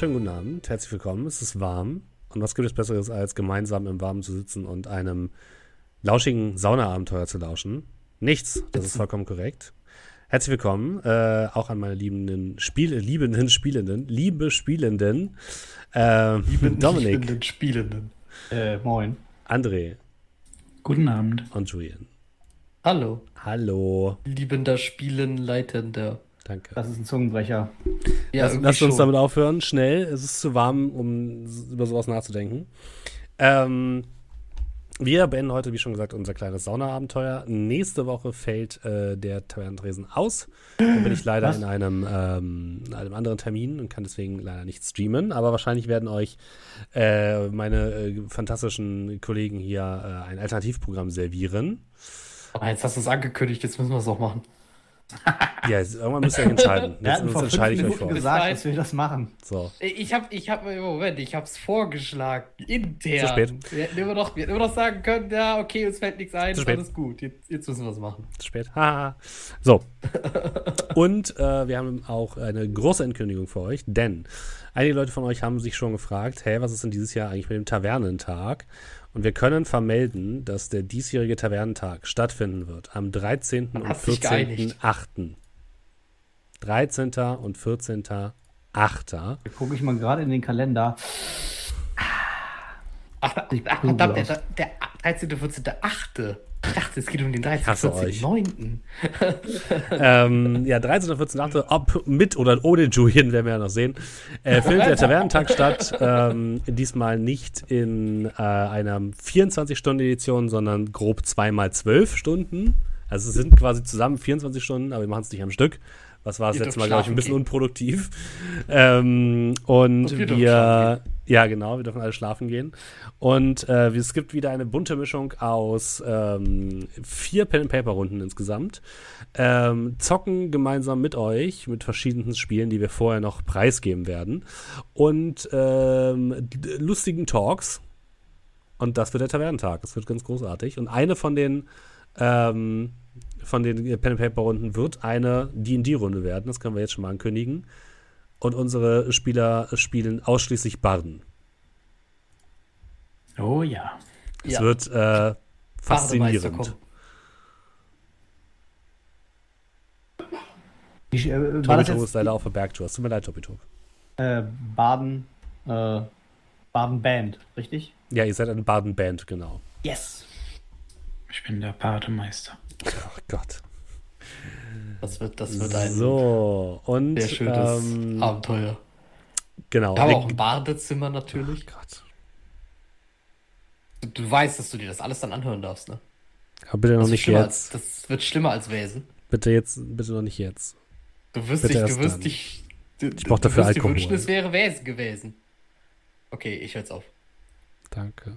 Wunderschönen guten Abend. Herzlich willkommen. Es ist warm. Und was gibt es Besseres, als gemeinsam im Warmen zu sitzen und einem lauschigen Saunaabenteuer zu lauschen? Nichts. Das ist vollkommen korrekt. Herzlich willkommen äh, auch an meine liebenden, Spiel liebenden Spielenden, liebe Spielenden, äh, Lieben, Dominik, liebenden Spielenden. Äh, moin. André Guten Abend. und Julian. Hallo. Hallo. Liebender Spielenleitender. Danke. Das ist ein Zungenbrecher. Ja, Lass, lasst uns damit aufhören. Schnell. Es ist zu warm, um über sowas nachzudenken. Ähm, wir beenden heute, wie schon gesagt, unser kleines Saunaabenteuer. Nächste Woche fällt äh, der Tavernentresen aus. Da bin ich leider Was? in einem, ähm, in einem anderen Termin und kann deswegen leider nicht streamen. Aber wahrscheinlich werden euch äh, meine äh, fantastischen Kollegen hier äh, ein Alternativprogramm servieren. Ah, jetzt hast du es angekündigt, jetzt müssen wir es auch machen. Ja, irgendwann müsst ihr euch entscheiden. Wir Jetzt, hatten vor fünf entscheide ich euch Minuten vor. gesagt, dass wir das machen. So. Ich habe, ich habe, Moment, ich habe es vorgeschlagen. Intern. Zu spät. Wir hätten immer noch, wir hätten immer noch sagen können, ja, okay, uns fällt nichts ein, alles gut. Jetzt, jetzt müssen wir es machen. Zu spät. Haha. so. Und äh, wir haben auch eine große Ankündigung für euch, denn einige Leute von euch haben sich schon gefragt, hey, was ist denn dieses Jahr eigentlich mit dem Tavernentag? Und wir können vermelden, dass der diesjährige Tavernentag stattfinden wird am 13. und hat sich geeinigt. 14.8. 13. und 14.8. Da gucke ich mal gerade in den Kalender. Ach, ach verdammt, der, der 13., 14., 8. Ich dachte, es geht um den 13., hasse 14., euch. 9. ähm, ja, 13. und 14. 8. Ob mit oder ohne Julian, werden wir ja noch sehen. Äh, findet der Tavernentag statt. Ähm, diesmal nicht in äh, einer 24-Stunden-Edition, sondern grob zweimal 12 Stunden. Also es sind quasi zusammen 24 Stunden, aber wir machen es nicht am Stück. Was war das letzte Mal, glaube ich, ein bisschen gehen. unproduktiv. Ähm, und Und wir wir, ja genau, wir dürfen alle schlafen gehen. Und äh, es gibt wieder eine bunte Mischung aus ähm, vier Pen-and-Paper-Runden insgesamt. Ähm, zocken gemeinsam mit euch mit verschiedenen Spielen, die wir vorher noch preisgeben werden. Und ähm, lustigen Talks. Und das wird der Tavernentag. Das wird ganz großartig. Und eine von den ähm, von den Pen and Paper Runden wird eine D&D-Runde werden. Das können wir jetzt schon mal ankündigen. Und unsere Spieler spielen ausschließlich Barden. Oh ja. Es Ja. wird äh, faszinierend. Ich, äh, Tobito ist leider auf der Bergtour. Es tut mir leid, Tobito. äh, Baden, äh, Baden Band, richtig? Ja, ihr seid eine Baden-Band, genau. Yes. Ich bin der Bademeister. Oh Gott. Das wird, das wird ein So, und sehr schönes ähm, Abenteuer. genau. Wir haben Wir- auch ein Badezimmer natürlich. Oh Gott. Du, du weißt, dass du dir das alles dann anhören darfst, ne? Aber bitte noch Das, nicht jetzt. als, das wird schlimmer als Wesen. Bitte jetzt, bitte noch nicht jetzt. Du wirst Bitte dich, du wirst dann. dich. Du, Ich brauch dafür du wirst dir Alkohol. wünschen, es wäre Wesen gewesen. Okay, ich hör's auf. Danke.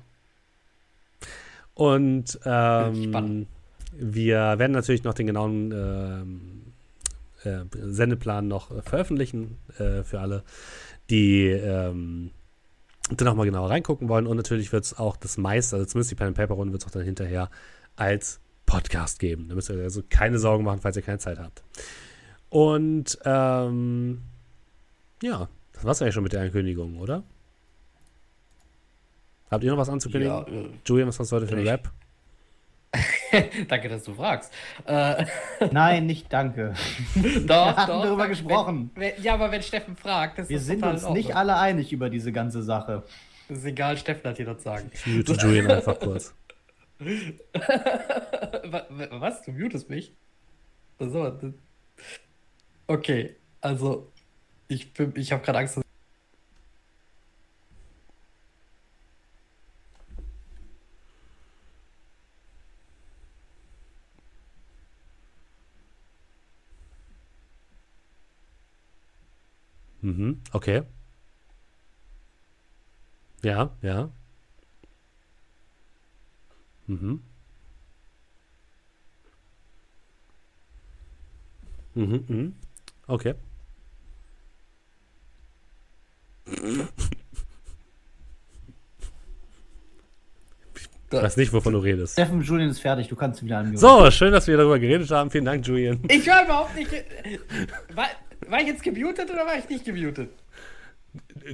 Und ähm, spannend. Wir werden natürlich noch den genauen ähm, äh, Sendeplan noch äh, veröffentlichen äh, für alle, die ähm, dann auch mal genauer reingucken wollen. Und natürlich wird es auch das meiste, also zumindest die Pen and Paper Runde, wird es auch dann hinterher als Podcast geben. Da müsst ihr also keine Sorgen machen, falls ihr keine Zeit habt. Und ähm, ja, das war's eigentlich schon mit der Ankündigung, oder? Habt ihr noch was anzukündigen? Ja, äh, Julian, was hast du heute für einen Rap? danke, dass du fragst. Äh, Nein, nicht danke. doch, Wir hatten doch. darüber wenn- gesprochen. Wenn, ja, aber wenn Steffen fragt, das Wir ist sind uns nicht alle einig über diese ganze Sache. Das ist egal, Steffen hat dir das sagen. Ich mute Julian einfach kurz. Wa- wa- Was? Du mutest mich? So, okay, also ich, bin- ich habe gerade Angst, dass Mhm, okay. Ja, ja. Mhm. Mhm, mhm. Okay. Ich weiß nicht, wovon du redest. Steffen, Julian ist fertig, du kannst wieder anmuten. So, schön, dass wir darüber geredet haben. Vielen Dank, Julian. Ich war überhaupt nicht. War, war ich jetzt gemutet oder war ich nicht gemutet?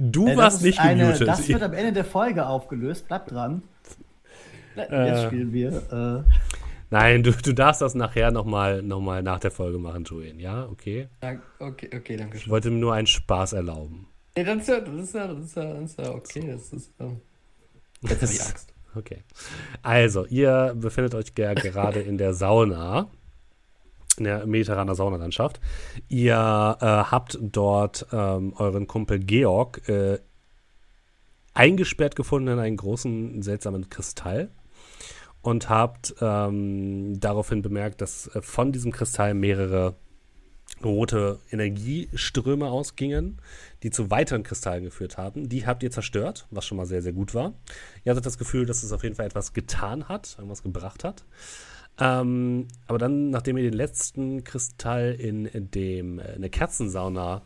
Du Äh, warst nicht eine, gemutet. Das wird am Ende der Folge aufgelöst. Bleibt dran. Jetzt spielen wir. Äh, Nein, du, du darfst das nachher nochmal noch mal nach der Folge machen, Julian. Ja, okay. Dank, okay, okay, danke Ich schön. wollte mir nur einen Spaß erlauben. Nee, das ist ja, das ist ja, das ist ja, das ist ja okay. Das ist, ähm, jetzt hab ich Angst. Okay. Also, ihr befindet euch ja gerade in der Sauna, in der mediterraner Saunalandschaft. Ihr äh, habt dort ähm, euren Kumpel Georg äh, eingesperrt gefunden in einen großen, seltsamen Kristall und habt ähm, daraufhin bemerkt, dass äh, von diesem Kristall mehrere rote Energieströme ausgingen, die zu weiteren Kristallen geführt haben. Die habt ihr zerstört, was schon mal sehr, sehr gut war. Ihr hattet das Gefühl, dass es auf jeden Fall etwas getan hat, irgendwas gebracht hat. Ähm, aber dann, nachdem ihr den letzten Kristall in, dem, äh, in der Kerzensauna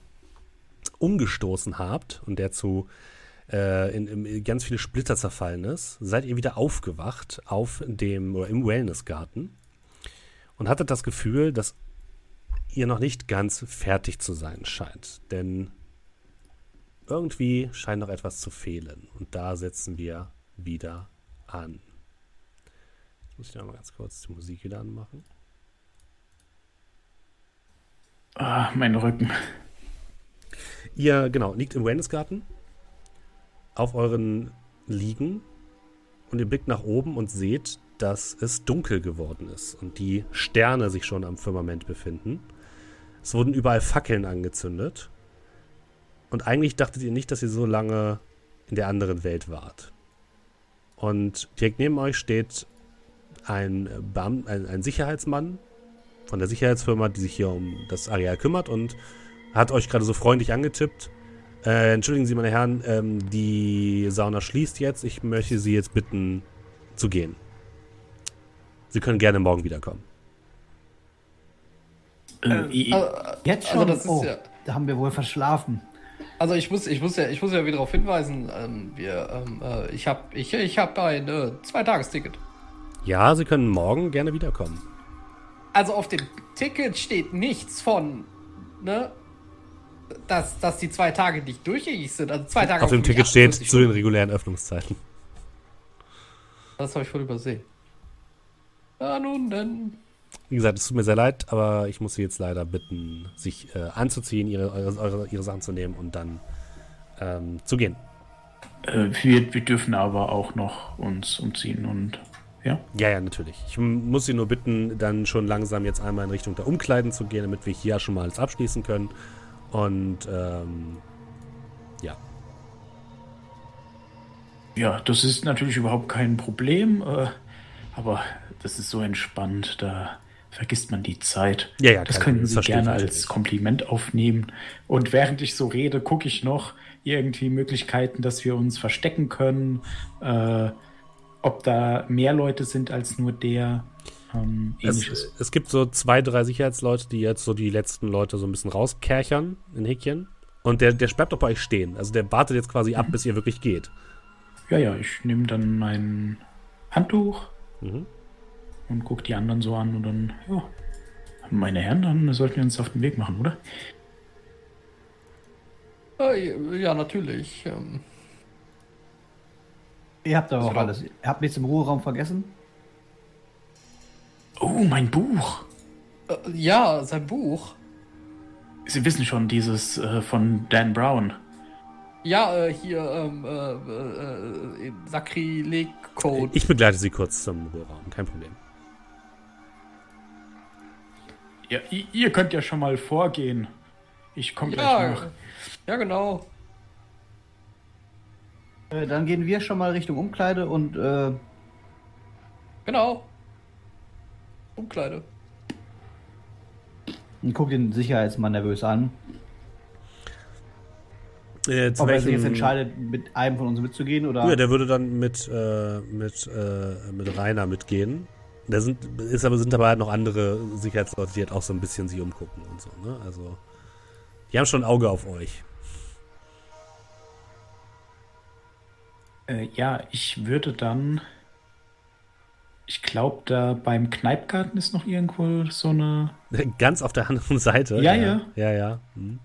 umgestoßen habt und der zu äh, in, in ganz viele Splitter zerfallen ist, seid ihr wieder aufgewacht auf dem oder im Wellnessgarten und hattet das Gefühl, dass ihr noch nicht ganz fertig zu sein scheint. Denn irgendwie scheint noch etwas zu fehlen. Und da setzen wir wieder an. Muss ich noch mal ganz kurz die Musik wieder anmachen. Ah, mein Rücken. Ihr, genau, liegt im Wellnessgarten auf euren Liegen und ihr blickt nach oben und seht, dass es dunkel geworden ist und die Sterne sich schon am Firmament befinden. Es wurden überall Fackeln angezündet. Und eigentlich dachtet ihr nicht, dass ihr so lange in der anderen Welt wart. Und direkt neben euch steht ein, Beam ein, ein Sicherheitsmann von der Sicherheitsfirma, die sich hier um das Areal kümmert und hat euch gerade so freundlich angetippt. Äh, entschuldigen Sie, meine Herren, ähm, die Sauna schließt jetzt. Ich möchte Sie jetzt bitten, zu gehen. Sie können gerne morgen wiederkommen. Äh, i- Also, jetzt Also schon. das ist oh, ja- da haben wir wohl verschlafen. also ich muss, ich muss ja, ich muss ja wieder darauf hinweisen, ähm, wir, ähm, äh, ich habe, ich, ich habe ein äh, Zweitagesticket. Ja, Sie können morgen gerne wiederkommen. Also auf dem Ticket steht nichts von, ne, dass, dass die zwei Tage nicht durchgängig sind. Also zwei Tage Auf dem Ticket steht 48 zu den regulären Öffnungszeiten. Das habe ich voll übersehen. Ja, nun, dann. Wie gesagt, es tut mir sehr leid, aber ich muss Sie jetzt leider bitten, sich äh, anzuziehen, ihre, eure, ihre Sachen zu nehmen und dann ähm, zu gehen. äh, wir, wir dürfen aber auch noch uns umziehen und ja. Ja, ja, natürlich. Ich muss Sie nur bitten, dann schon langsam jetzt einmal in Richtung der Umkleiden zu gehen, damit wir hier schon mal alles abschließen können. Und ähm, ja. Ja, das ist natürlich überhaupt kein Problem, äh, aber das ist so entspannt, da vergisst man die Zeit. Ja, ja, das könnten Sie gerne als natürlich. Kompliment aufnehmen. Und während ich so rede, gucke ich noch irgendwie Möglichkeiten, dass wir uns verstecken können, äh, ob da mehr Leute sind als nur der. Ähm, ähnliches. Es, es gibt so zwei, drei Sicherheitsleute, die jetzt so die letzten Leute so ein bisschen rauskerchern in Häkchen. Und der, der bleibt doch bei euch stehen. Also der wartet jetzt quasi ab, bis ihr wirklich geht. Ja, ja, ich nehme dann mein Handtuch Mhm. und gucke die anderen so an und dann, ja, meine Herren, dann sollten wir uns auf den Weg machen, oder? Äh, ja, natürlich. Ähm, Ihr habt aber auch alles. Ihr habt nichts im Ruheraum vergessen? Oh, mein Buch. äh, ja, sein Buch. Sie wissen schon, dieses äh, von Dan Brown. Ja, äh, hier, ähm, äh, äh, äh, Sakrileg-Code. Ich begleite sie kurz zum Ruheraum, kein Problem. Ja, ihr könnt ja schon mal vorgehen. Ich komme gleich Ja, nach. ja, genau. Äh, dann gehen wir schon mal Richtung Umkleide und äh, Genau. Umkleide. guck den Sicherheitsmann nervös an. Äh, Ob er sich jetzt entscheidet, mit einem von uns mitzugehen oder. Ja, der würde dann mit, äh, mit, äh, mit Rainer mitgehen. Da sind, ist aber, sind aber halt noch andere Sicherheitsleute, die halt auch so ein bisschen sich umgucken und so, ne? Also, die haben schon ein Auge auf euch. Äh, ja, ich würde dann. Ich glaube, da beim Kneipgarten ist noch irgendwo so eine. Ganz auf der anderen Seite. Ja, ja. Ja, ja. Hm.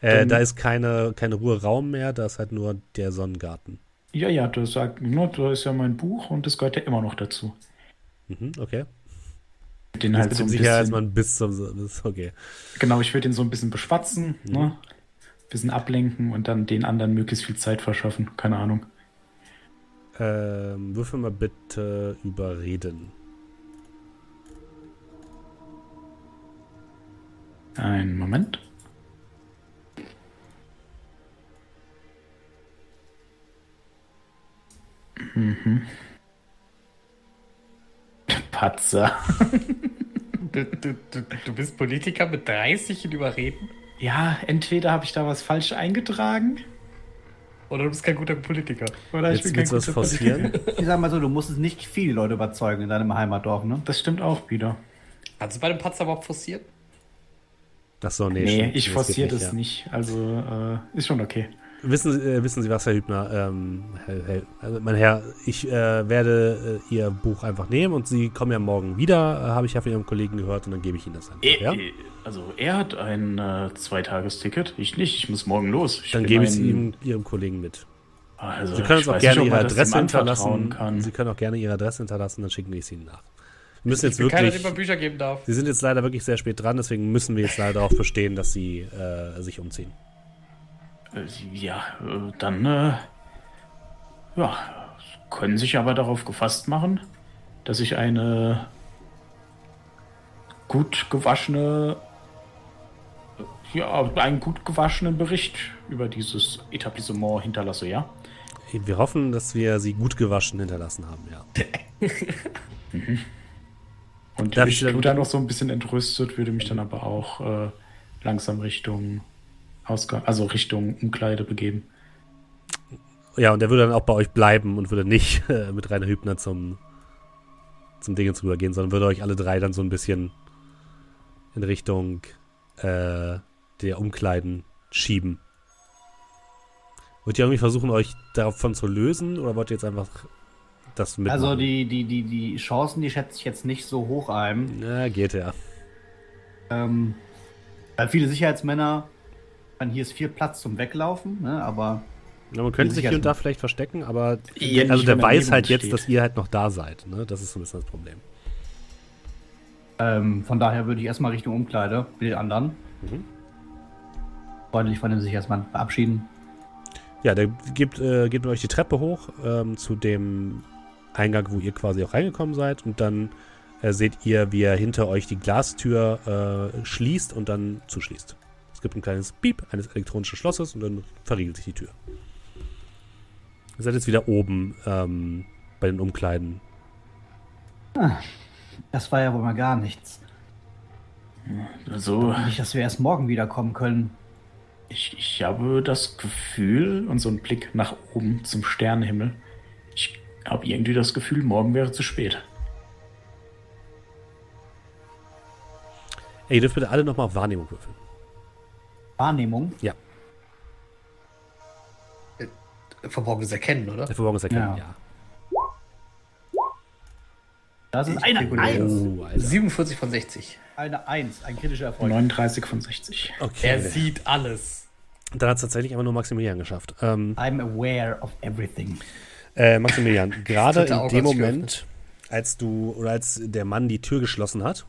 Äh, da ist keine, kein Ruheraum mehr, da ist halt nur der Sonnengarten. Ja, ja, du sagst, ne, da ist ja mein Buch und das gehört ja immer noch dazu. Mhm, okay. Den halt so ein bisschen, bis zum. Bis, okay. genau, ich würde den so ein bisschen beschwatzen, Mhm. ne? bisschen ablenken und dann den anderen möglichst viel Zeit verschaffen. Keine Ahnung. Ähm, würfel mal bitte überreden. Einen Moment. Mhm. Patzer. Du, du, du, du bist Politiker mit 30 und überreden? Ja, entweder habe ich da was falsch eingetragen Oder du bist kein guter Politiker? oder ich Jetzt bin willst kein guter Politiker. forcieren? Ich sag mal so, du musstest nicht viele Leute überzeugen in deinem Heimatdorf, ne? Das stimmt auch wieder. Kannst du bei dem Patzer überhaupt forcieren? Achso, nee. Nee, stimmt. ich Nee, forciere das ja. nicht. Also äh, ist schon okay. Wissen, Sie- äh, wissen Sie was, Herr Hübner? Ähm, Herr, Herr, also mein Herr, ich äh, werde äh, Ihr Buch einfach nehmen und Sie kommen ja morgen wieder, äh, habe ich ja von Ihrem Kollegen gehört, und dann gebe ich Ihnen das einfach. ja? Also er hat ein äh, Zweitagesticket, ich nicht. Ich muss morgen los. Ich Dann gebe ich es ihm, Ihrem Kollegen mit. Also, Sie können uns auch gerne Ihre man dem Adresse hinterlassen. Kann. Sie können auch gerne Ihre Adresse hinterlassen, dann schicken wir es Ihnen nach. Wir müssen Ich jetzt bin keiner, wirklich. der mir Bücher geben darf. Sie sind jetzt leider wirklich sehr spät dran, deswegen müssen wir jetzt leider darauf bestehen, dass Sie äh, sich umziehen. Äh, Ja, äh, dann, äh, ja, können sich aber darauf gefasst machen, dass ich eine gut gewaschene, ja, einen gut gewaschenen Bericht über dieses Etablissement hinterlasse, ja? Wir hoffen, dass wir Sie gut gewaschen hinterlassen haben, ja. Und Darf ich dann- noch so ein bisschen entrüstet, würde mich dann aber auch äh, langsam Richtung Ausgang, also Richtung Umkleide begeben. Ja, und er würde dann auch bei euch bleiben und würde nicht äh, mit Rainer Hübner zum, zum Dingens rübergehen, sondern würde euch alle drei dann so ein bisschen in Richtung äh, der Umkleiden schieben. Wollt ihr irgendwie versuchen, euch davon zu lösen oder wollt ihr jetzt einfach das mitmachen? Also die, die, die, die Chancen, die schätze ich jetzt nicht so hoch ein. Ja, geht ja. Ähm, weil viele Sicherheitsmänner, ich meine, hier ist viel Platz zum Weglaufen, ne? aber ja man könnte sich hier und da vielleicht verstecken, aber Ja, also der er weiß halt uns jetzt, steht. dass ihr halt noch da seid. Ne? Das ist so ein bisschen das Problem. ähm, von daher würde ich erstmal Richtung Umkleide mit den anderen. Mhm. Freundlich von dem Sicherheitsmann verabschieden. Ja, der gibt, äh, geht mit euch die Treppe hoch ähm, zu dem Eingang, wo ihr quasi auch reingekommen seid. Und dann äh, seht ihr, wie er hinter euch die Glastür äh, schließt und dann zuschließt. Es gibt ein kleines Piep eines elektronischen Schlosses und dann verriegelt sich die Tür. Ihr seid jetzt wieder oben ähm, bei den Umkleiden. Das war ja wohl mal gar nichts. Also, Nicht, dass wir erst morgen wiederkommen können. Ich, ich habe das Gefühl und so einen Blick nach oben zum Sternenhimmel. Ich habe irgendwie das Gefühl, morgen wäre zu spät. Ey, ihr dürft bitte alle nochmal auf Wahrnehmung würfeln. Wahrnehmung. Ja, Verborgenes Erkennen, oder? der Verborgenes Erkennen, Ja. ja. Das ist eine reguliere. 1. Oh, Alter. 47 von 60. Eine 1. Ein kritischer Erfolg. 39 von 60. Okay. Er sieht alles. Dann hat es tatsächlich aber nur Maximilian geschafft. Ähm, I'm aware of everything. Äh, Maximilian, gerade in dem Moment, als du oder als der Mann die Tür geschlossen hat,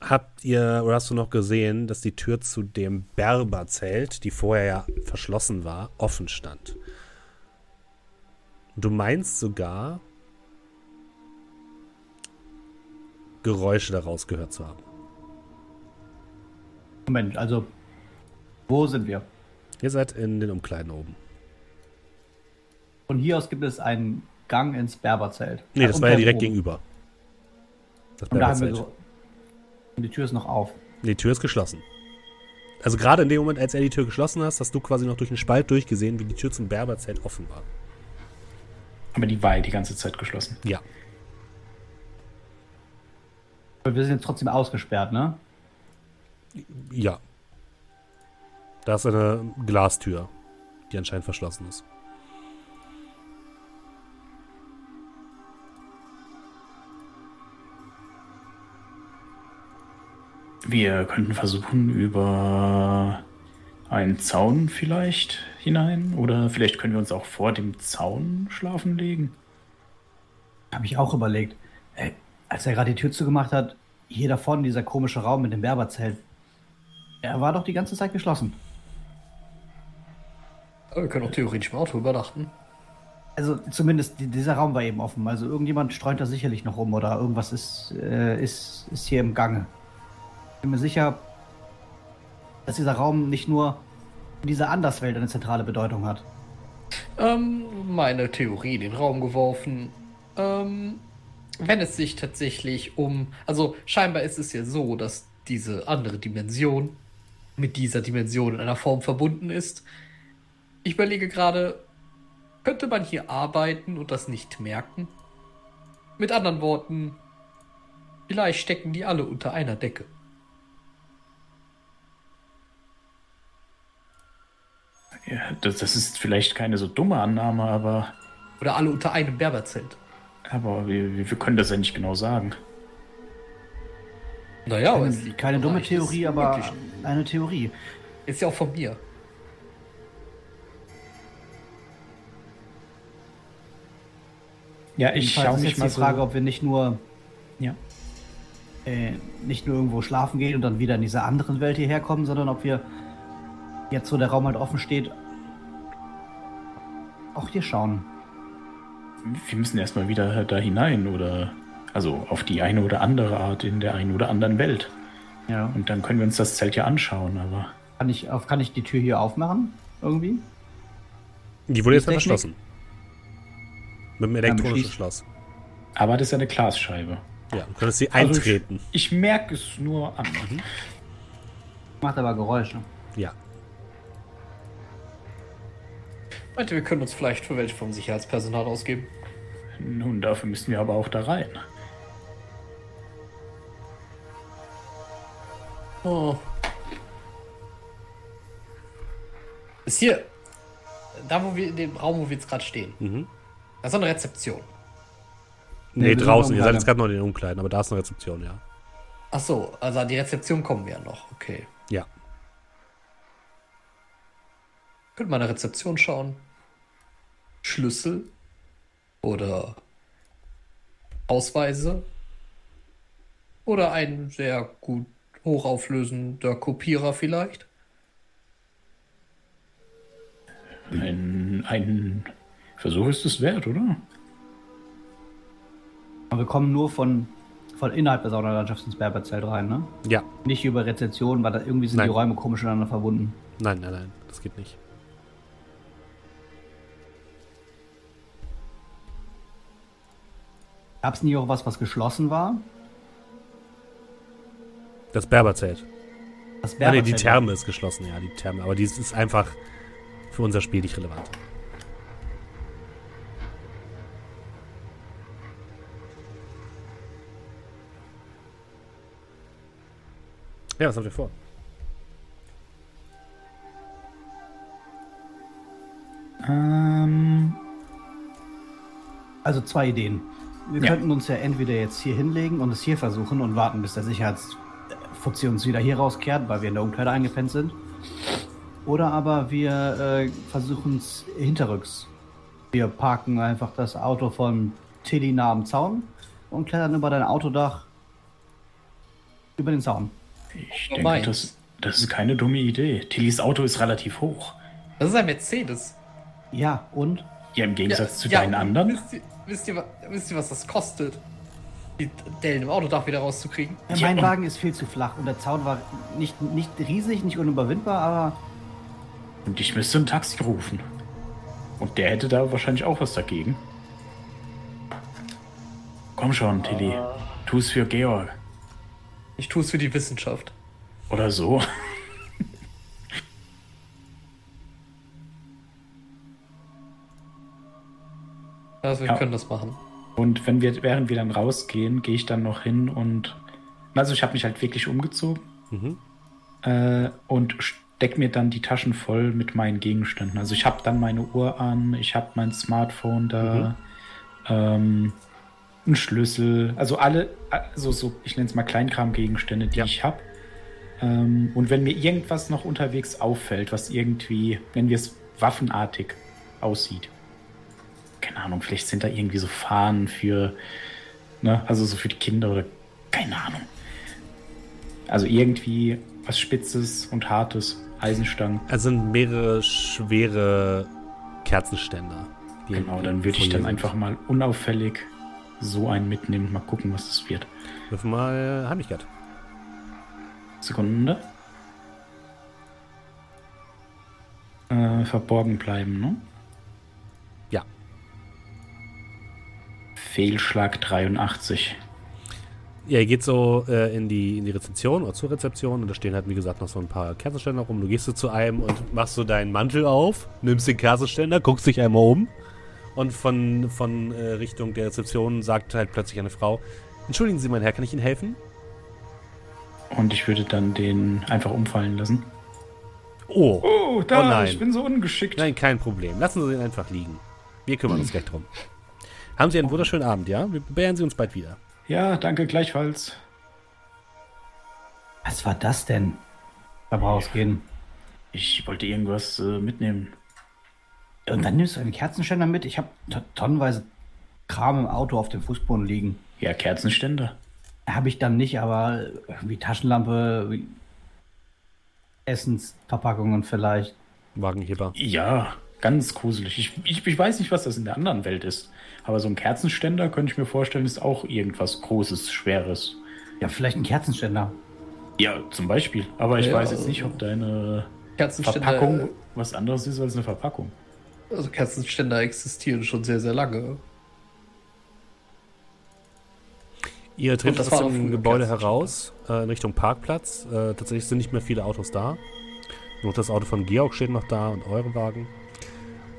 habt ihr oder hast du noch gesehen, dass die Tür zu dem Berberzelt, die vorher ja verschlossen war, offen stand. Du meinst sogar, Geräusche daraus gehört zu haben. Moment, also, wo sind wir? Ihr seid in den Umkleiden oben. Von hier aus gibt es einen Gang ins Berberzelt. Nee, Äh, das war ja direkt oben. gegenüber. Das Und da haben wir Berberzelt. so. Und die Tür ist noch auf. Die Tür ist geschlossen. Also gerade in dem Moment, als er die Tür geschlossen hast, hast du quasi noch durch den Spalt durchgesehen, wie die Tür zum Berberzelt offen war. Aber die war ja die ganze Zeit geschlossen. Ja. Aber wir sind jetzt trotzdem ausgesperrt, ne? Ja. Da ist eine Glastür, die anscheinend verschlossen ist. Wir könnten versuchen, über einen Zaun vielleicht hinein? Oder vielleicht können wir uns auch vor dem Zaun schlafen legen? Habe ich auch überlegt. Als er gerade die Tür zugemacht hat, hier da vorne dieser komische Raum mit dem Berberzelt. Er war doch die ganze Zeit geschlossen. Aber wir können auch theoretisch im Auto übernachten. Also zumindest die, dieser Raum war eben offen. Also irgendjemand streunt da sicherlich noch rum oder irgendwas ist, äh, ist, ist hier im Gange. Bin mir sicher, dass dieser Raum nicht nur in dieser Anderswelt eine zentrale Bedeutung hat. Ähm, meine Theorie in den Raum geworfen. Ähm, wenn es sich tatsächlich um. Also, scheinbar ist es ja so, dass diese andere Dimension mit dieser Dimension in einer Form verbunden ist. Ich überlege gerade, könnte man hier arbeiten und das nicht merken? Mit anderen Worten, vielleicht stecken die alle unter einer Decke. Ja, das, das ist vielleicht keine so dumme Annahme, aber, Oder alle unter einem Berberzelt. Aber wir, wir können das ja nicht genau sagen. Naja, Keine, es keine dumme Theorie, aber Möglichen. eine Theorie. Ist ja auch von mir. Ja, ich schaue mich jetzt mal die Frage, so. ob wir nicht nur Ja. äh, nicht nur irgendwo schlafen gehen und dann wieder in diese anderen Welt hierher kommen, sondern ob wir jetzt, wo der Raum halt offen steht, auch hier schauen. Wir müssen erstmal wieder da hinein oder also auf die eine oder andere Art in der einen oder anderen Welt. Ja. Und dann können wir uns das Zelt ja anschauen, aber Kann ich, auf, kann ich die Tür hier aufmachen? Irgendwie? Die wurde jetzt Technik? verschlossen. Mit dem elektronischen Schloss. aber das ist ja eine Glasscheibe. Ja, du könntest sie Also eintreten. Ich, ich merke es nur an. Macht aber Geräusche. Ja. Meinte, wir können uns vielleicht für welche vom Sicherheitspersonal ausgeben. Nun, dafür müssen wir aber auch da rein. Oh. Ist hier, da wo wir, in dem Raum, wo wir jetzt gerade stehen, Mhm. da ist eine Rezeption. Nee, sind draußen. Ihr seid jetzt gerade noch in den Umkleiden, aber da ist eine Rezeption, ja. Ach so, also an die Rezeption kommen wir ja noch. Okay. Ja. Könnt mal an der Rezeption schauen. Schlüssel oder Ausweise oder ein sehr gut hochauflösender Kopierer vielleicht. Ein, ein Versuch ist es wert, oder? Aber wir kommen nur von, von innerhalb der Saunalandschaft ins Berberzelt rein, ne? Ja. Nicht über Rezeption, weil da irgendwie sind Nein. die Räume komisch miteinander verbunden. Nein, nein, nein. Das geht nicht. Gab es nie auch was, was geschlossen war? Das Berberzelt. Das Ah, nee, die Berberzelt- Therme ist geschlossen, ja, die Therme. Aber die ist- ist einfach für unser Spiel nicht relevant. Ja, was habt ihr vor? Ähm, Also zwei Ideen. Wir Ja. könnten uns ja entweder jetzt hier hinlegen und es hier versuchen und warten, bis der Sicherheitsfuzzi uns wieder hier rauskehrt, weil wir in der Umkleide eingepennt sind. Oder aber wir äh, versuchen es hinterrücks. Wir parken einfach das Auto von Tilly nah am Zaun und klettern über dein Autodach über den Zaun. ich Oh, denke, das, das ist keine dumme Idee. Tillys Auto ist relativ hoch. Das ist ein Mercedes. Ja, und? Ja, im Gegensatz zu ja, deinen anderen. Wisst ihr, wisst, ihr, was das kostet, die Dellen im Autodach wieder rauszukriegen? Ja, Ja, mein Wagen ist viel zu flach und der Zaun war nicht, nicht riesig, nicht unüberwindbar, aber Und ich müsste ein Taxi rufen. Und der hätte da wahrscheinlich auch was dagegen. Komm schon, Tilly. Tu es für Georg. Ich tue es für die Wissenschaft. Oder so. Also wir Ja. können das machen. Und wenn wir, während wir dann rausgehen, gehe ich dann noch hin und. Also ich habe mich halt wirklich umgezogen Mhm. äh, und steck mir dann die Taschen voll mit meinen Gegenständen. Also ich habe dann meine Uhr an, ich habe mein Smartphone da, ähm, einen Schlüssel, also alle, also so, ich nenne es mal Kleinkram-Gegenstände, die Ja. ich habe. Ähm, und wenn mir irgendwas noch unterwegs auffällt, was irgendwie, nennen wir es waffenartig aussieht. Keine Ahnung, vielleicht sind da irgendwie so Fahnen für, ne, also so für die Kinder oder keine Ahnung. Also irgendwie was Spitzes und Hartes, Eisenstangen. Es sind mehrere schwere Kerzenständer. Genau, dann würde ich dann einfach mal unauffällig so einen mitnehmen. Mal gucken, was das wird. Wirf mal Heimlichkeit. Sekunde. Äh, verborgen bleiben, ne? Fehlschlag 83. Ja, ihr geht so äh, in, die, in die Rezeption oder zur Rezeption und da stehen halt, wie gesagt, noch so ein paar Kerzenständer rum. Du gehst so zu einem und machst so deinen Mantel auf, nimmst den Kerzenständer, guckst dich einmal um und von, von äh, Richtung der Rezeption sagt halt plötzlich eine Frau: Entschuldigen Sie, mein Herr, kann ich Ihnen helfen? Und ich würde dann den einfach umfallen lassen. Oh, Oh, da, Oh nein. ich bin so ungeschickt. nein, kein Problem. Lassen Sie ihn einfach liegen. Wir kümmern uns gleich drum. Haben Sie einen wunderschönen Abend, ja? Wir beehren Sie uns bald wieder. Ja, danke gleichfalls. Was war das denn? Da rausgehen. Ich wollte irgendwas äh, mitnehmen. Und dann nimmst du einen Kerzenständer mit. Ich habe tonnenweise Kram im Auto auf dem Fußboden liegen. Ja, Kerzenständer. Habe ich dann nicht, aber irgendwie Taschenlampe, wie Essensverpackungen vielleicht. Wagenheber. Ja, ganz gruselig. Ich, ich, ich weiß nicht, was das in der anderen Welt ist. Aber so ein Kerzenständer könnte ich mir vorstellen, ist auch irgendwas Großes, Schweres. Ja, vielleicht ein Kerzenständer. Ja, zum Beispiel. Aber ich Ja, weiß jetzt nicht, ob deine Verpackung was anderes ist als eine Verpackung. also Kerzenständer existieren schon sehr, sehr lange. Ihr das aus dem Gebäude heraus, äh, in Richtung Parkplatz. Äh, tatsächlich sind nicht mehr viele Autos da. Nur das Auto von Georg steht noch da und eure Wagen.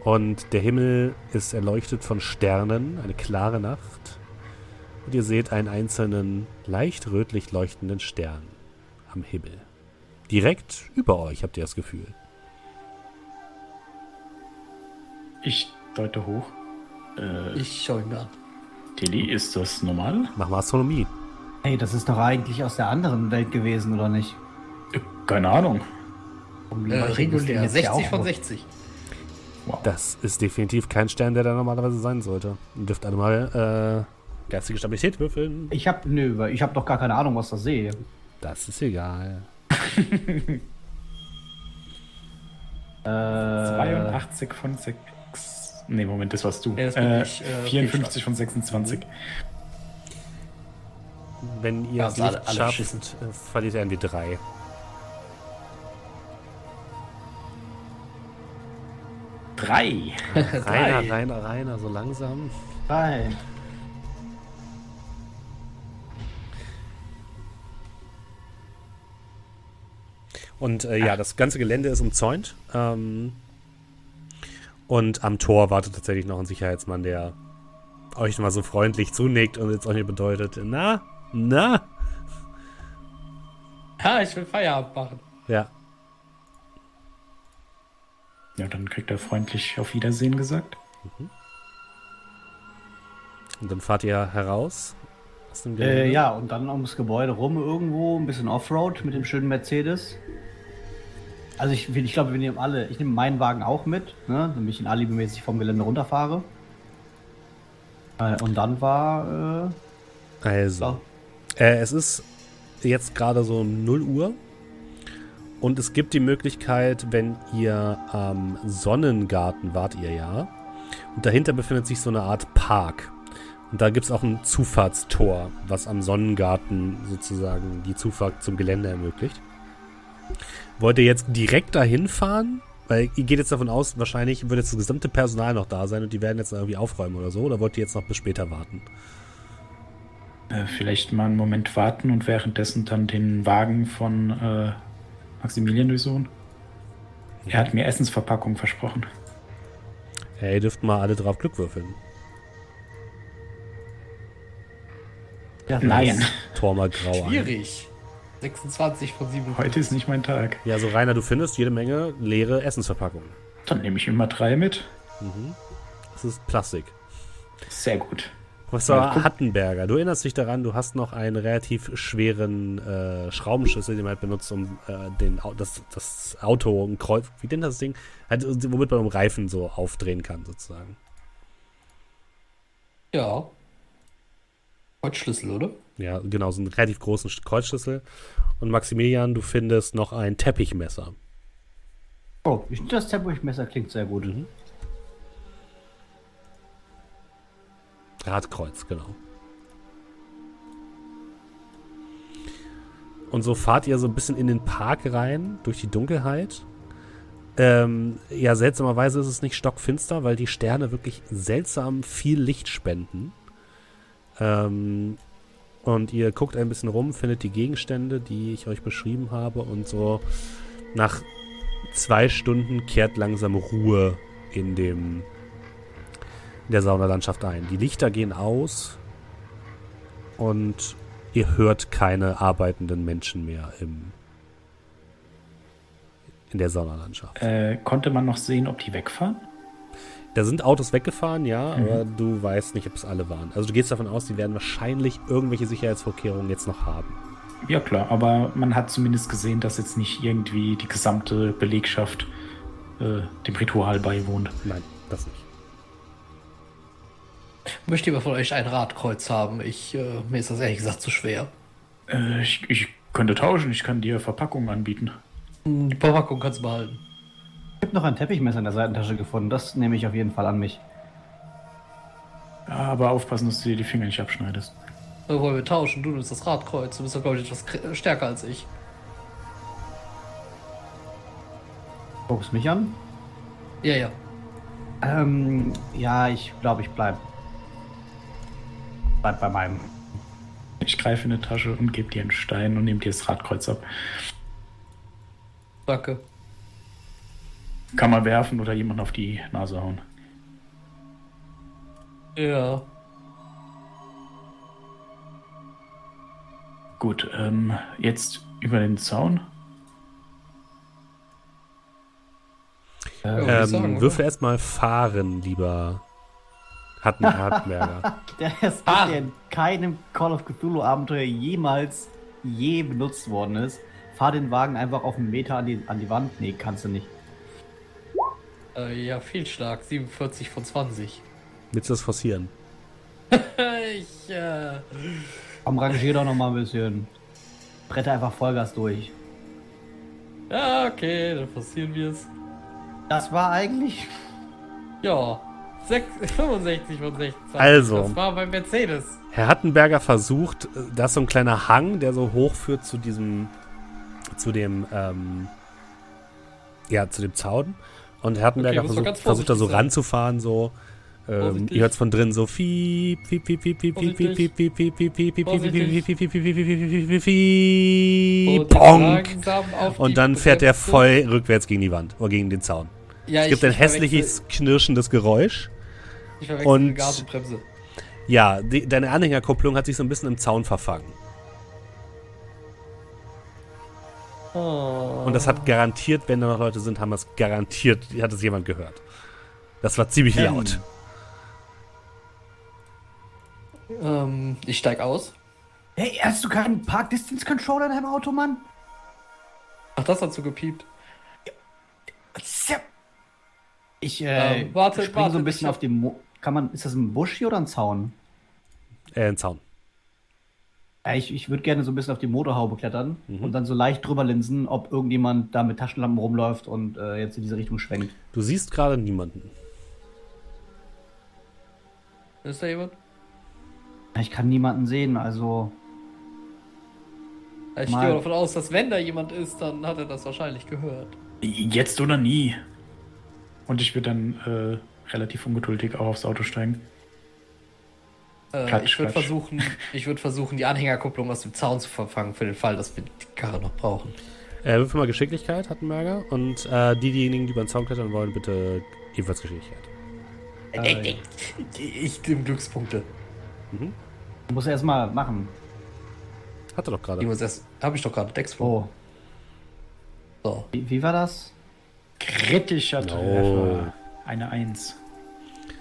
Und der Himmel ist erleuchtet von Sternen, eine klare Nacht. Und ihr seht einen einzelnen, leicht rötlich leuchtenden Stern am Himmel. Direkt über euch habt ihr das Gefühl. Ich deute hoch. Äh, Ich schaue ihn mir an. Tilly, ist das normal? Mach mal Astronomie. Hey, das ist doch eigentlich aus der anderen Welt gewesen, oder nicht? Keine Ahnung. Um Äh, regulär, jetzt ja 60 auch von rot. 60. Wow. Das ist definitiv kein Stern, der da normalerweise sein sollte. Ihr dürft alle mal äh, geistige Stabilität würfeln. Ich hab, nö, ich hab doch gar keine Ahnung, was das sehe. Das ist egal. Äh, 82 von 6. Nee, Moment, das warst du. Ja, das äh, ich, äh, 54 von 26. Wenn ihr Ja, es alle- nicht alle schafft, äh, verliert er irgendwie drei. Drei. Rainer, Rainer, Rainer, so langsam. drei. Und äh, ja, das ganze Gelände ist umzäunt. Ähm, und am Tor wartet tatsächlich noch ein Sicherheitsmann, der euch mal so freundlich zunickt und jetzt euch bedeutet, na, na, Ha, ich will Feierabend machen. ja. Ja, dann kriegt er freundlich auf Wiedersehen gesagt. Und dann fahrt ihr heraus aus dem Äh, Gelände. ja, und dann ums Gebäude rum irgendwo, ein bisschen Offroad mit dem schönen Mercedes. Also ich, ich glaube, wir nehmen alle, ich nehme meinen Wagen auch mit, ne, damit ich ihn alibimäßig vom Gelände runterfahre. Äh, und dann war, äh, Also, äh, es ist jetzt gerade so um 0 Uhr. Und es gibt die Möglichkeit, wenn ihr am Sonnengarten wart ihr ja. Und dahinter befindet sich so eine Art Park. Und da gibt es auch ein Zufahrtstor, was am Sonnengarten sozusagen die Zufahrt zum Gelände ermöglicht. Wollt ihr jetzt direkt dahin fahren? Weil ihr geht jetzt davon aus, wahrscheinlich wird jetzt das gesamte Personal noch da sein und die werden jetzt irgendwie aufräumen oder so. Oder wollt ihr jetzt noch bis später warten? Äh, vielleicht mal einen Moment warten und währenddessen dann den Wagen von äh, Maximilian durchsuchen. Er hat mir Essensverpackung versprochen. Ja, ihr dürft mal alle drauf Glück würfeln. ja, Nein, Tor mal grau an. Schwierig. 26 von 57. heute ist nicht mein Tag. Ja, so Rainer, du findest jede Menge leere Essensverpackungen. Dann nehme ich immer drei mit. Das ist Plastik. Sehr gut. Professor Ja, Hattenberger, du erinnerst dich daran, du hast noch einen relativ schweren äh, Schraubenschlüssel, den man halt benutzt, um äh, den, das, das Auto, ein Kreuz, wie nennt das Ding? Halt, womit man um Reifen so aufdrehen kann, sozusagen. Ja. Kreuzschlüssel, oder? Ja, genau, so einen relativ großen Sch- Kreuzschlüssel. Und Maximilian, du findest noch ein Teppichmesser. Oh, ich finde das Tempoichmesser klingt sehr gut. Mhm. Radkreuz, genau. Und so fahrt ihr so ein bisschen in den Park rein, durch die Dunkelheit. Ähm, ja, seltsamerweise ist es nicht stockfinster, weil die Sterne wirklich seltsam viel Licht spenden. Ähm, und ihr guckt ein bisschen rum, findet die Gegenstände, die ich euch beschrieben habe. Und so nach zwei Stunden kehrt langsam Ruhe in dem in der Saunalandschaft ein. Die Lichter gehen aus und ihr hört keine arbeitenden Menschen mehr im, in der Saunalandschaft. Äh, konnte man noch sehen, ob die wegfahren? Da sind Autos weggefahren, ja, aber du weißt nicht, ob es alle waren. Also du gehst davon aus, die werden wahrscheinlich irgendwelche Sicherheitsvorkehrungen jetzt noch haben. Ja klar, aber man hat zumindest gesehen, dass jetzt nicht irgendwie die gesamte Belegschaft äh, dem Ritual beiwohnt. Nein, das nicht. Möchte jemand von euch ein Radkreuz haben? Ich, äh, mir ist das ehrlich gesagt zu schwer. Äh, ich, ich könnte tauschen, ich kann dir Verpackungen anbieten. Die Verpackung kannst du behalten. Ich habe noch ein Teppichmesser in der Seitentasche gefunden. Das nehme ich auf jeden Fall an mich. Aber aufpassen, dass du dir die Finger nicht abschneidest. Oder wollen wir tauschen? Du nimmst das Radkreuz. Du bist doch, glaube ich, etwas stärker als ich. Guckst mich an? Ja, ja. Ähm, ja, ich glaube, ich bleib. Bleib bei meinem. Ich greife in die Tasche und gebe dir einen Stein und nehme dir das Radkreuz ab. Danke. Kann man werfen oder jemand auf die Nase hauen. Ja. Gut, ähm, jetzt über den Zaun. Sagen, Ähm, oder? würfel erstmal fahren, lieber Hatten Hartberger. Der ist Ah. der in keinem Call of Cthulhu Abenteuer jemals je benutzt worden ist. Fahr den Wagen einfach auf einen Meter an die, an die Wand. Nee, kannst du nicht. Äh, ja, viel stark. 47 von 20. Willst du das forcieren? ich, äh. Komm, rangier doch noch mal ein bisschen. Bretter einfach Vollgas durch. Ja, okay, dann passieren wir es. Das war eigentlich. Ja. 6, 65 von 16. Also. Das war bei Mercedes. Herr Hattenberger versucht, äh, da ist so ein kleiner Hang, der so hoch führt zu diesem, zu dem, ähm, ja, zu dem Zaun. Und Herr Hattenberger Okay, versucht, versucht da so sein. ranzufahren, so. Ähm, ihr hört von drin so fiep, fiep, fiep, fiep, fiep, fiep, fiep, fiep, fiep, fiep, fiep, fiep, fiep, fiep, fiep, fiep, bonk. Und dann fährt er voll rückwärts gegen die Wand oder gegen den Zaun. Es gibt ein ich hässliches, knirschendes Geräusch. Verwechsel- Ich verwechsel und- Gas und Bremse. Ja, die, deine Anhängerkupplung hat sich so ein bisschen im Zaun verfangen. Oh. Und das hat garantiert, wenn da noch Leute sind, haben das garantiert, hat es jemand gehört. Das war ziemlich Ähm. laut. Ähm, ich steig aus. Hey, hast du keinen Park Distance Controller in deinem Auto, Mann? Ach, das hat so gepiept. Ich äh, Ähm, warte, spring warte, so ein bisschen auf dem. Mo Kann man, ist das ein Busch hier oder ein Zaun? Äh, ein Zaun. Ja, ich ich würde gerne so ein bisschen auf die Motorhaube klettern Mhm. und dann so leicht drüber linsen, ob irgendjemand da mit Taschenlampen rumläuft und äh, jetzt in diese Richtung schwenkt. Du siehst gerade niemanden. Ist da jemand? Ich kann niemanden sehen, also. Ich Mal- gehe davon aus, dass wenn da jemand ist, dann hat er das wahrscheinlich gehört. Jetzt oder nie. Und ich würde dann äh, relativ ungeduldig auch aufs Auto steigen. Äh, Klatsch, ich würde versuchen, ich würde versuchen, die Anhängerkupplung aus dem Zaun zu verfangen, für den Fall, dass wir die Karre noch brauchen. Äh, würfel mal Geschicklichkeit, Hattenberger. Und äh, die, diejenigen, die über den Zaun klettern wollen, bitte ebenfalls Geschicklichkeit. Äh, Ich nehme Glückspunkte. muss er erstmal machen. Hat er doch Ich gerade. muss erst, habe ich doch gerade Dex Oh, So. wie, wie war das? Kritischer No. Treffer. Eine Eins.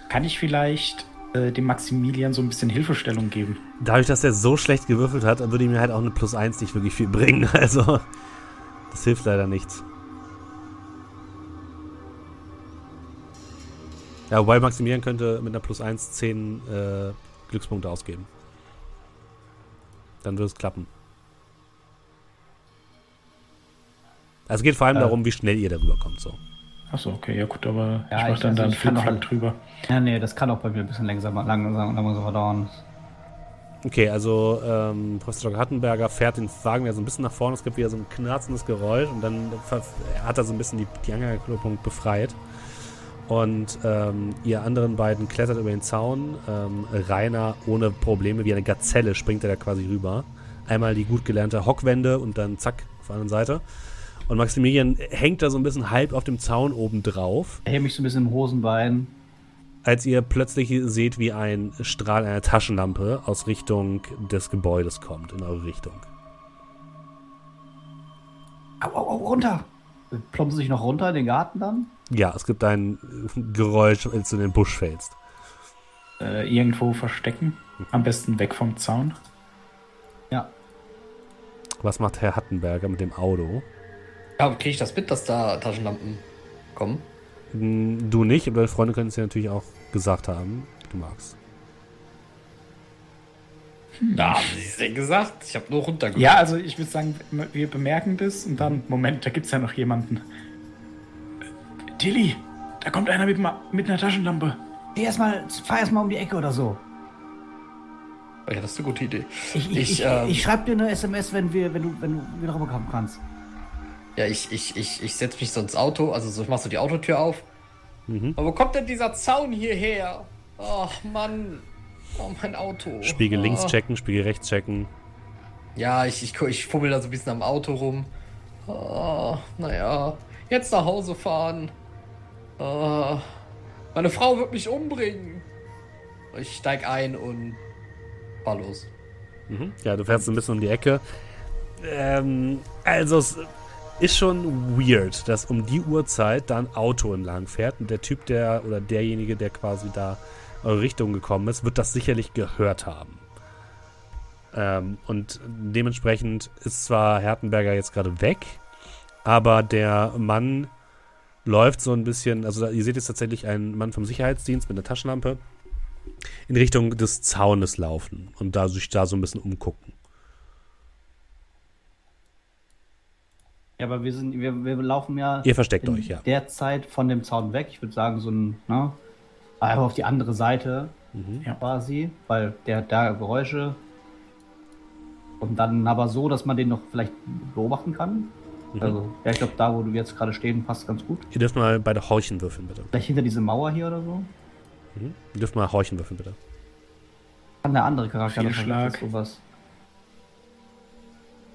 Kann ich vielleicht äh, dem Maximilian so ein bisschen Hilfestellung geben. Dadurch, dass er so schlecht gewürfelt hat, würde ihm halt auch eine Plus 1 nicht wirklich viel bringen. Also, das hilft leider nichts. Ja, wobei Maximilian könnte mit einer Plus 1 10 äh, Glückspunkte ausgeben. Dann würde es klappen. Also es geht vor allem Äh. darum, wie schnell ihr darüber kommt. So. Achso, okay, ja gut, aber Ja, ich mach ich- dann also da einen kann auch- Flickflack drüber. Ja, nee, das kann auch bei mir ein bisschen langsamer, langsamer, langsamer dauern. Okay, also ähm, Professor Dr. Hattenberger fährt den Wagen wieder so ein bisschen nach vorne. Es gibt wieder so ein knarzendes Geräusch und dann hat er so ein bisschen die, die Anhängerkupplung befreit. Und ähm, ihr anderen beiden klettert über den Zaun. Ähm, Rainer ohne Probleme, wie eine Gazelle springt er da quasi rüber. Einmal die gut gelernte Hockwende und dann zack auf der anderen Seite. Und Maximilian hängt da so ein bisschen halb auf dem Zaun oben drauf, hebe mich so ein bisschen im Hosenbein. als ihr plötzlich seht, wie ein Strahl einer Taschenlampe aus Richtung des Gebäudes kommt, in eure Richtung. Au, au, au, runter! Plumpst sich noch runter in den Garten dann? Ja, es gibt ein Geräusch, als du in den Busch fällst. Äh, irgendwo verstecken. Am besten weg vom Zaun. Ja. Was macht Herr Hattenberger mit dem Auto? Ja, kriege ich das mit, dass da Taschenlampen kommen? Hm, Du nicht, aber deine Freunde können es dir natürlich auch gesagt haben, wie du magst. Ja, haben sie es denn gesagt? Ich habe nur runtergeguckt. Ja, also ich würde sagen, wir bemerken das und dann, Moment, da gibt's ja noch jemanden. Äh, Tilly, da kommt einer mit, mit einer Taschenlampe. Geh erst mal, fahr erstmal um die Ecke oder so. Ja, das ist eine gute Idee. Ich, ich, Ich, ich, ähm, ich schreib dir eine SMS, wenn, wir, wenn, du, wenn du wieder rüberkommen kannst. Ja, ich, ich, ich, ich setze mich so ins Auto, also so, ich mach so die Autotür auf. Mhm. Aber wo kommt denn dieser Zaun hierher? Ach, Mann. Oh, mein Auto. Spiegel links Ah. checken, Spiegel rechts checken. Ja, ich, ich, ich fummel da so ein bisschen am Auto rum. Ah, naja, jetzt nach Hause fahren. Ah, meine Frau wird mich umbringen. Ich steig ein und fahr los. Mhm. Ja, du fährst ein bisschen um die Ecke. Ähm, also es ist schon weird, dass um die Uhrzeit da ein Auto entlang fährt und der Typ, der oder derjenige, der quasi da eure Richtung gekommen ist, wird das sicherlich gehört haben. Ähm, und dementsprechend ist zwar Hertenberger jetzt gerade weg, aber der Mann läuft so ein bisschen, also da- ihr seht jetzt tatsächlich einen Mann vom Sicherheitsdienst mit einer Taschenlampe in Richtung des Zaunes laufen und da sich da so ein bisschen umgucken. Ja, aber wir sind, wir, wir laufen ja Ihr versteckt in euch, ja. derzeit von dem Zaun weg. Ich würde sagen, so ein, ne? Einfach auf die andere Seite Mhm. Ja. quasi, weil der hat da Geräusche. Und dann aber so, dass man den noch vielleicht beobachten kann. Mhm. Also, ja, ich glaube, da, wo wir jetzt gerade stehen, passt ganz gut. Ihr dürft mal beide Horchen würfeln, bitte. Vielleicht hinter diese Mauer hier oder so. Mhm. Ihr dürft mal Horchen würfeln, bitte. Kann der andere Charakter noch sowas.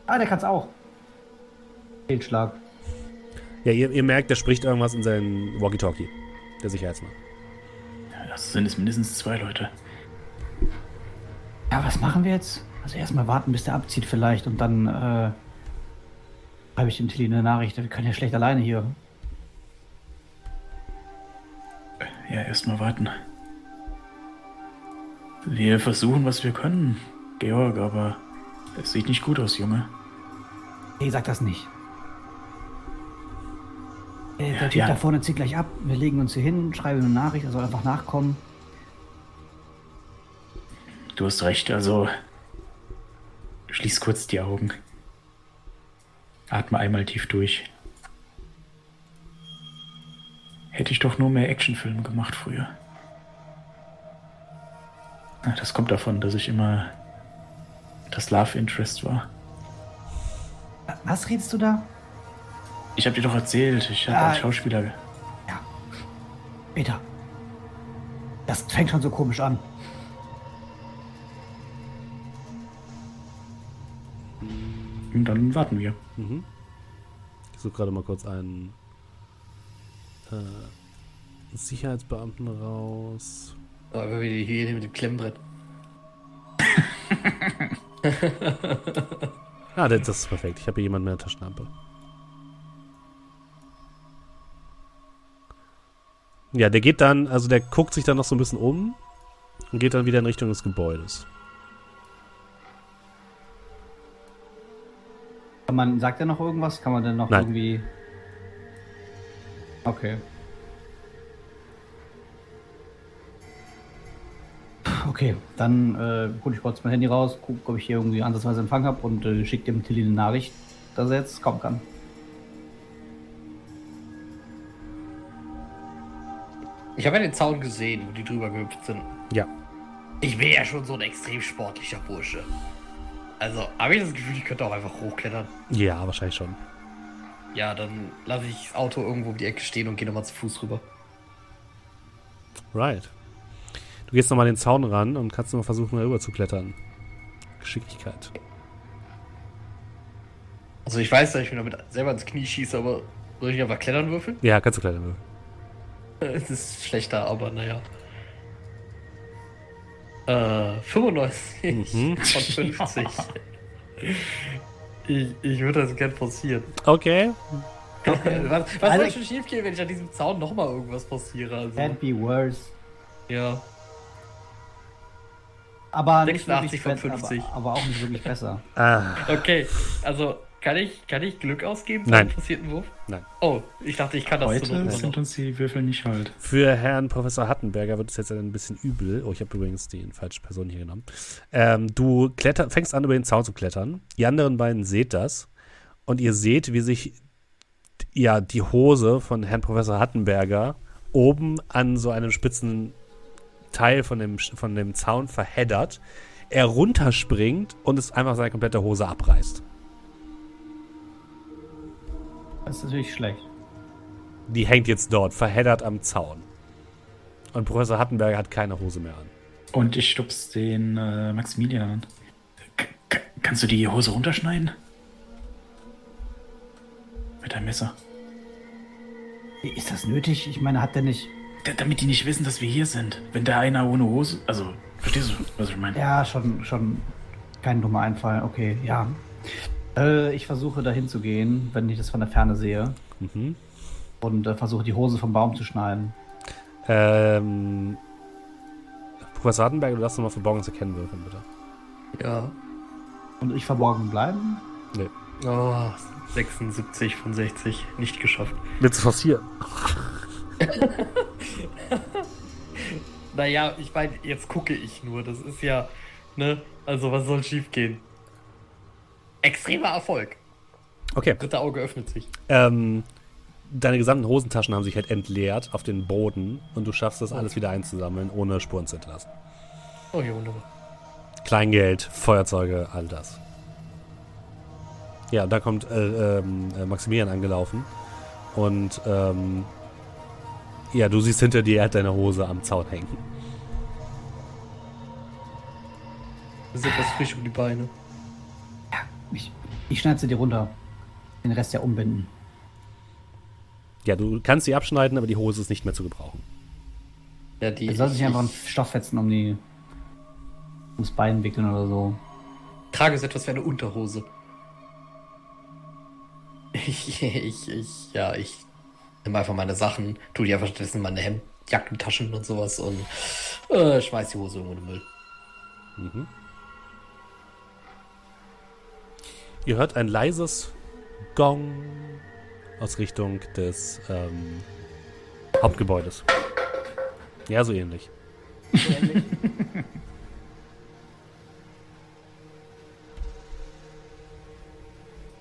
Ah, der kann's auch. Fehlschlag. Ja, ihr, ihr merkt, der spricht irgendwas in seinen Walkie-Talkie. Der Sicherheitsmann. Das sind es mindestens zwei Leute. Ja, was machen wir jetzt? Also erstmal warten, bis der abzieht vielleicht und dann äh, schreibe ich dem Tilly eine Nachricht. Wir können ja schlecht alleine hier. Ja, erstmal warten. Wir versuchen, was wir können, Georg, aber es sieht nicht gut aus, Junge. Hey, sag das nicht. Äh, der Typ ja. da vorne zieht gleich ab. Wir legen uns hier hin, schreiben eine Nachricht, er soll einfach nachkommen. Du hast recht, also schließ kurz die Augen. Atme einmal tief durch. Hätte ich doch nur mehr Actionfilme gemacht früher. Na, Das kommt davon, dass ich immer das Love Interest war. Was redest du da? Ich habe dir doch erzählt, ich habe Ah. als Schauspieler. Ja. Peter. Das fängt schon so komisch an. Und dann warten wir. Mhm. Ich suche gerade mal kurz einen äh, Sicherheitsbeamten raus. Aber wie hier mit dem Klemmbrett. Ah, das das ist perfekt. Ich habe hier jemanden mit einer Taschenlampe. Ja, der geht dann, also der guckt sich dann noch so ein bisschen um Und geht dann wieder in Richtung des Gebäudes. Kann man, sagt er noch irgendwas? Kann man denn noch Nein. irgendwie. Okay. Okay, dann äh, hole ich kurz mein Handy raus, gucke, ob ich hier irgendwie ansatzweise Empfang habe und äh, schicke dem Tilly eine Nachricht, dass er jetzt kommen kann. Ich habe ja den Zaun gesehen, wo die drüber gehüpft sind. Ja. Ich bin ja schon so ein extrem sportlicher Bursche. Also, habe ich das Gefühl, ich könnte auch einfach hochklettern. Ja, wahrscheinlich schon. Ja, dann lasse ich das Auto irgendwo um die Ecke stehen und gehe nochmal zu Fuß rüber. Right. Du gehst nochmal den Zaun ran und kannst nochmal versuchen, darüber zu klettern. Geschicklichkeit. Also ich weiß, dass ich mir damit selber ins Knie schieße, aber soll ich einfach klettern würfeln? Ja, kannst du klettern. Es ist schlechter, aber naja. Äh, 95 Mhm. von 50. ich, ich würde das gern forcieren. Okay. Was, was soll Alex- schon schief gehen, wenn ich an diesem Zaun nochmal irgendwas passiere? Also, Can't be worse. ja. Aber nicht 86 wirklich von be- 50. Aber, aber auch nicht wirklich besser. Ah, Okay, also kann ich, kann ich Glück ausgeben Nein. beim passierten Wurf? Nein. Oh, ich dachte, ich kann das zur Heute Not sind uns die Würfel nicht halt. für Herrn Professor Hattenberger wird es jetzt ein bisschen übel. Oh, ich habe übrigens die falsche Person hier genommen. Ähm, du kletter, fängst an, über den Zaun zu klettern. Die anderen beiden seht das. Und ihr seht, wie sich ja, die Hose von Herrn Professor Hattenberger oben an so einem spitzen Teil von dem, von dem Zaun verheddert. Er runterspringt und es einfach seine komplette Hose abreißt. Das ist natürlich schlecht. Die hängt jetzt dort, verheddert am Zaun. Und Professor Hattenberger hat keine Hose mehr an. Und ich stups den äh, Maximilian an. K kannst du die Hose runterschneiden? Mit einem Messer. Ist das nötig? Ich meine, hat der nicht. D damit die nicht wissen, dass wir hier sind. Wenn da einer ohne Hose. Also, verstehst du, was ich meine? Ja, schon, schon kein dummer Einfall. Okay, ja. Äh, ich versuche dahin zu gehen, wenn ich das von der Ferne sehe. Mhm. Und äh, versuche die Hose vom Baum zu schneiden. Ähm, Professor Hattenberger, du darfst nochmal Verborgenes erkennen würfeln, bitte. Ja. Und ich verborgen bleiben. Nee. Oh, 76 von 60. Nicht geschafft. Willst du forcieren? Naja, ich meine, jetzt gucke ich nur. Das ist ja, ne? Also, was soll schief gehen? Extremer Erfolg. Okay. Dritte Auge öffnet sich. Ähm, deine gesamten Hosentaschen haben sich halt entleert auf den Boden und du schaffst es alles wieder einzusammeln, ohne Spuren zu hinterlassen. Oh, ja, wunderbar. Kleingeld, Feuerzeuge, all das. Ja, da kommt äh, ähm, äh, Maximilian angelaufen und ähm, ja, du siehst hinter dir, er hat deine Hose am Zaun hängen. Das ist etwas frisch um die Beine. Ich, ich schneide sie dir runter. Den Rest ja umbinden. Ja, du kannst sie abschneiden, aber die Hose ist nicht mehr zu gebrauchen. Ja, die. Soll sich einfach einen Stofffetzen um die ums Bein wickeln oder so. trage so etwas wie eine Unterhose. Ich, ich, ich, ja, ich nehme einfach meine Sachen, tu die einfach stattdessen in meine Hemd, Jackentaschen und sowas und äh, schmeiß die Hose irgendwo in den Müll. Mhm. Ihr hört ein leises Gong aus Richtung des ähm, Hauptgebäudes. Ja, so ähnlich.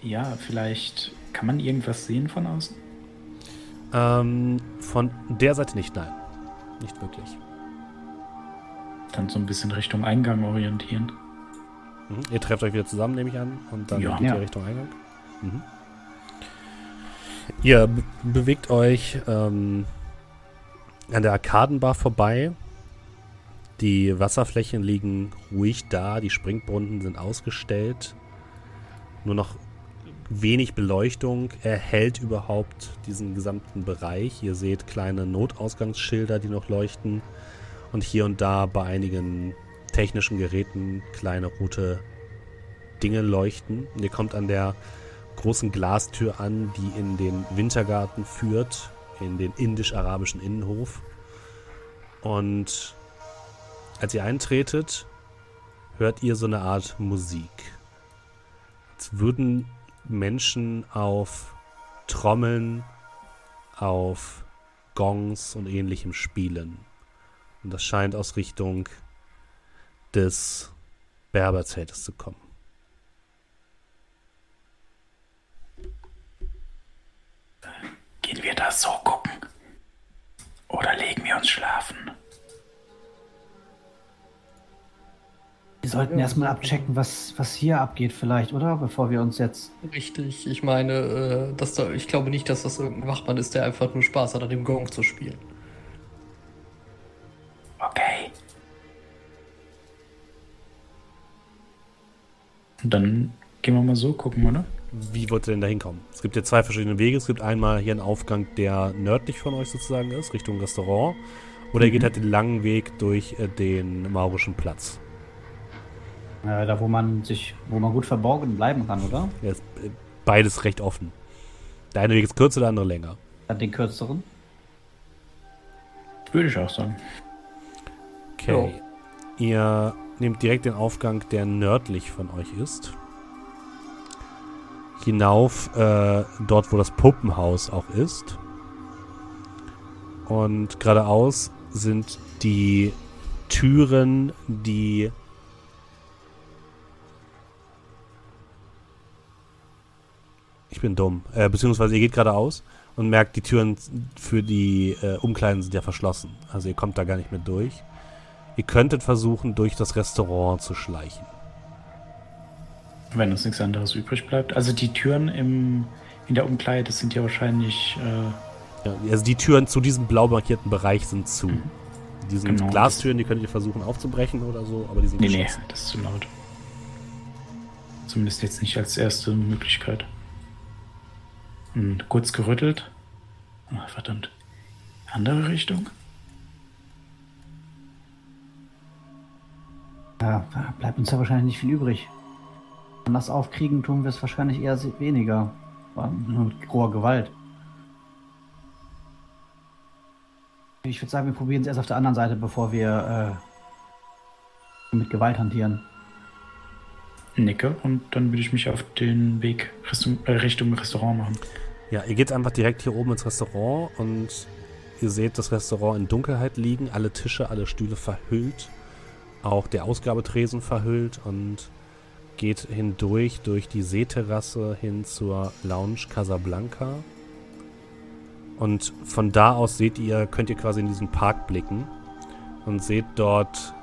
Ja, vielleicht kann man irgendwas sehen von außen? Ähm, von der Seite nicht, nein. Nicht wirklich. Dann so ein bisschen Richtung Eingang orientieren. Mhm. Ihr trefft euch wieder zusammen, nehme ich an, und dann Ja. geht Ja. ihr Richtung Eingang. Mhm. Ihr be bewegt euch ähm, an der Arkadenbar vorbei. Die Wasserflächen liegen ruhig da, die Springbrunnen sind ausgestellt. Nur noch wenig Beleuchtung erhält überhaupt diesen gesamten Bereich. Ihr seht kleine Notausgangsschilder, die noch leuchten. Und hier und da bei einigen technischen Geräten kleine rote Dinge leuchten. Ihr kommt an der großen Glastür an, die in den Wintergarten führt, in den indisch-arabischen Innenhof. Und Als ihr eintretet, hört ihr so eine Art Musik. Als würden Menschen auf Trommeln, auf Gongs und ähnlichem spielen. Und das scheint aus Richtung des Berberzeltes zu kommen. Gehen wir da so gucken? Oder legen wir uns schlafen? Wir sollten erstmal abchecken, was, was hier abgeht, vielleicht, oder? Bevor wir uns jetzt. Richtig, ich meine, äh, dass da, ich glaube nicht, dass das irgendein Wachmann ist, der einfach nur Spaß hat, an dem Gong zu spielen. Dann gehen wir mal so gucken, oder? Wie wollt ihr denn da hinkommen? Es gibt ja zwei verschiedene Wege. Es gibt einmal hier einen Aufgang, der nördlich von euch sozusagen ist, Richtung Restaurant. Oder ihr geht halt den langen Weg durch äh, den Maurischen Platz. Äh, da, wo man sich, wo man gut verborgen bleiben kann, oder? Ja, ist äh, beides recht offen. Der eine Weg ist kürzer, der andere länger. Dann den kürzeren. Würde ich auch sagen. Okay. Ihr nehmt direkt den Aufgang, der nördlich von euch ist. Hinauf, äh, dort, wo das Puppenhaus auch ist. Und geradeaus sind die Türen, die Ich bin dumm. Äh, beziehungsweise ihr geht geradeaus und merkt, die Türen für die äh, Umkleiden sind ja verschlossen. Also ihr kommt da gar nicht mehr durch. Ihr könntet versuchen, durch das Restaurant zu schleichen. Wenn uns nichts anderes übrig bleibt. Also die Türen im, in der Umkleide das sind ja wahrscheinlich. Äh, Ja, also die Türen zu diesem blau markierten Bereich sind zu. Mhm. Die sind Genau, Glastüren, die könnt ihr versuchen aufzubrechen oder so, aber die sind nee, nee, geschlossen. das ist zu laut. Zumindest jetzt nicht als erste Möglichkeit. Und kurz gerüttelt. Ah, verdammt. Andere Richtung? Ja, da bleibt uns ja wahrscheinlich nicht viel übrig. Wenn wir das aufkriegen, tun wir es wahrscheinlich eher weniger. Nur mit roher Gewalt. Ich würde sagen, wir probieren es erst auf der anderen Seite, bevor wir äh, mit Gewalt hantieren. Nicke und dann würde ich mich auf den Weg Richtung, äh, Richtung Restaurant machen. Ja, ihr geht einfach direkt hier oben ins Restaurant und ihr seht das Restaurant in Dunkelheit liegen, alle Tische, alle Stühle verhüllt, auch der Ausgabetresen verhüllt und geht hindurch durch die Seeterrasse hin zur Lounge Casablanca. Und von da aus seht ihr, könnt ihr quasi in diesen Park blicken und seht dort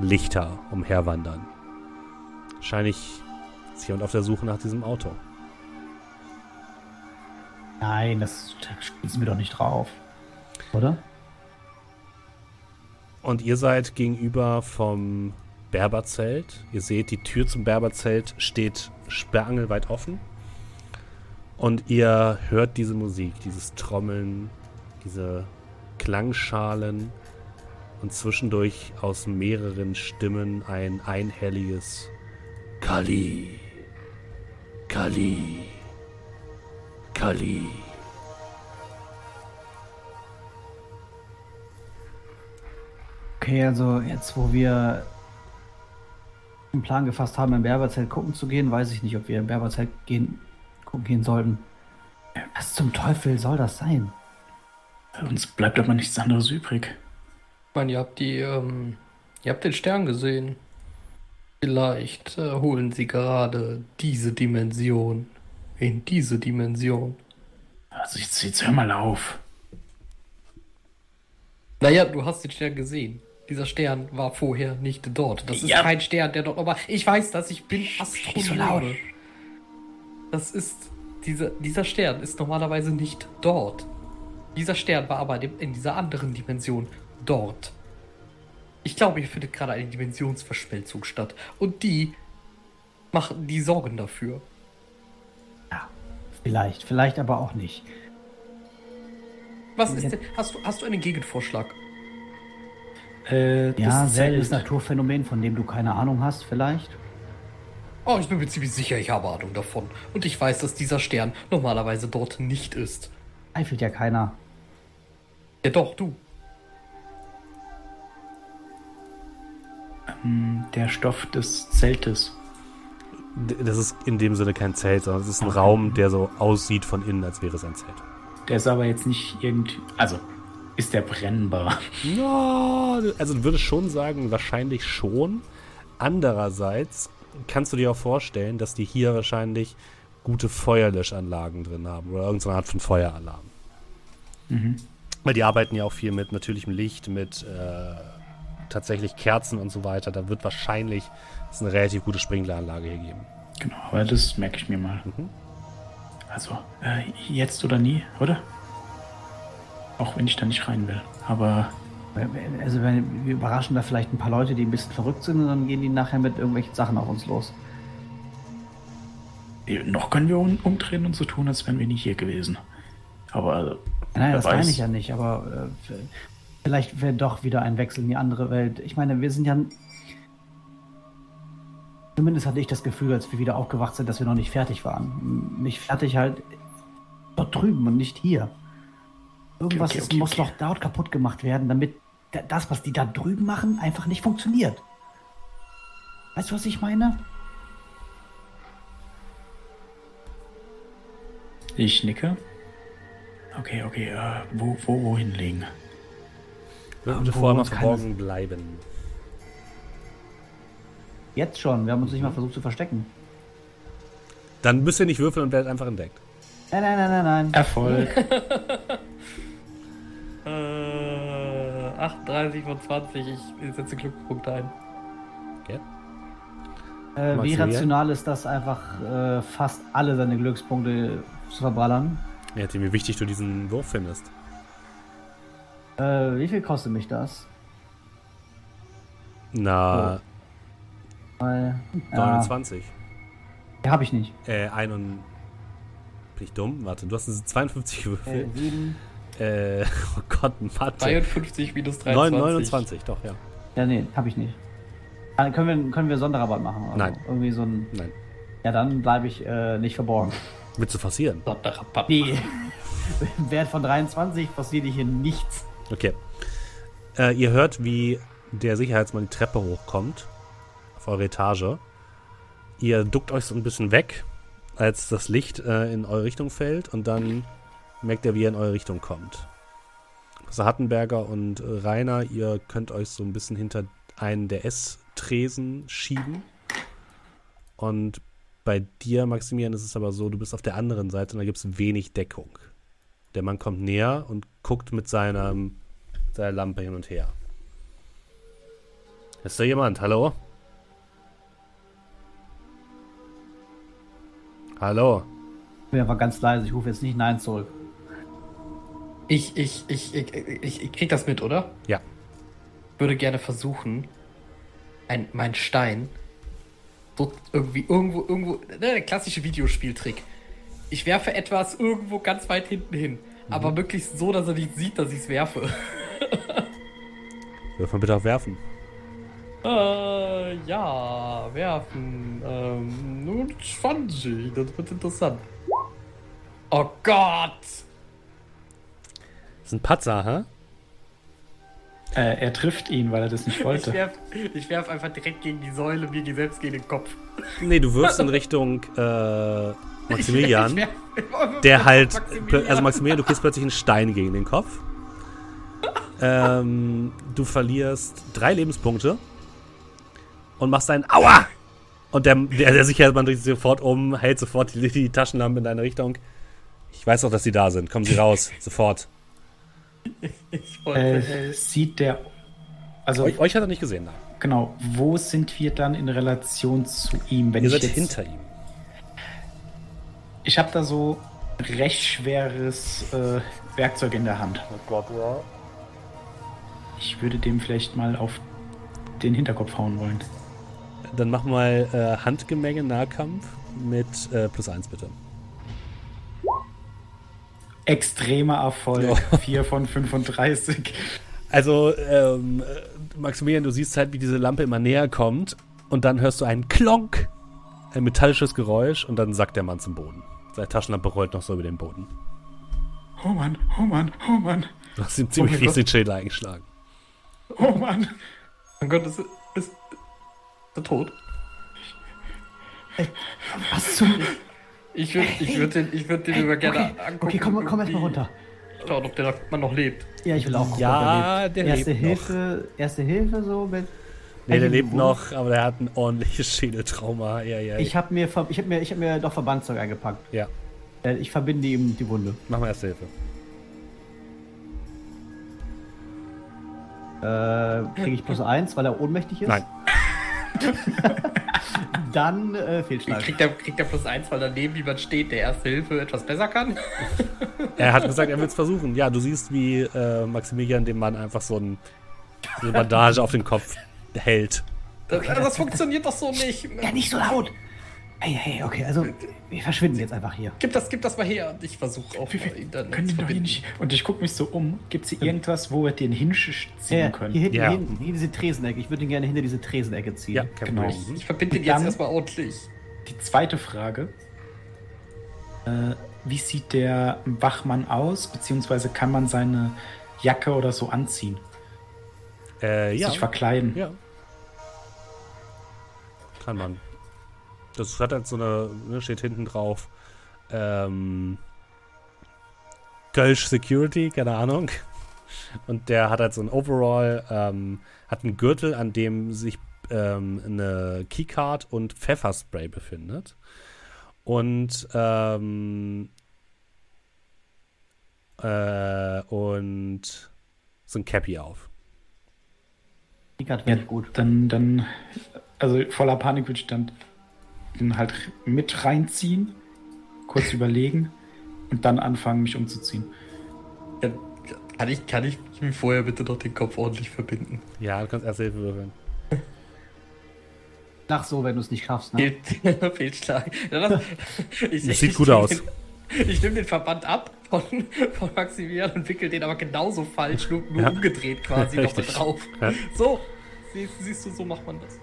Lichter umherwandern. Wahrscheinlich ist jemand auf der Suche nach diesem Auto. Nein, das da schließen wir doch nicht drauf. Oder? Und ihr seid gegenüber vom Berberzelt. Ihr seht, die Tür zum Berberzelt steht sperrangelweit offen. Und ihr hört diese Musik, dieses Trommeln, diese Klangschalen und zwischendurch aus mehreren Stimmen ein einhelliges Kali, Kali, Kali. Okay, also jetzt, wo wir einen Plan gefasst haben, im Berberzelt gucken zu gehen, weiß ich nicht, ob wir im Berberzelt gehen, gucken gehen sollten. Was zum Teufel soll das sein? Für uns bleibt aber nichts anderes übrig. Ich meine, ihr habt die, ähm, ihr habt den Stern gesehen. Vielleicht äh, holen sie gerade diese Dimension in diese Dimension. Also jetzt, jetzt hör mal auf. Naja, du hast den Stern gesehen. Dieser Stern war vorher nicht dort. Das ist Ja. kein Stern, der dort. Aber ich weiß das, ich bin. Astronome. Das ist. Dieser, dieser Stern ist normalerweise nicht dort. Dieser Stern war aber in dieser anderen Dimension dort. Ich glaube, hier findet gerade eine Dimensionsverschmelzung statt. Und die machen die Sorgen dafür. Ja, vielleicht, vielleicht aber auch nicht. Was ist denn. Hast du, hast du einen Gegenvorschlag? Äh, Ja, das seltenes. Naturphänomen, von dem du keine Ahnung hast, vielleicht. Oh, ich bin mir ziemlich sicher, ich habe Ahnung davon. Und ich weiß, dass dieser Stern normalerweise dort nicht ist. Zweifelt ja keiner. Ja, doch, du. Hm, Der Stoff des Zeltes. Das ist in dem Sinne kein Zelt, sondern es ist ein Raum, der so aussieht von innen, als wäre es ein Zelt. Der ist aber jetzt nicht irgendwie. Also, ist der brennbar? Ja, also du würdest schon sagen, wahrscheinlich schon. Andererseits kannst du dir auch vorstellen, dass die hier wahrscheinlich gute Feuerlöschanlagen drin haben oder irgendeine Art von Feueralarm. Mhm. Weil die arbeiten ja auch viel mit natürlichem Licht, mit äh, tatsächlich Kerzen und so weiter. Da wird wahrscheinlich es eine relativ gute Sprinkleranlage hier geben. Genau, aber das merke ich mir mal. Mhm. Also, äh, jetzt oder nie, oder? Auch wenn ich da nicht rein will. Aber Also wir überraschen da vielleicht ein paar Leute, die ein bisschen verrückt sind und dann gehen die nachher mit irgendwelchen Sachen auf uns los. noch können wir um, umdrehen und so tun, als wären wir nicht hier gewesen. Aber äh, Nein, das meine weiß. ich ja nicht, aber äh, vielleicht wäre doch wieder ein Wechsel in die andere Welt. Ich meine, wir sind ja. Zumindest hatte ich das Gefühl, als wir wieder aufgewacht sind, dass wir noch nicht fertig waren. Nicht fertig halt dort drüben und nicht hier. Irgendwas okay, ist- okay, muss okay. noch dort kaputt gemacht werden, damit da- das, was die da drüben machen, einfach nicht funktioniert. Weißt du, was ich meine? ich nicke. Okay, okay, äh, wo, wo, wo hinlegen? Vorher mal uns keine- verborgen bleiben. Jetzt schon. Wir haben uns nicht mal versucht zu verstecken. Dann müsst ihr nicht würfeln und werdet einfach entdeckt. Nein, nein, nein, nein, nein. Erfolg. 38 von 20. Ich setze Glückspunkte ein. Okay. Äh, wie rational ist das, einfach äh, fast alle seine Glückspunkte zu verballern? Ja, Tim, wie wichtig du diesen Wurf findest. Äh, wie viel kostet mich das? Na. Oh. Mal, 29. Ja, hab ich nicht. Äh, ein und. Bin ich dumm? Warte, du hast 52 äh, gewürfelt. Äh, 7, äh, oh Gott, Mathe. 53 minus 23. 9, 29, doch, ja. Ja, nee, habe ich nicht. Äh, können, wir, können wir Sonderrabatt machen? Also Nein. Irgendwie so ein. Nein. Ja, dann bleibe ich äh, nicht verborgen. Willst du forcieren? Sonderrabatt. Nee. Wert von 23 passiert hier nichts. Okay. Äh, ihr hört, wie der Sicherheitsmann die Treppe hochkommt. Auf eure Etage. Ihr duckt euch so ein bisschen weg, als das Licht äh, in eure Richtung fällt. Und dann merkt ihr, wie er in eure Richtung kommt. Professor Hattenberger und äh, Rainer, ihr könnt euch so ein bisschen hinter einen der Esstresen schieben. Und bei dir, Maximilian, ist es aber so, du bist auf der anderen Seite und da gibt es wenig Deckung. Der Mann kommt näher und guckt mit seiner, seiner Lampe hin und her. Ist da jemand? Hallo? Hallo? Ich bin einfach ganz leise. Ich rufe jetzt nicht Nein zurück. Ich, ich, ich, ich, ich, ich krieg das mit, oder? Ja. Würde gerne versuchen, ein, mein Stein so irgendwie irgendwo, irgendwo, ne, der klassische Videospieltrick. Ich werfe etwas irgendwo ganz weit hinten hin, aber möglichst so, dass er nicht sieht, dass ich es werfe. Wirf mal bitte auf Werfen. Äh, ja, werfen. Ähm, nur 20, das wird interessant. Oh Gott! Ein Patzer, hä? äh, er trifft ihn, weil er das nicht Ich wollte. werf, ich werf einfach direkt gegen die Säule, mir geht selbst gegen den Kopf. Nee, du wirfst in Richtung äh, Maximilian. Ich werf- der halt, Maximilian. also Maximilian, du kriegst plötzlich einen Stein gegen den Kopf. Ähm, du verlierst drei Lebenspunkte und machst einen Aua! Und der, der, der Sicherheitsmann dreht sich sofort um, hält sofort die, die Taschenlampe in deine Richtung. Ich weiß auch, dass sie da sind. Kommen sie raus, sofort. Ich wollte- Äh, sieht der. Also, Euch, euch hat er nicht gesehen, nein. genau, wo sind wir dann in Relation zu ihm? Wenn Ihr ich seid jetzt, hinter ihm. Ich habe da so recht schweres äh, Werkzeug in der Hand. Oh Gott, ja. Ich würde dem vielleicht mal auf den Hinterkopf hauen wollen. Dann mach mal äh, Handgemenge, Nahkampf mit äh, plus eins bitte. Extremer Erfolg. 4 von 35. Also, ähm, äh, Maximilian, du siehst halt, wie diese Lampe immer näher kommt und dann hörst du einen Klonk, ein metallisches Geräusch und dann sackt der Mann zum Boden. Seine Taschenlampe rollt noch so über den Boden. Oh Mann, oh Mann, oh Mann, Du hast ihm ziemlich fies Gott. den Schädel eingeschlagen. oh Mann. Mein Gott, es ist. Ist er tot? Was zum. Ich würde ich würd den, ich würd den über gerne okay, angucken. okay, komm, komm erst mal irgendwie runter. Schauen, ob der noch, man noch lebt. Ja, ich will auch gucken, Ja, ob er der lebt. Erste lebt noch. Hilfe, erste Hilfe so mit. Nee, der lebt Wunden. noch, aber der hat ein ordentliches Schädeltrauma. Ja, ja. Ich habe mir, ich hab mir, ich hab mir doch Verbandszeug eingepackt. ja, Äh, Ich verbinde ihm die Wunde. mach mal erste Hilfe. Äh, Kriege ich plus eins, weil er ohnmächtig ist? Nein. Dann äh, Fehlschlag. Kriegt er, kriegt er plus eins, weil daneben jemand steht, der Erste Hilfe etwas besser kann? Er hat gesagt, er will es versuchen. Ja, du siehst, wie äh, Maximilian dem Mann einfach so, ein, so eine Bandage auf den Kopf hält. Das, das funktioniert doch so nicht. Ja, nicht so laut! Hey, hey, okay, also wir verschwinden jetzt einfach hier. Gib das, gib das mal her. Ich versuche auch Wir, wir ihn dann können zu verbinden. nicht. Und ich gucke mich so um. Gibt es hier irgendwas, wo wir den hinziehen Ja, können? hier hinten, Ja. hier hinten, hier diese Tresenecke. Ich würde ihn gerne hinter diese Tresenecke ziehen. Ja, Genau. Problem. Ich verbinde ihn Und jetzt erstmal ordentlich. Die zweite Frage. Äh, wie sieht der Wachmann aus? Beziehungsweise kann man seine Jacke oder so anziehen? Äh, ja. Sich verkleiden? Ja. Kann man. Das hat halt so eine, ne, steht hinten drauf. Ähm, Kölsch Security, keine Ahnung. Und der hat halt so ein Overall, ähm, hat einen Gürtel, an dem sich ähm, eine Keycard und Pfefferspray befindet. Und, ähm, äh, und so ein Cappy auf. Gerade Ja, ja, gut. Dann, dann, also voller Panik würde ich dann den halt mit reinziehen, kurz überlegen und dann anfangen, mich umzuziehen. Ja, Kann ich, kann ich mir vorher bitte noch den Kopf ordentlich verbinden? Ja, du kannst erste Hilfe würfeln. Lach so, wenn du es nicht schaffst. Ne? Fehl, Fehlschlag. Ich, Das sieht gut aus. Den, ich nehme den Verband ab von, von Maximilian und wickel den aber genauso falsch, nur, nur Ja. umgedreht quasi noch mit Richtig. drauf. Ja. So, siehst, siehst du, so macht man das.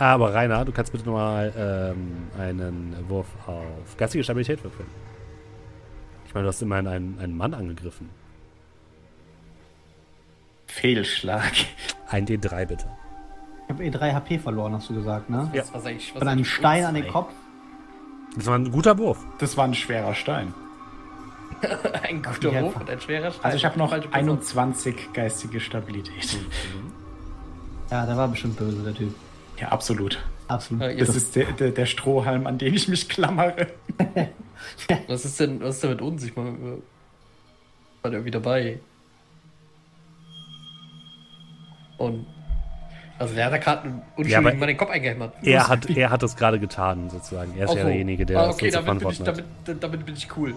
Aber Rainer, du kannst bitte nochmal ähm, einen Wurf auf geistige Stabilität würfeln. Ich meine, du hast immerhin einen, einen Mann angegriffen. Fehlschlag. Ein D3 bitte. Ich habe eh 3 HP verloren, hast du gesagt, ne? Ja. Das war eigentlich, was Von einem Stein an den. Kopf. Das war ein guter Wurf. Das war ein schwerer Stein. Ein guter. Wurf und ein schwerer Stein. Also ich habe noch Falsche Person. 21 geistige Stabilität. Ja, der war bestimmt böse, der Typ. Ja, absolut. Absolut. Ja, Das ist der, der, der Strohhalm, an den ich mich klammere. was ist denn, was ist denn mit uns? Ich meine, war der irgendwie dabei. Und also der hat da gerade einen Ja, mal den Kopf eingehämmert. Er hat, er hat das gerade getan, sozusagen. Er ist ja so. derjenige, der ah, das okay, so zu damit bin, ich, damit, damit bin ich cool.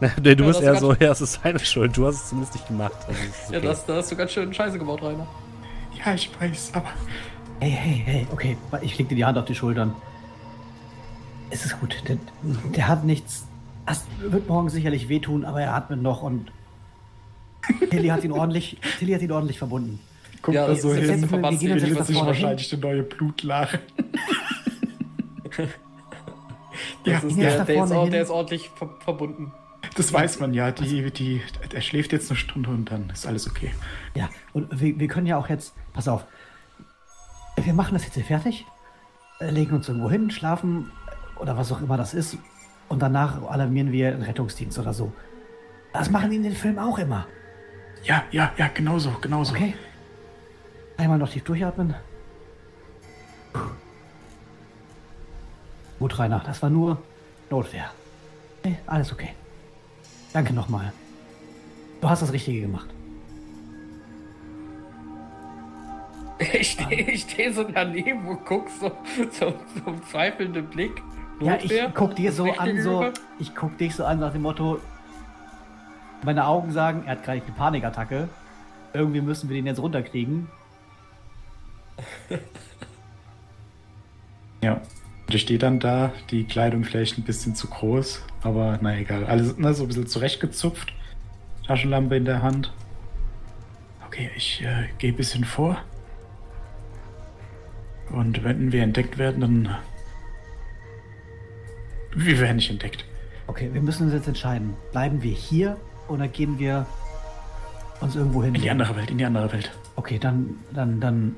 nee, du Ja, bist das eher ist so, ja, es ist seine Schuld. Du hast es zumindest nicht gemacht. Also, Ja, okay. das, da hast du ganz schön Scheiße gebaut, Rainer. Ja, ich weiß, aber Hey, hey, hey, okay. Ich leg dir die Hand auf die Schultern. Es ist gut. Der, der hat nichts. Das wird morgen sicherlich wehtun, aber er atmet noch und Tilly hat ihn ordentlich, Tilly hat ihn ordentlich verbunden. guck Ja, da das so ist der hin. beste Wir gehen Verbandsmittel, uns jetzt Bildet was nach sich hin. wahrscheinlich eine neue Blutlache. Das Ja, ist Jetzt der, der, ist, auch, hin. der ist ordentlich ver verbunden. das weiß man ja. Die, die, er schläft jetzt eine Stunde und dann ist alles okay. Ja, und wir, wir können ja auch jetzt. Pass auf. Wir machen das jetzt hier fertig, äh, legen uns irgendwo hin, schlafen oder was auch immer das ist. Und danach alarmieren wir den Rettungsdienst oder so. Das machen die in den Filmen auch immer. Ja, ja, ja, genauso, genauso. Okay. Einmal noch tief durchatmen. Puh. Gut, Rainer, das war nur Notwehr. Okay, alles okay. Danke nochmal. Du hast das Richtige gemacht. Ich stehe steh so daneben und guck so, so, so einen zweifelnden Blick. Ja, ich guck dir so an, so. Ich guck dich so an nach dem Motto. Meine Augen sagen, er hat gerade eine Panikattacke. Irgendwie müssen wir den jetzt runterkriegen. Ja. Und ich stehe dann da, die Kleidung vielleicht ein bisschen zu groß, aber na egal. Alles ne, so ein bisschen zurechtgezupft. Taschenlampe in der Hand. Okay, ich äh, gehe ein bisschen vor. Und wenn wir entdeckt werden, dann. Wir werden nicht entdeckt. Okay, wir müssen uns jetzt entscheiden. Bleiben wir hier oder gehen wir uns irgendwo hin? In die andere Welt, in die andere Welt. Okay, dann, dann, dann.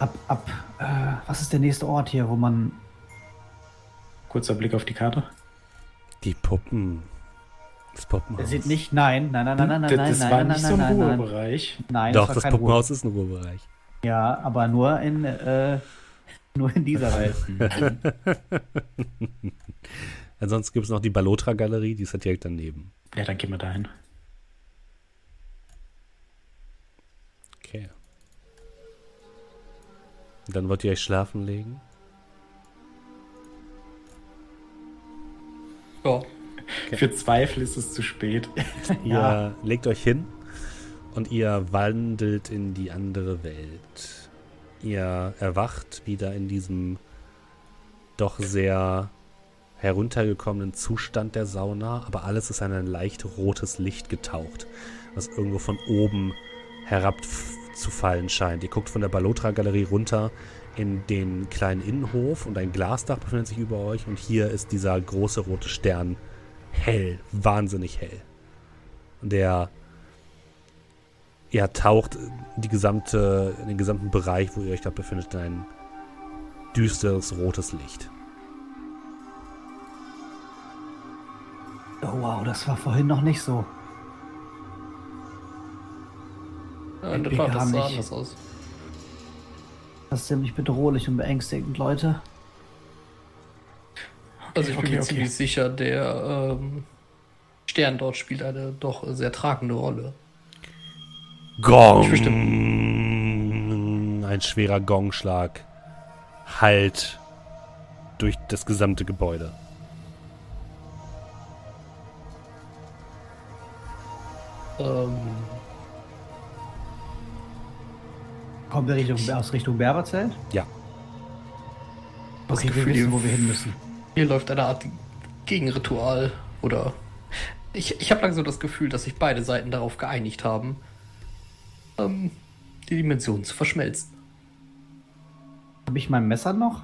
Ab, ab, äh, was ist der nächste Ort hier, wo man. Kurzer Blick auf die Karte. Die Puppen. Das Puppenhaus. Der sieht nicht. Nein, nein, nein, nein, nein, nein, das nein, war nein, nicht nein, so ein nein, nein. Ruhebereich. Nein, Doch, war das kein Puppenhaus ist ein Ruhebereich. Ruhe. Ja, aber nur in, äh, nur in dieser Welt. Ansonsten gibt es noch die Balotra-Galerie, die ist ja direkt daneben. Ja, dann gehen wir dahin. Okay. Und dann wollt ihr euch schlafen legen? Ja. Für Zweifel ist es zu spät. Ihr legt euch hin und ihr wandelt in die andere Welt. Ihr erwacht wieder in diesem doch sehr heruntergekommenen Zustand der Sauna, aber alles ist in ein leicht rotes Licht getaucht, was irgendwo von oben herab zu fallen scheint. Ihr guckt von der Balotra-Galerie runter in den kleinen Innenhof und ein Glasdach befindet sich über euch und hier ist dieser große rote Stern hell, wahnsinnig hell. Der ja, taucht die gesamte, den gesamten Bereich, wo ihr euch gerade befindet, in ein düsteres rotes Licht. Oh wow, das war vorhin noch nicht so. ja das sah anders aus. Das ist ziemlich bedrohlich und beängstigend, Leute. Also ich bin okay, mir okay. ziemlich sicher, der ähm, Stern dort spielt eine doch sehr tragende Rolle. Gong! Ein schwerer Gongschlag hallt durch das gesamte Gebäude. Ähm, Kommen wir Richtung, aus Richtung Berberzelt? Ja. Okay, wir Gefühl, wissen, wo wir hin müssen. Hier läuft eine Art Gegenritual oder ich, ich habe langsam das Gefühl, dass sich beide Seiten darauf geeinigt haben, ähm, die Dimensionen zu verschmelzen. Habe ich mein Messer noch?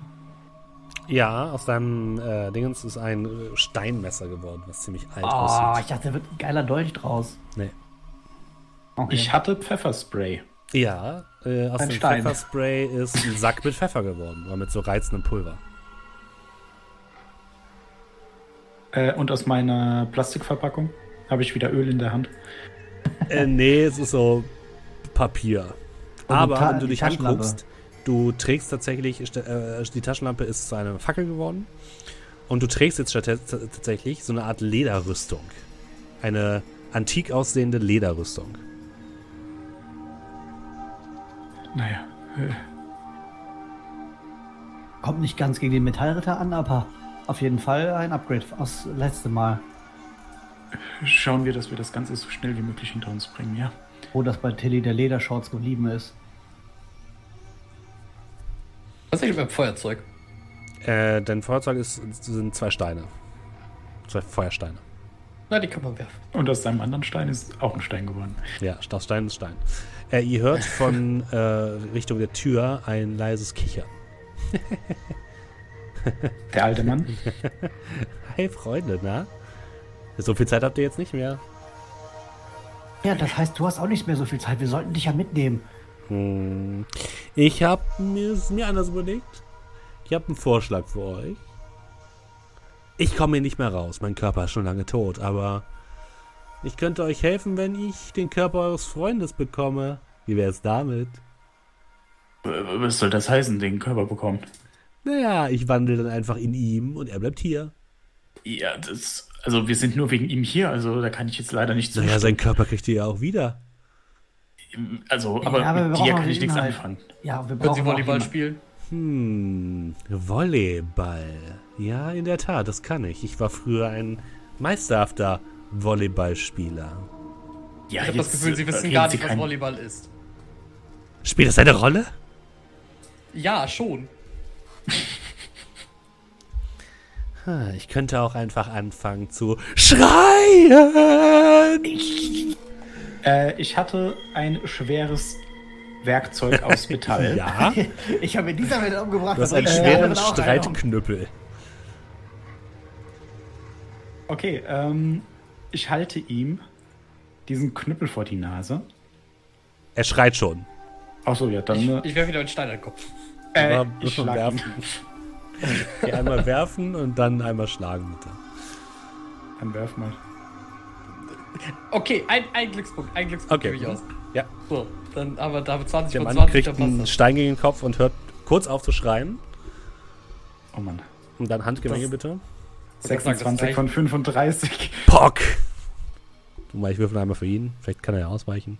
Ja, aus deinem äh, Dingens ist ein äh, Steinmesser geworden, was ziemlich alt Oh, aussieht. ich dachte, da wird ein geiler Dolch draus. Nee. Okay. Ich hatte Pfefferspray. Ja, äh, aus Ein dem Stein. Pfefferspray ist ein Sack mit Pfeffer geworden, oder mit so reizendem Pulver. Äh, und aus meiner Plastikverpackung habe ich wieder Öl in der Hand. Äh, nee, es ist so Papier. Und Aber wenn du dich anguckst, du trägst tatsächlich, äh, die Taschenlampe ist zu einer Fackel geworden. Und du trägst jetzt tatsächlich so eine Art Lederrüstung. Eine antik aussehende Lederrüstung. Naja, äh, Kommt nicht ganz gegen den Metallritter an, aber auf jeden Fall ein Upgrade aus letztem Mal. schauen wir, dass wir das Ganze so schnell wie möglich hinter uns bringen, ja? Wo das bei Tilly der Ledershorts geblieben ist. Was ist mit dem Feuerzeug? Äh, dein Feuerzeug ist, sind zwei Steine. Zwei Feuersteine. Na, die kann man werfen. Und aus seinem anderen Stein ist auch ein Stein geworden. Ja, aus Stein ist Stein. Äh, ihr hört von äh, Richtung der Tür ein leises Kichern. Der alte Mann. Hey Freunde, na? So viel Zeit habt ihr jetzt nicht mehr. Ja, das heißt, du hast auch nicht mehr so viel Zeit. Wir sollten dich ja mitnehmen. Hm. Ich habe mir, es mir anders überlegt. Ich habe einen Vorschlag für euch. Ich komme hier nicht mehr raus. Mein Körper ist schon lange tot, aber ich könnte euch helfen, wenn ich den Körper eures Freundes bekomme. Wie wäre es damit? Was soll das heißen, den Körper bekommen? Naja, ich wandle dann einfach in ihm und er bleibt hier. Ja, das. Also, wir sind nur wegen ihm hier, also da kann ich jetzt leider nicht Naja, sein Körper kriegt ihr ja auch wieder. Also, aber, Ja, aber mit dir kann ich nichts anfangen. Ja, wir Können brauchen Sie Volleyball spielen? Hm, Volleyball. Ja, in der Tat, das kann ich. Ich war früher ein meisterhafter Volleyballspieler. Ja, Ich habe das Gefühl, Sie wissen gar nicht, was Volleyball ist. Spielt das eine Rolle? Ja, schon. Ich könnte auch einfach anfangen zu schreien. Äh, ich hatte ein schweres Werkzeug aus Metall. Ja, Ich habe in dieser Welt umgebracht. du hast das einen schweren reinhauen. Streitknüppel. Okay, ähm, ich halte ihm diesen Knüppel vor die Nase. Er schreit schon. Achso, ja, dann. Ich, äh, ich werfe wieder einen Stein an den Kopf. äh, ich wir schlag ihn. Okay, einmal werfen und dann einmal schlagen, bitte. Dann werf mal. Okay, ein, ein Glückspunkt. Ein Glückspunkt Okay. gebe ich aus. Ja, So, dann aber da 20 der von Mann 20, kriegt einen. Stein gegen den Kopf und hört kurz auf zu schreien. Oh Mann. Und dann Handgemenge, Das- bitte. Ich wollte sagen, das 26 reicht. von 35. Pock! Du mal, ich würfel einmal für ihn. Vielleicht kann er ja ausweichen.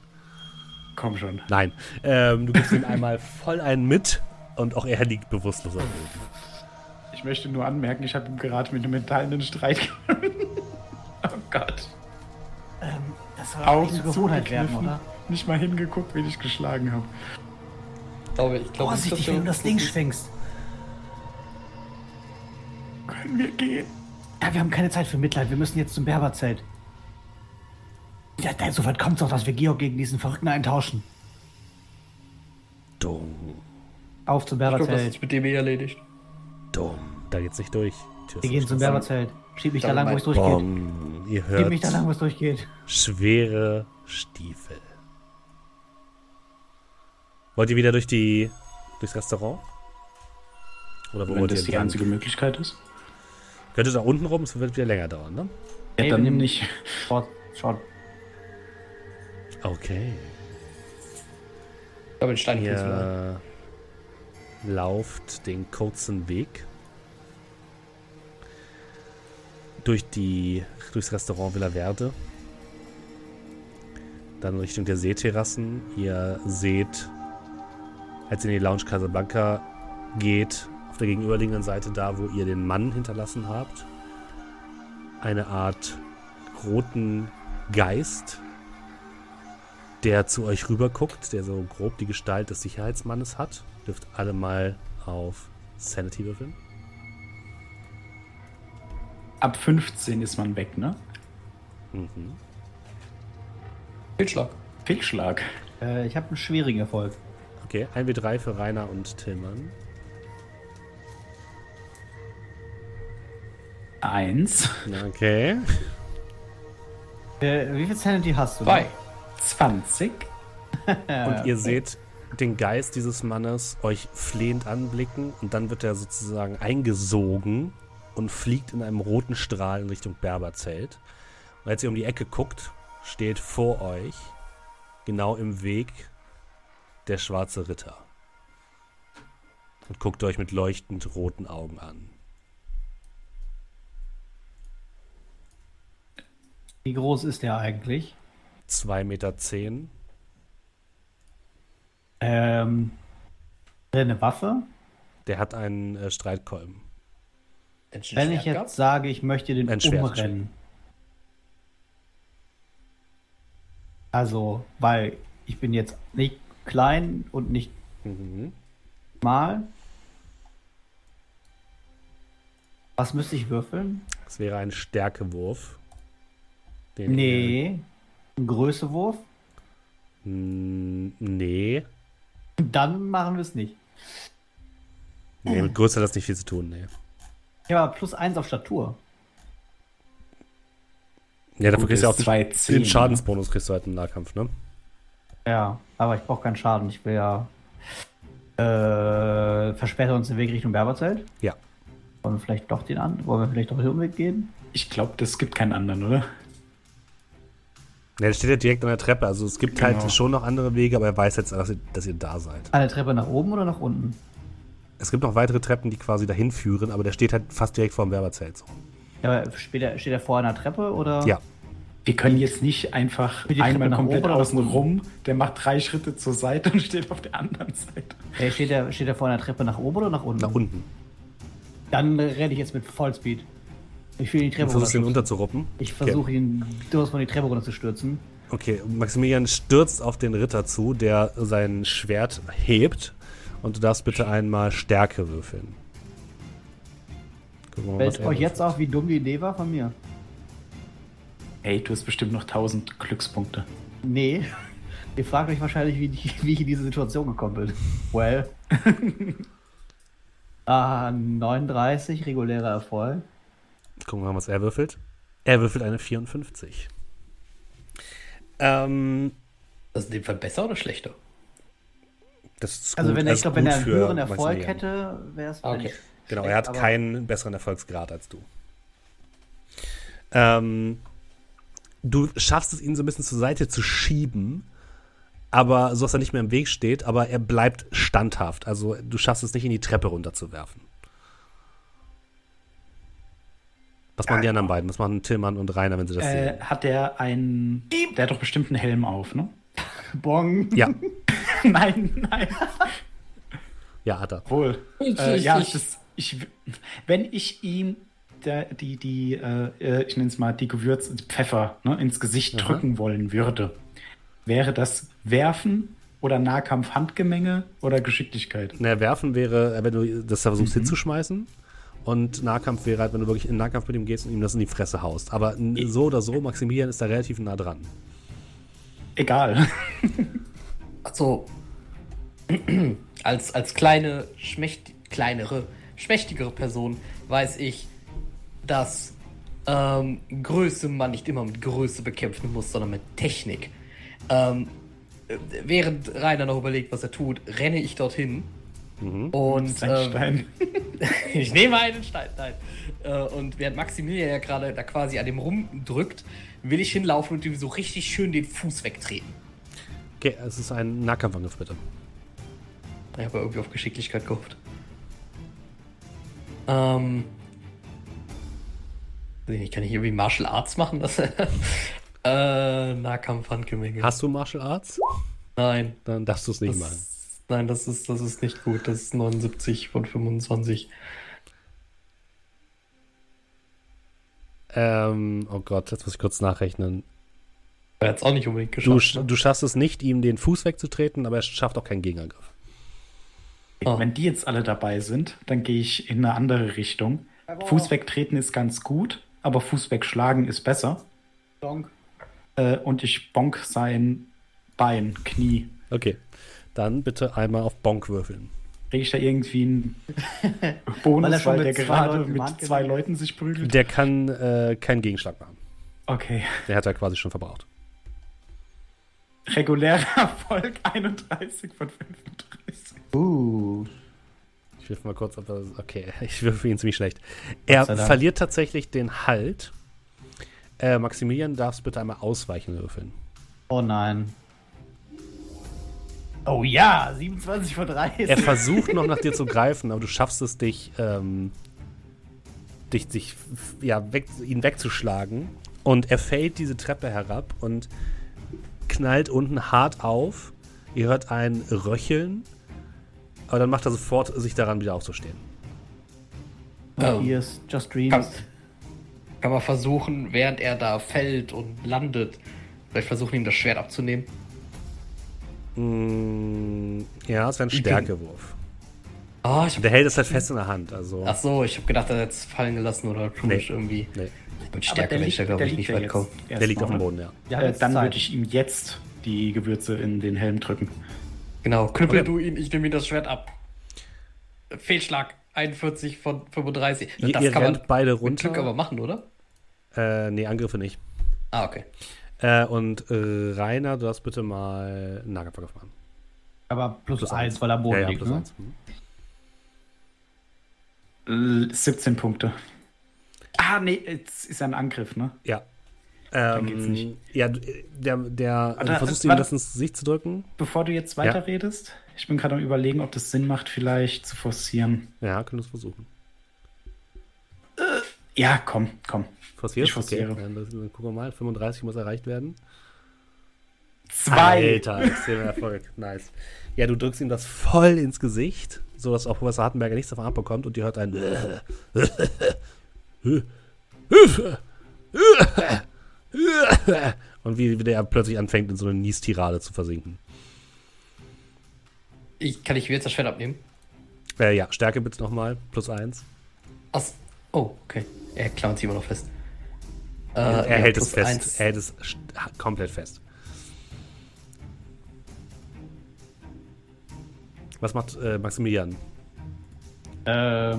Komm schon. Nein. Ähm, du gibst ihm einmal voll einen mit und auch er liegt bewusstlos am Boden. Ich möchte nur anmerken, ich habe ihm gerade mit einem Metall einen Streit gewonnen. oh Gott. Ähm, das soll Augen eine Gewohnheit werden, oder? Nicht mal hingeguckt, wen ich geschlagen habe. Ich glaube, ich glaube, nicht, Vorsichtig, wenn du das Ding schwingst. Können wir gehen? Ja, wir haben keine Zeit für Mitleid. Wir müssen jetzt zum Berberzelt. Ja, da, so weit kommt doch, dass wir Georg gegen diesen Verrückten eintauschen. Dumm, Auf zum Ich glaube, das Berberzelt. ist mit dem eh erledigt. Da geht's nicht durch. Wir gehen zum. Berberzelt. Schieb mich da lang, wo es durchgeht. Bom. Ihr Schieb mich da lang, hört wo es durchgeht. schwere Stiefel. Wollt ihr wieder durch die durchs Restaurant? Oder wo Wenn wollt ihr das die einzige Möglichkeit ist. Könnte da unten rum, es wird wieder länger dauern, ne? Ja, dann nehmen- nicht. Schaut, schaut. Okay. Ich glaube, den Stein kriegst du mal. Ihr lauft den kurzen Weg durch die durchs Restaurant Villa Verde. Dann Richtung der Seeterrassen. Ihr seht, als ihr in die Lounge Casablanca geht, auf der gegenüberliegenden Seite da, wo ihr den Mann hinterlassen habt, eine Art roten Geist, der zu euch rüber guckt, der so grob die Gestalt des Sicherheitsmannes hat. Dürft alle mal auf Sanity würfeln. Ab 15 ist man weg, ne? Mhm. Fehlschlag. Fehlschlag. Äh, ich habe einen schwierigen Erfolg. Okay, 1w3 für Rainer und Tillmann. Eins. Okay. Äh, wie viel Sanity hast du? Zwei. 20. Und ihr seht den Geist dieses Mannes euch flehend anblicken und dann wird er sozusagen eingesogen und fliegt in einem roten Strahl in Richtung Berberzelt. Und als ihr um die Ecke guckt, steht vor euch, genau im Weg, der schwarze Ritter. Und guckt euch mit leuchtend roten Augen an. Wie groß ist der eigentlich? 2,10 Meter. Zehn. Ähm, hat eine Waffe? Der hat einen äh, Streitkolben. Wenn ich jetzt gehabt? sage, ich möchte den umrennen. Also, weil ich bin jetzt nicht klein und nicht Mhm. mal. Was müsste ich würfeln? Das wäre ein Stärkewurf. Den Nee. Ein Größewurf? nee. Dann machen wir es nicht. Nee, mit Größe hat das nicht viel zu tun, nee. Habe aber plus eins auf Statur. Ja, dafür Gut, kriegst du auch ist den, 2,10, den Schadensbonus kriegst du halt im Nahkampf, ne? Ja, aber ich brauche keinen Schaden. Ich will ja. Äh, versperrt uns den Weg Richtung Berberzelt. Ja. Wollen wir vielleicht doch den an? Wollen wir vielleicht doch den Umweg gehen? Ich glaube, das gibt keinen anderen, oder? Ja, der steht ja direkt an der Treppe. Also es gibt Genau. halt schon noch andere Wege, aber er weiß jetzt, dass ihr, dass ihr da seid. Eine Treppe nach oben oder nach unten? Es gibt noch weitere Treppen, die quasi dahin führen, aber der steht halt fast direkt vor dem Werberzelt. So. Ja, aber steht er, steht er vor einer Treppe oder? Ja. Wir können jetzt nicht einfach einmal komplett außen rum. Der macht drei Schritte zur Seite und steht auf der anderen Seite. Äh, steht, er, steht er vor einer Treppe nach oben oder nach unten? Nach unten. Dann renne ich jetzt mit Vollspeed. Ich will die Treppe versuchst ihn runterstürzen. unterzuruppen. Ich versuche ihn durchaus von die Treppe runter zu stürzen. Okay, Maximilian stürzt auf den Ritter zu, der sein Schwert hebt. Und du darfst bitte einmal Stärke würfeln. Gucken wir mal, was Fällt er euch jetzt auf, wie dumm die Idee war von mir? Ey, du hast bestimmt noch 1000 Glückspunkte. Nee. Ihr fragt euch wahrscheinlich, wie, wie ich in diese Situation gekommen bin. Well. ah, 39, regulärer Erfolg. Gucken wir mal, was er würfelt. Er würfelt eine 54. Ähm, Das ist in dem Fall besser oder schlechter? Das ist Also gut- wenn er, ich glaube, wenn er einen für höheren Erfolg hätte, wäre es Okay. nicht Genau, er hat keinen besseren Erfolgsgrad als du. Ähm, du schaffst es, ihn so ein bisschen zur Seite zu schieben, aber so, dass er nicht mehr im Weg steht, aber er bleibt standhaft. Also du schaffst es nicht, in die Treppe runterzuwerfen. Was machen die anderen beiden? Was machen Tillmann und Rainer, wenn sie das Äh, sehen? hat der einen. Der hat doch bestimmt einen Helm auf, ne? Bong. Ja, nein, nein. ja, hat er. Wohl. Ich- Äh, ich- ja, ich- das, ich, wenn ich ihm der, die, die, äh, äh, ich nenne es mal, die Gewürz, Pfeffer ne, ins Gesicht Aha. drücken wollen würde, wäre das Werfen oder Nahkampf-Handgemenge oder Geschicklichkeit? Na, werfen wäre, äh, wenn du das versuchst Mhm. hinzuschmeißen. Und Nahkampf wäre halt, wenn du wirklich in Nahkampf mit ihm gehst und ihm das in die Fresse haust. Aber so oder so, Maximilian ist da relativ nah dran. Egal. Also, als, als kleine, schmächt, kleinere, schmächtigere Person weiß ich, dass ähm, Größe man nicht immer mit Größe bekämpfen muss, sondern mit Technik. Ähm, äh, während Rainer noch überlegt, was er tut, renne ich dorthin. Und Ein ähm, Stein. ich nehme einen Stein, nein. Äh, und während Maximilian ja gerade da quasi an dem rumdrückt, will ich hinlaufen und ihm so richtig schön den Fuß wegtreten. Okay, es ist ein Nahkampfangriff, bitte. Ich habe irgendwie auf Geschicklichkeit gehofft. Ähm. ich nicht, Kann ich irgendwie Martial Arts machen? Das, äh, Nahkampf-Handgemenge. Hast du Martial Arts? Nein. Dann darfst du es nicht Das, machen. nein, das ist, das ist nicht gut. Das ist 79 von 25. Ähm, oh Gott, jetzt muss ich kurz nachrechnen. Er hat es auch nicht unbedingt Du, geschafft. ne? du schaffst es nicht, ihm den Fuß wegzutreten, aber er schafft auch keinen Gegenangriff. Ah. Wenn die jetzt alle dabei sind, dann gehe ich in eine andere Richtung. Fuß wegtreten ist ganz gut, aber Fuß wegschlagen ist besser. Bong. Äh, und ich bonk sein Bein, Knie. Okay, dann bitte einmal auf Bonk würfeln. Kriege ich da irgendwie einen Weil Bonus, weil, mit der gerade mit zwei Leuten sich prügelt? Der kann äh, keinen Gegenschlag machen. Okay. Der hat er quasi schon verbraucht. Regulärer Erfolg 31 von 35. Uh. Ich würfel mal kurz, ob er. Okay, ich würfel ihn ziemlich schlecht. Er verliert tatsächlich den Halt. Äh, Maximilian, darfst bitte einmal ausweichen würfeln. Oh nein. Oh ja, 27 von 30. Er versucht noch nach dir zu greifen, aber du schaffst es, dich, ähm, dich, dich ja, weg, ihn wegzuschlagen. Und er fällt diese Treppe herab und knallt unten hart auf. Ihr hört ein Röcheln, aber dann macht er sofort sich daran, wieder aufzustehen. Hier ist Just Kann, Dreams. kann man versuchen, während er da fällt und landet, vielleicht versuchen, ihm das Schwert abzunehmen. Mm, ja, es wäre ein Stärkewurf. Ich hab, Der hält es halt fest in der Hand, also. ach so, ich habe gedacht, er hat es fallen gelassen oder tue Nee. irgendwie. Nee, Bin stärker, wenn ich da, glaube ich, nicht ja weit komme. erst der liegt auf noch, dem? Boden, ja. Ja, Äh, dann Zeit. würde ich ihm jetzt die Gewürze in den Helm drücken. Genau, knüppel Okay. du ihn, ich nehme ihm das Schwert ab. Fehlschlag, 41 von 35. Ihr, das ihr kann man rennt beide mit runter. Glück aber machen, oder? Äh, nee, Angriffe nicht. Ah, okay. Äh, und äh, Rainer, du darfst bitte mal einen Nahkampfangriff machen. Aber plus, Plus eins, eins. weil er am Boden ja, ja, liegt. plus ne? eins. Hm. L 17 Punkte. Ah, nee, jetzt ist ein Angriff, ne? Ja. Ähm, geht's nicht. Ja, du- der, der also Warte, du versuchst ihm das ins Gesicht zu drücken. Bevor du jetzt weiterredest, ich bin gerade am überlegen, ob das Sinn macht, vielleicht zu forcieren. Ja, könntest du versuchen. Ja, komm, komm. Forcierst? Ich forciere. Okay, dann, dann gucken wir mal. 35 muss erreicht werden. Zwei. Alter, extremer Erfolg. Nice. Ja, du drückst ihm das voll ins Gesicht, sodass auch Professor Hartenberger nichts davon abbekommt und ihr hört ein und wie, wie der plötzlich anfängt, in so eine Niestirade zu versinken. Ich, kann ich mir jetzt das Schwert abnehmen? Äh, ja, Stärke bitte nochmal, plus eins. Ach, oh, okay. Er klammert sich immer noch fest. Äh, er ja, hält es fest. eins. Er hält es komplett fest. Was macht äh, Maximilian? Äh,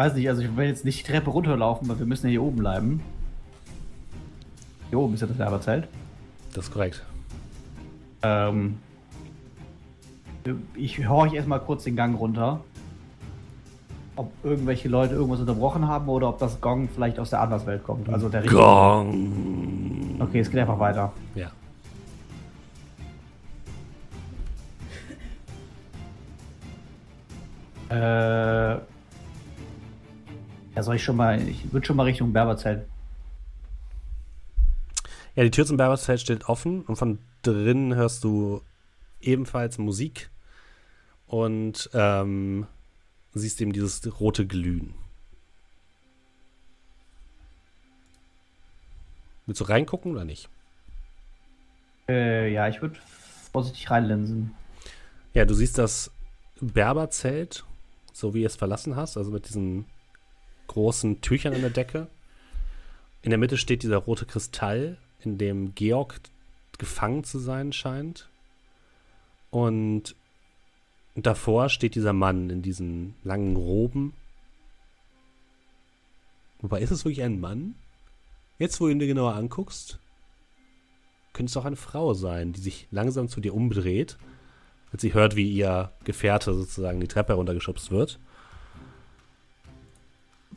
weiß nicht, also ich will jetzt nicht die Treppe runterlaufen, weil wir müssen ja hier oben bleiben. Hier oben ist ja das Werberzelt. Das ist korrekt. Ähm, Ich horche erstmal kurz den Gang runter. Ob irgendwelche Leute irgendwas unterbrochen haben oder ob das Gong vielleicht aus der Anderswelt kommt. Also der Gong. Okay, es geht einfach weiter. Ja. Äh. Ja, soll ich schon mal. Ich würde schon mal Richtung Berberzelt. Ja, die Tür zum Berberzelt steht offen und von drinnen hörst du ebenfalls Musik und ähm, siehst eben dieses rote Glühen. Willst du reingucken oder nicht? Äh, ja, ich würde vorsichtig reinlinsen. Ja, du siehst das Berberzelt, so wie ihr es verlassen hast, also mit diesen großen Tüchern an der Decke. In der Mitte steht dieser rote Kristall, in dem Georg gefangen zu sein scheint. Und davor steht dieser Mann in diesen langen Roben. Wobei, ist es wirklich ein Mann? Jetzt, wo du ihn dir genauer anguckst, könnte es auch eine Frau sein, die sich langsam zu dir umdreht als sie hört, wie ihr Gefährte sozusagen die Treppe runtergeschubst wird.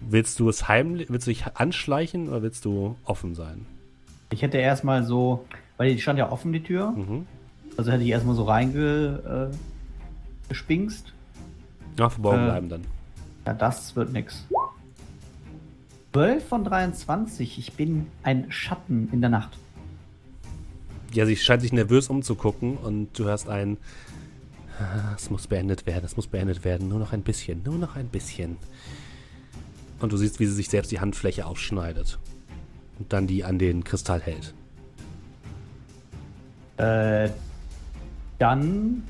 Willst du es heimlich, willst du dich anschleichen oder willst du offen sein? Ich hätte erstmal so. Weil die stand ja offen, die Tür. Mhm. Also hätte ich erstmal so reinge. Äh. Ja, verborgen Äh. bleiben dann. Ja, das wird nix. 12 von 23. Ich bin ein Schatten in der Nacht. Ja, sie scheint sich nervös umzugucken und du hörst ein. "Ah, Es muss beendet werden, es muss beendet werden. Nur noch ein bisschen, nur noch ein bisschen. Und du siehst, wie sie sich selbst die Handfläche aufschneidet. Und dann die an den Kristall hält. Äh, dann.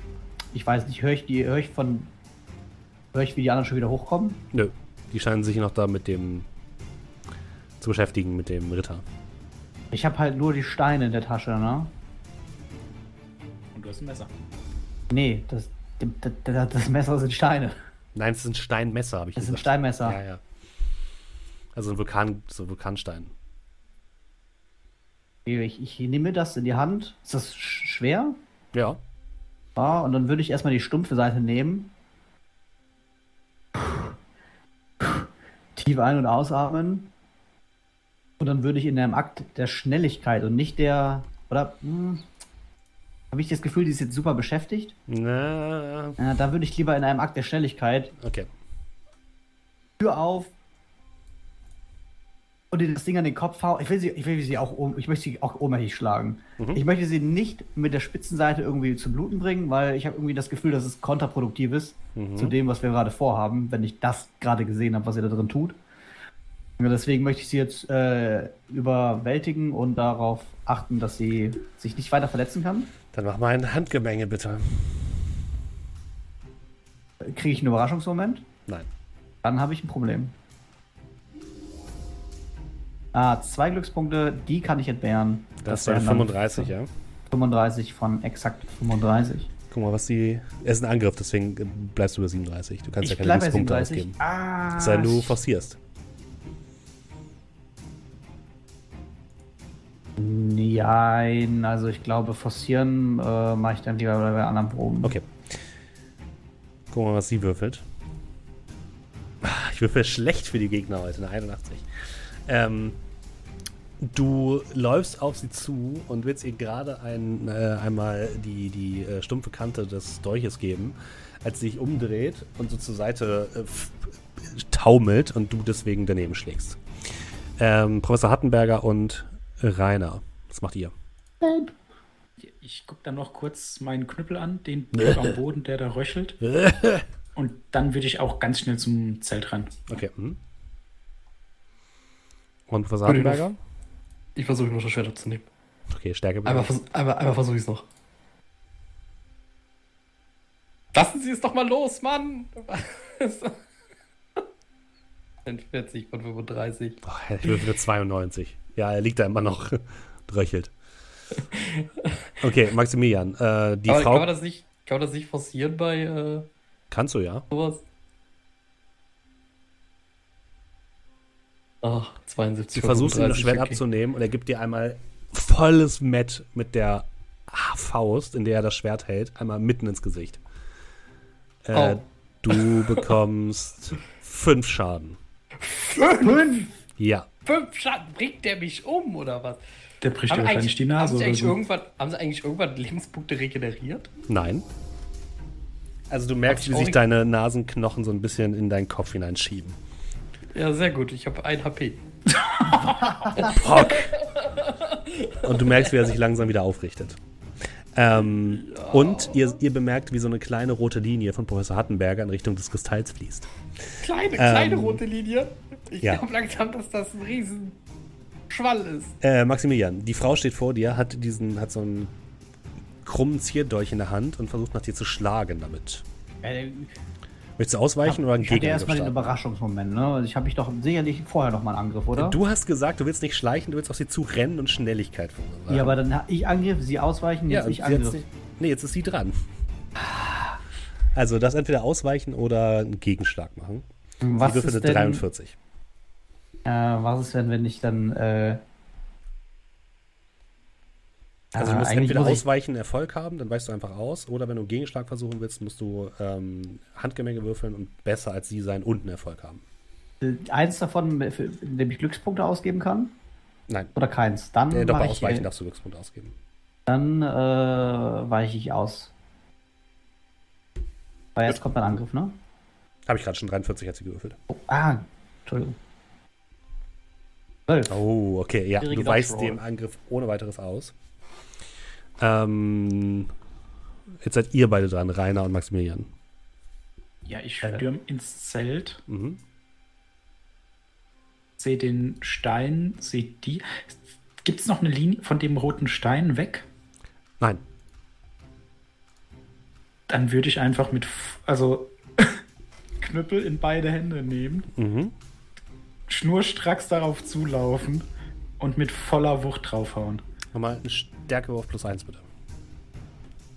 Ich weiß nicht, höre ich die, höre ich von. Höre ich, wie die anderen schon wieder hochkommen? Nö, die scheinen sich noch da mit dem. zu beschäftigen, mit dem Ritter. Ich habe halt nur die Steine in der Tasche, ne? Und du hast ein Messer. Nee, das, das, das Messer sind Steine. Nein, es sind Steinmesser, habe ich Das sind gesagt. Steinmesser. Ja, ja. Also ein Vulkan, so Vulkanstein. Ich, ich nehme das in die Hand. Ist das sch- schwer? Ja. Ja, und dann würde ich erstmal die stumpfe Seite nehmen. Tief ein- und ausatmen. Und dann würde ich in einem Akt der Schnelligkeit und nicht der. Oder. Hm, Habe ich das Gefühl, die ist jetzt super beschäftigt? Na, Äh, da würde ich lieber in einem Akt der Schnelligkeit okay. Tür auf und ihr das Ding an den Kopf hauen. Ich will sie, ich will sie auch ich möchte sie auch ohnmächtig schlagen. Mhm. Ich möchte sie nicht mit der Spitzenseite irgendwie zu bluten bringen, weil ich habe irgendwie das Gefühl, dass es kontraproduktiv ist Mhm. zu dem, was wir gerade vorhaben, wenn ich das gerade gesehen habe, was ihr da drin tut. Ja, deswegen möchte ich sie jetzt äh, überwältigen und darauf achten, dass sie sich nicht weiter verletzen kann. Dann mach mal ein Handgemenge, bitte. Kriege ich einen Überraschungsmoment? Nein. Dann habe ich ein Problem. Ah, zwei Glückspunkte, die kann ich entbehren. Das, wären wäre dann 35, ja. 35 von exakt 35. Guck mal, was die. Es ist ein Angriff, deswegen bleibst du über 37. Du kannst Ich ja keine bei 37. ausgeben. Ah, sei denn, du forcierst. Nein, also ich glaube, forcieren äh, mache ich dann lieber bei bei anderen Proben. Okay. Guck mal, was sie würfelt. Ah, Ich würfel schlecht für die Gegner heute, eine 81. Ähm, du läufst auf sie zu und willst ihr gerade ein, äh, einmal die, die äh, stumpfe Kante des Dolches geben, als sie sich umdreht und so zur Seite äh, taumelt und du deswegen daneben schlägst. Ähm, Professor Hattenberger und Rainer. Was macht ihr? Ich gucke dann noch kurz meinen Knüppel an, den am Boden, der da röchelt. Und dann würde ich auch ganz schnell zum Zelt ran. Okay. Hm. Und Professor Hattenberger? Ich versuche noch das Schwert abzunehmen. Okay, Stärke. Einmal, vers einmal, einmal versuche ich es noch. Lassen Sie es doch mal los, Mann! 40 von 35. Oh, ich würfel 92. Ja, er liegt da immer noch. Röchelt. Okay, Maximilian. Äh, die Aber Frau. kann man das nicht, kann man das nicht forcieren bei äh, kannst du ja. sowas? Ach, 72 Du versuchst ihm das 35, Schwert okay. abzunehmen und er gibt dir einmal volles Met mit der Faust, in der er das Schwert hält, einmal mitten ins Gesicht. Äh, Oh. Du bekommst fünf Schaden. Fünf! Ja. Fünf Schaden, bringt der mich um oder was? Der bricht Haben dir wahrscheinlich eigentlich- die Nase haben sie, oder eigentlich so. irgendwann, haben sie eigentlich irgendwann Lebenspunkte regeneriert? Nein. Also du merkst, wie sich deine Nasenknochen so ein bisschen in deinen Kopf hineinschieben. Ja, sehr gut. Ich habe ein HP. Pock. Und du merkst, wie er sich langsam wieder aufrichtet. Ähm, Und ihr, ihr bemerkt, wie so eine kleine rote Linie von Professor Hattenberger in Richtung des Kristalls fließt. Kleine, kleine Ähm, rote Linie. Ich ja. glaube langsam, dass das ein riesen Schwall ist. Äh, Maximilian, die Frau steht vor dir, hat diesen, hat so einen krummen Zierdolch in der Hand und versucht nach dir zu schlagen damit. Äh, Möchtest du ausweichen oder einen ich hatte erstmal den? Überraschungsmoment, ne? Also Ich habe mich doch sicherlich vorher noch mal einen Angriff, oder? Du hast gesagt, du willst nicht schleichen, du willst auf sie zu rennen und Schnelligkeit verursachen. ja, aber dann ich Angriff, sie ausweichen, Ja, jetzt und ich Angriff. nicht- Nee, jetzt ist sie dran. Also, das entweder ausweichen oder einen Gegenschlag machen. Was die Würfel denn, 43. Äh, was ist denn, wenn ich dann äh, Also, du äh, musst eigentlich entweder muss ich- ausweichen, Erfolg haben, dann weichst du einfach aus. Oder wenn du einen Gegenschlag versuchen willst, musst du ähm, Handgemenge würfeln und besser als sie sein und einen Erfolg haben. äh, eins davon, für- in dem ich Glückspunkte ausgeben kann? Nein, Oder keins? Dann äh, doch bei ich, Ausweichen äh, darfst du Glückspunkte ausgeben. Dann äh, weiche ich aus. Weil jetzt kommt mein Angriff, ne? Habe ich gerade schon 43 hat sie gewürfelt. Oh, ah, Entschuldigung. 12. Oh, okay, ja. Schwierige Du weichst dem Angriff ohne weiteres aus. Ähm, jetzt seid ihr beide dran, Rainer und Maximilian. Ja, ich Äh. stürm ins Zelt, Mhm. sehe den Stein, sehe die. Gibt es noch eine Linie von dem roten Stein weg? Nein. Dann würde ich einfach mit, also Knüppel in beide Hände nehmen, Mhm. schnurstracks darauf zulaufen und mit voller Wucht draufhauen. Nochmal einen Stärkewurf plus 1, bitte.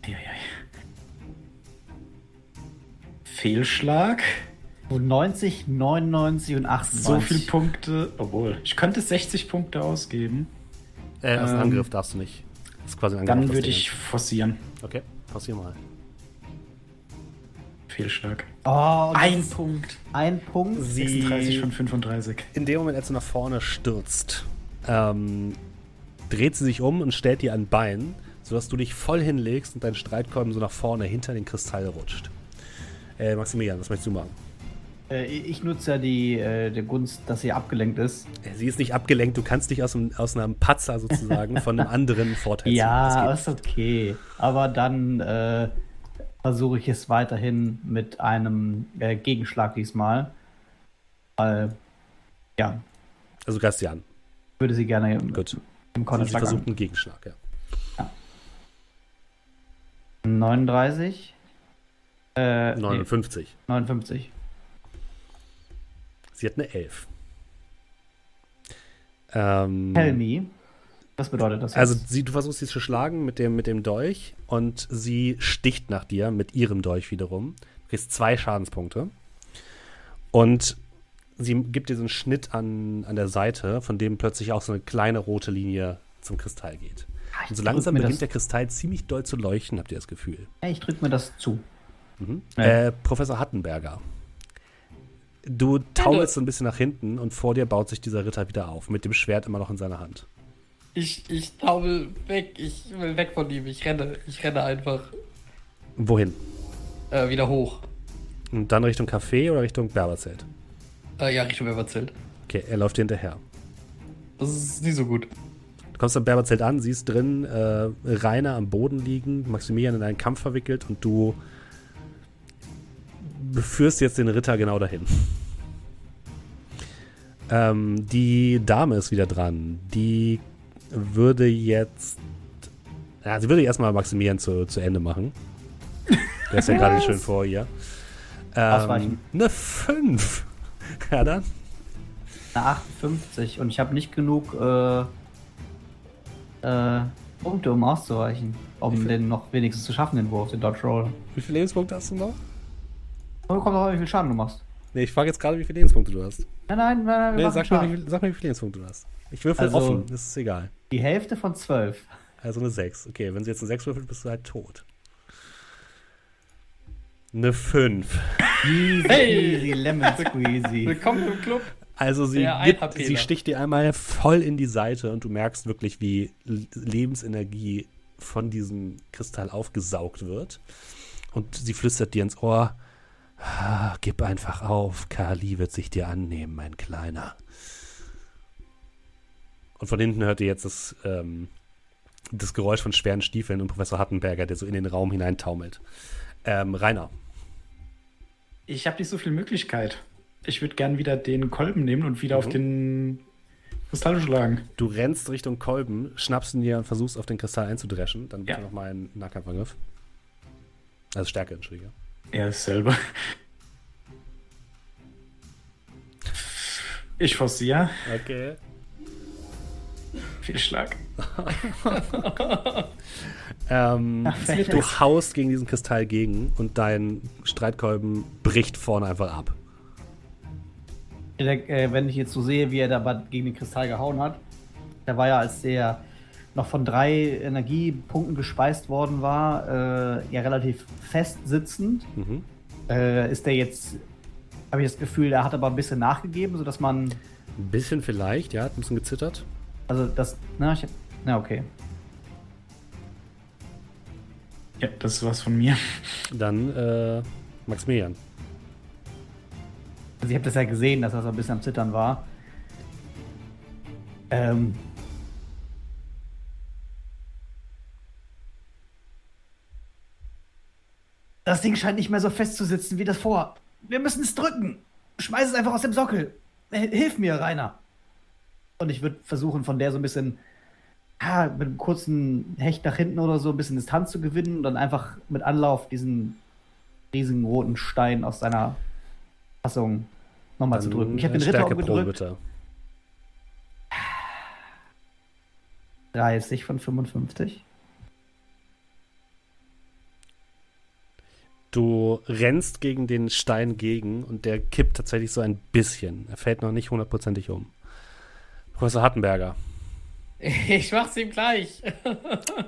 Eieiei. Fehlschlag. 90, 99 und 98. So viele Punkte. Obwohl, ich könnte 60 Punkte ausgeben. Äh, aus dem Ähm, Angriff darfst du nicht. Das ist quasi ein Angriff. Dann auf würde ich forcieren. Okay, passier mal. Fehlschlag. Oh, Ein Punkt. ein Punkt. Sie, 36 von 35. in dem Moment, als du nach vorne stürzt, ähm, dreht sie sich um und stellt dir ein Bein, sodass du dich voll hinlegst und dein Streitkolben so nach vorne hinter den Kristall rutscht. Äh, Maximilian, was möchtest du machen? Äh, ich nutze ja die, äh, die Gunst, dass sie abgelenkt ist. Äh, Sie ist nicht abgelenkt, du kannst dich aus einem, aus einem Patzer sozusagen von einem anderen Vorteil Ja, Das ist okay. Aber dann versuche ich es weiterhin mit einem Gegenschlag diesmal. Weil, ja. Also greifst sie an. würde sie gerne Gut. Im Sie Konterschlag versucht an. einen Gegenschlag, ja. 39. Äh, nee, 59. 59. Sie hat eine 11. Ähm, Tell me. Was bedeutet das? Also jetzt? sie, du versuchst sie zu schlagen mit dem, mit dem Dolch und sie sticht nach dir mit ihrem Dolch wiederum. Du kriegst zwei Schadenspunkte. Und sie gibt dir so einen Schnitt an, an der Seite, von dem plötzlich auch so eine kleine rote Linie zum Kristall geht. Ah, Und so langsam beginnt der Kristall ziemlich doll zu leuchten, habt ihr das Gefühl. Ja, ich drücke mir das zu. Mhm. Ja. Äh, Professor Hattenberger. Du taumelst so ein bisschen nach hinten und vor dir baut sich dieser Ritter wieder auf, mit dem Schwert immer noch in seiner Hand. Ich, ich taumel weg. Ich will weg von ihm. Ich renne. Ich renne einfach Wohin? äh, wieder hoch. Und dann Richtung Café oder Richtung Berberzelt? Äh, ja, Richtung Everzelt. Okay, er läuft dir hinterher. Das ist nie so gut. Du kommst am Berberzelt an, siehst drin äh, Rainer am Boden liegen, Maximilian in einen Kampf verwickelt und du führst jetzt den Ritter genau dahin. Ähm, die Dame ist wieder dran. Die würde jetzt. Ja, sie würde erstmal Maximilian zu, zu Ende machen. Der ist ja gerade schön vor ihr. Ähm, Ausweichen. eine 5. Ja, dann. Eine 58 und ich habe nicht genug äh, äh, Punkte, um auszuweichen. Um den noch wenigstens zu schaffen, den Wurf, den Dodge Roll. Wie viele Lebenspunkte hast du noch? Oh, kommt auch, wie viel Schaden du machst. Nee, ich frage jetzt gerade, wie viele Lebenspunkte du hast. Nein, nein, nein, nein Nee, sag mir, Schaden. wie, sag mir, wie viele Lebenspunkte du hast. Ich würfel Also- offen, das ist egal. Die Hälfte von 12. Also eine 6. Okay, wenn sie jetzt eine 6 würfelt, bist du halt tot. Eine 5. Easy, Hey! easy, lemon squeezy. Willkommen im Club. Also sie, gibt, sie sticht dir einmal voll in die Seite und du merkst wirklich, wie Lebensenergie von diesem Kristall aufgesaugt wird. Und sie flüstert dir ins Ohr, ah, gib einfach auf, Kali wird sich dir annehmen, mein Kleiner. Und von hinten hört ihr jetzt das, ähm, das Geräusch von schweren Stiefeln und Professor Hattenberger, der so in den Raum hineintaumelt. Ähm, Rainer, Ich habe nicht so viel Möglichkeit. Ich würde gern wieder den Kolben nehmen und wieder auf Mhm. den Kristall schlagen. Du rennst Richtung Kolben, schnappst ihn dir und versuchst auf den Kristall einzudreschen. Dann bitte Ja. nochmal einen Nahkampfangriff. Also Stärke, entschuldige. Er ist selber. Ich forciere. Okay. Viel Schlag. Ähm, du haust gegen diesen Kristall gegen und dein Streitkolben bricht vorne einfach ab. Der, äh, wenn ich jetzt so sehe, wie er da gegen den Kristall gehauen hat, der war ja, als der noch von drei Energiepunkten gespeist worden war, äh, ja relativ fest sitzend. Mhm. Äh, ist der jetzt, habe ich das Gefühl, der hat aber ein bisschen nachgegeben, sodass man, Ein bisschen vielleicht, ja, hat ein bisschen gezittert. Also das, na, ich hab, na okay. Ja, das ist was von mir. Dann äh, Maximilian. Also ich habe das ja gesehen, dass er so ein bisschen am Zittern war. Ähm. Das Ding scheint nicht mehr so fest zu sitzen wie das vor. Wir müssen es drücken. Schmeiß es einfach aus dem Sockel. Hilf mir, Rainer. Und ich würde versuchen, von der so ein bisschen ah, mit einem kurzen Hecht nach hinten oder so ein bisschen Distanz zu gewinnen und dann einfach mit Anlauf diesen riesigen roten Stein aus seiner Fassung nochmal zu drücken. Ich habe den Ritter umgedrückt. bitte. 30 von 55. Du rennst gegen den Stein gegen und der kippt tatsächlich so ein bisschen. Er fällt noch nicht hundertprozentig um. Professor Hattenberger, Ich mach's ihm gleich.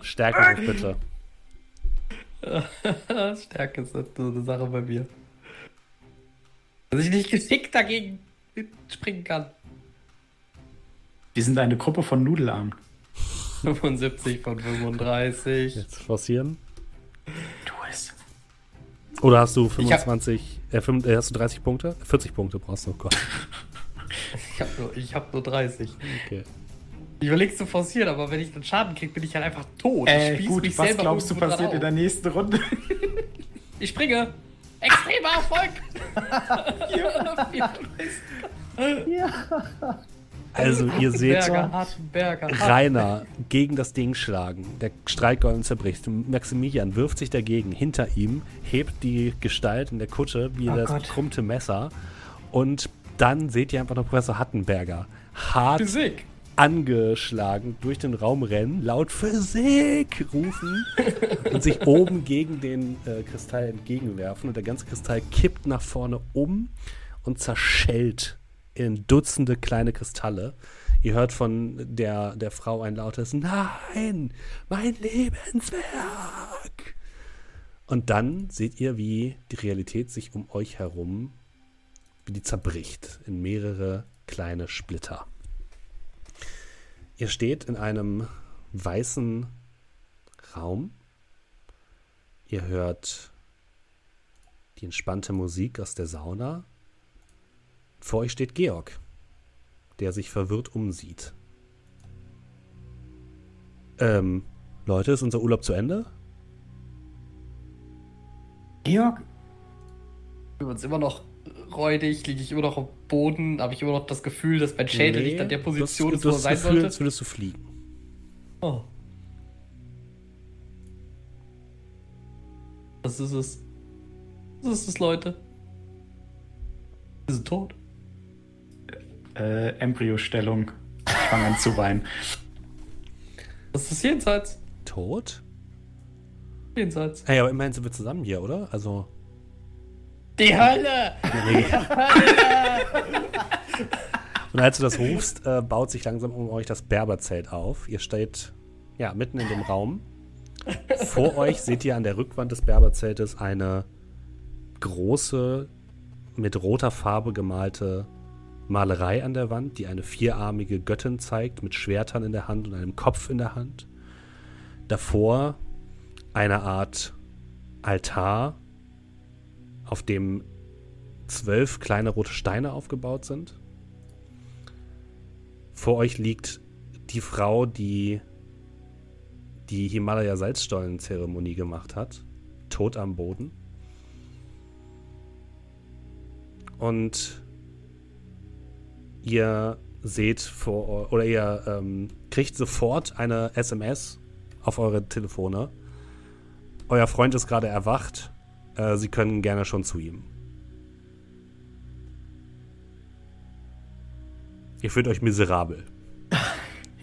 Stärke bitte. Stärke ist so eine Sache bei mir. Dass ich nicht geschickt dagegen springen kann. Wir sind eine Gruppe von Nudelarmen. 75 von 35. Jetzt forcieren. Tu es. Oder hast du Ich hab- 25, äh, fünf- äh, hast du 30 Punkte? 40 Punkte brauchst du, oh Gott. Ich hab nur, ich hab nur 30. Okay. Ich überleg's zu forcieren, aber wenn ich dann Schaden krieg, bin ich halt einfach tot. Äh, spieß gut, mich was glaubst du passiert in der nächsten Runde? Ich springe. Extremer Erfolg. Also ihr seht. Rainer gegen das Ding schlagen. Der Streitgolden zerbricht. Maximilian wirft sich dagegen. Hinter ihm hebt die Gestalt in der Kutsche wie Oh das Gott. bekrummte Messer. Und dann seht ihr einfach noch Professor Hattenberger hart Physik. angeschlagen durch den Raum rennen, laut Physik rufen und sich oben gegen den äh, Kristall entgegenwerfen. Und der ganze Kristall kippt nach vorne um und zerschellt in Dutzende kleine Kristalle. Ihr hört von der, der Frau ein lautes Nein, mein Lebenswerk. Und dann seht ihr, wie die Realität sich um euch herum, wie die zerbricht in mehrere kleine Splitter. Ihr steht in einem weißen Raum. Ihr hört die entspannte Musik aus der Sauna. Vor euch steht Georg, der sich verwirrt umsieht. Ähm, Leute, ist unser Urlaub zu Ende? Georg? Bin uns immer noch räudig, liege ich immer noch am Boden, habe ich immer noch das Gefühl, dass mein Schädel nicht an der Position du ist, wo du er hast sein das Gefühl, sollte. als würdest du fliegen. Oh. Was ist es? Was ist es, Leute? Wir sind tot. Äh, Embryostellung. Ich fange an zu weinen. Was ist jenseits? Tot? Jenseits. Hey, aber immerhin sind wir zusammen hier, oder? Also. Die Hölle! Und als du das rufst, äh, baut sich langsam um euch das Berberzelt auf. Ihr steht ja mitten in dem Raum. Vor euch seht ihr an der Rückwand des Berberzeltes eine große, mit roter Farbe gemalte Malerei an der Wand, die eine vierarmige Göttin zeigt, mit Schwertern in der Hand und einem Kopf in der Hand. Davor eine Art Altar, auf dem zwölf kleine rote Steine aufgebaut sind. Vor euch liegt die Frau, die die Himalaya-Salzstollen-Zeremonie gemacht hat, tot am Boden. Und ihr seht vor oder ihr ähm, kriegt sofort eine SMS auf eure Telefone. Euer Freund ist gerade erwacht. Äh, Sie können gerne schon zu ihm. Ihr fühlt euch miserabel.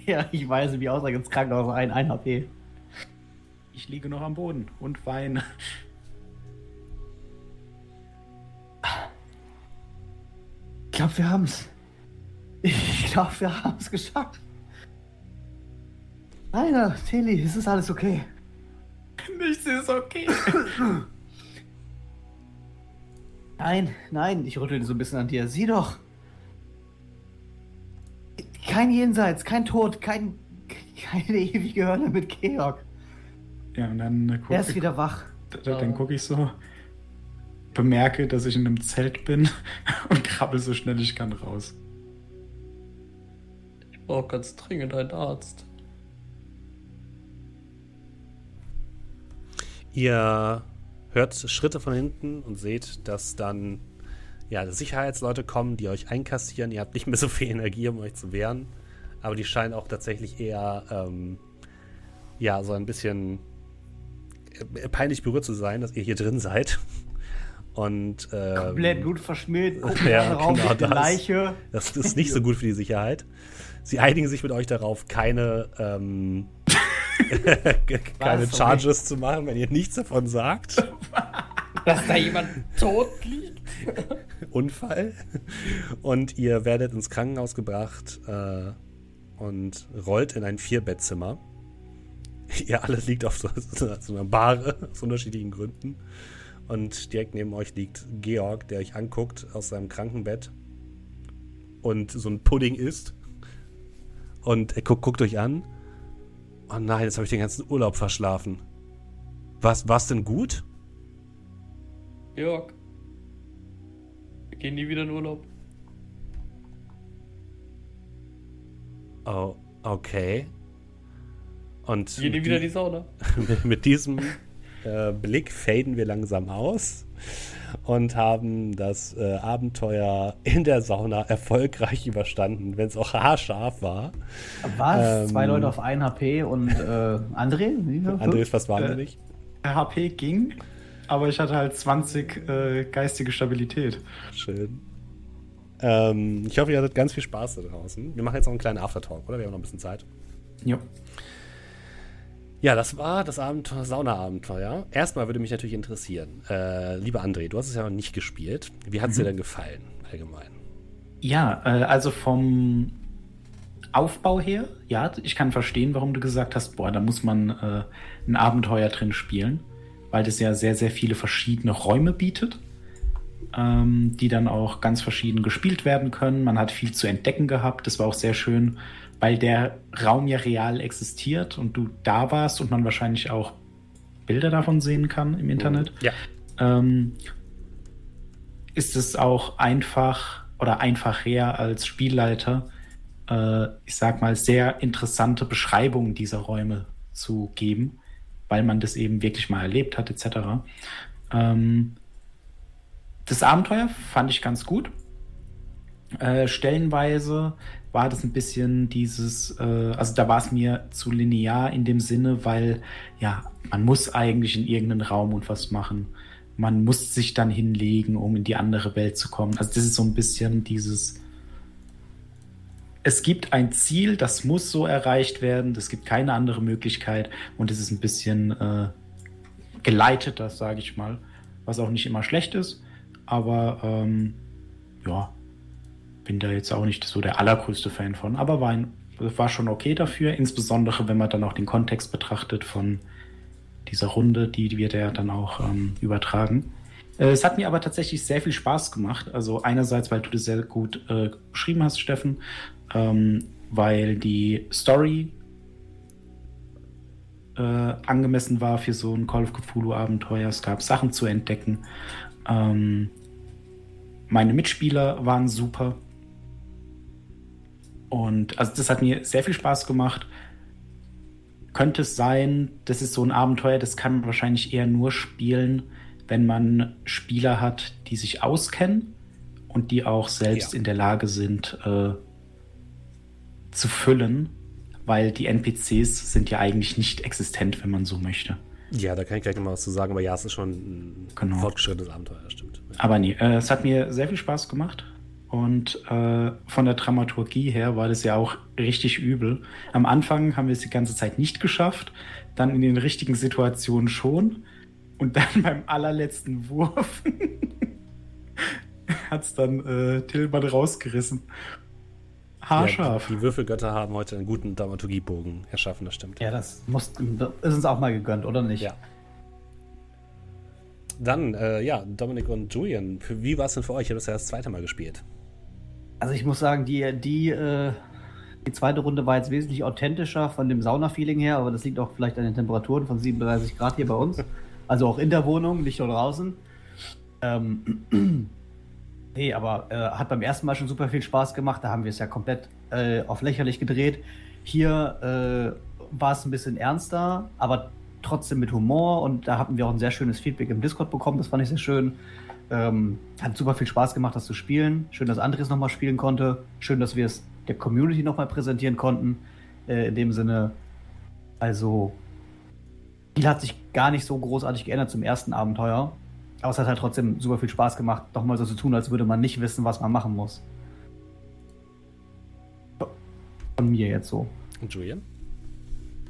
Ja, ich weise wie aussage ins Krankenhaus ein, ein HP. Ich liege noch am Boden und weine. Ich glaube, wir haben's. Ich glaube, wir haben's geschafft. Rainer, Teli, es ist alles okay. Nichts ist okay. Nein, nein, ich rüttel so ein bisschen an dir. Sieh doch. Kein Jenseits, kein Tod, kein, keine ewige Hölle mit Georg. Ja, und dann äh, guck, Er ist wieder wach. dann, dann gucke ich so, bemerke, dass ich in einem Zelt bin und krabbel so schnell ich kann raus. Ich brauche ganz dringend einen Arzt. Ihr hört Schritte von hinten und seht, dass dann ja, Sicherheitsleute kommen, die euch einkassieren. Ihr habt nicht mehr so viel Energie, um euch zu wehren. Aber die scheinen auch tatsächlich eher, ähm, ja, so ein bisschen äh, peinlich berührt zu sein, dass ihr hier drin seid. Und, ähm, Komplett gucken Ja, ja, rauf genau das. Leiche. Das ist nicht so gut für die Sicherheit. Sie einigen sich mit euch darauf, keine, ähm, keine Was? Charges zu machen, wenn ihr nichts davon sagt. Dass da jemand tot liegt? Unfall. Und ihr werdet ins Krankenhaus gebracht äh, und rollt in ein Vierbettzimmer. Ihr alle liegt auf so, so einer Bahre aus unterschiedlichen Gründen. Und direkt neben euch liegt Georg, der euch anguckt aus seinem Krankenbett und so ein Pudding isst. Und er guckt, guckt euch an. Oh nein, jetzt habe ich den ganzen Urlaub verschlafen. Was, war's denn gut? Jörg. Wir gehen nie wieder in Urlaub. Oh, okay. Und Wir gehen nie wieder in die Sauna. mit, diesem äh, Blick faden wir langsam aus und haben das äh, Abenteuer in der Sauna erfolgreich überstanden, wenn es auch haarscharf war. Was? Ähm, Zwei Leute auf 1 HP und äh, André? André ist fast wahnsinnig. HP ging, aber ich hatte halt 20 äh, geistige Stabilität. Schön. Ähm, ich hoffe, ihr hattet ganz viel Spaß da draußen. Wir machen jetzt noch einen kleinen Aftertalk, oder? Wir haben noch ein bisschen Zeit. Jo. Ja, das war das Abenteuer, Sauna-Abenteuer. Erstmal würde mich natürlich interessieren, äh, lieber André, du hast es ja noch nicht gespielt. Wie hat es dir denn gefallen, allgemein? Ja, äh, also vom Aufbau her, ja, ich kann verstehen, warum du gesagt hast, boah, da muss man äh, ein Abenteuer drin spielen, weil das ja sehr, sehr viele verschiedene Räume bietet, ähm, die dann auch ganz verschieden gespielt werden können. Man hat viel zu entdecken gehabt, das war auch sehr schön, weil der Raum ja real existiert und du da warst und man wahrscheinlich auch Bilder davon sehen kann im Internet Ja. ähm, ist es auch einfach oder einfacher als Spielleiter, äh, ich sag mal, sehr interessante Beschreibungen dieser Räume zu geben, weil man das eben wirklich mal erlebt hat, etc. Ähm, das Abenteuer fand ich ganz gut. Äh, stellenweise war das ein bisschen dieses, äh, also da war es mir zu linear in dem Sinne, weil ja, man muss eigentlich in irgendeinen Raum und was machen. Man muss sich dann hinlegen, um in die andere Welt zu kommen. Also das ist so ein bisschen dieses, es gibt ein Ziel, das muss so erreicht werden, es gibt keine andere Möglichkeit und es ist ein bisschen äh, geleiteter, sage ich mal, was auch nicht immer schlecht ist, aber ähm, ja, bin da jetzt auch nicht so der allergrößte Fan von, aber war, ein, war schon okay dafür, insbesondere wenn man dann auch den Kontext betrachtet von dieser Runde, die wir da dann auch ähm, übertragen. Äh, es hat mir aber tatsächlich sehr viel Spaß gemacht. Also einerseits, weil du das sehr gut äh, beschrieben hast, Steffen, ähm, weil die Story äh, angemessen war für so ein Call of Cthulhu-Abenteuer. Es gab Sachen zu entdecken. Ähm, meine Mitspieler waren super. Und also das hat mir sehr viel Spaß gemacht. Könnte es sein, das ist so ein Abenteuer, das kann man wahrscheinlich eher nur spielen, wenn man Spieler hat, die sich auskennen und die auch selbst ja. in der Lage sind äh, zu füllen, weil die NPCs sind ja eigentlich nicht existent, wenn man so möchte. Ja, da kann ich gleich noch mal was zu sagen, aber ja, es ist schon ein genau. fortgeschrittenes Abenteuer, stimmt. Aber nee, äh, es hat mir sehr viel Spaß gemacht. Und äh, von der Dramaturgie her war das ja auch richtig übel. Am Anfang haben wir es die ganze Zeit nicht geschafft, dann in den richtigen Situationen schon. Und dann beim allerletzten Wurf hat es dann äh, Tillmann rausgerissen. Haarscharf. Ja, die Würfelgötter haben heute einen guten Dramaturgiebogen erschaffen, das stimmt. Ja, das, muss, das ist uns auch mal gegönnt, oder nicht? Ja. Dann, äh, ja, Dominik und Julian, wie war es denn für euch? Ich habe das ja das zweite Mal gespielt. Also ich muss sagen, die, die, äh, die zweite Runde war jetzt wesentlich authentischer von dem Sauna-Feeling her, aber das liegt auch vielleicht an den Temperaturen von 37 Grad hier bei uns. Also auch in der Wohnung, nicht nur draußen. Ähm, nee, aber äh, hat beim ersten Mal schon super viel Spaß gemacht. Da haben wir es ja komplett äh, auf lächerlich gedreht. Hier äh, war es ein bisschen ernster, aber trotzdem mit Humor und da hatten wir auch ein sehr schönes Feedback im Discord bekommen. Das fand ich sehr schön. Ähm, hat super viel Spaß gemacht, das zu spielen. Schön, dass Andres nochmal spielen konnte. Schön, dass wir es der Community nochmal präsentieren konnten. Äh, in dem Sinne, also Spiel hat sich gar nicht so großartig geändert zum ersten Abenteuer. Aber es hat halt trotzdem super viel Spaß gemacht, doch mal so zu tun, als würde man nicht wissen, was man machen muss. Von mir jetzt so. Und Julian?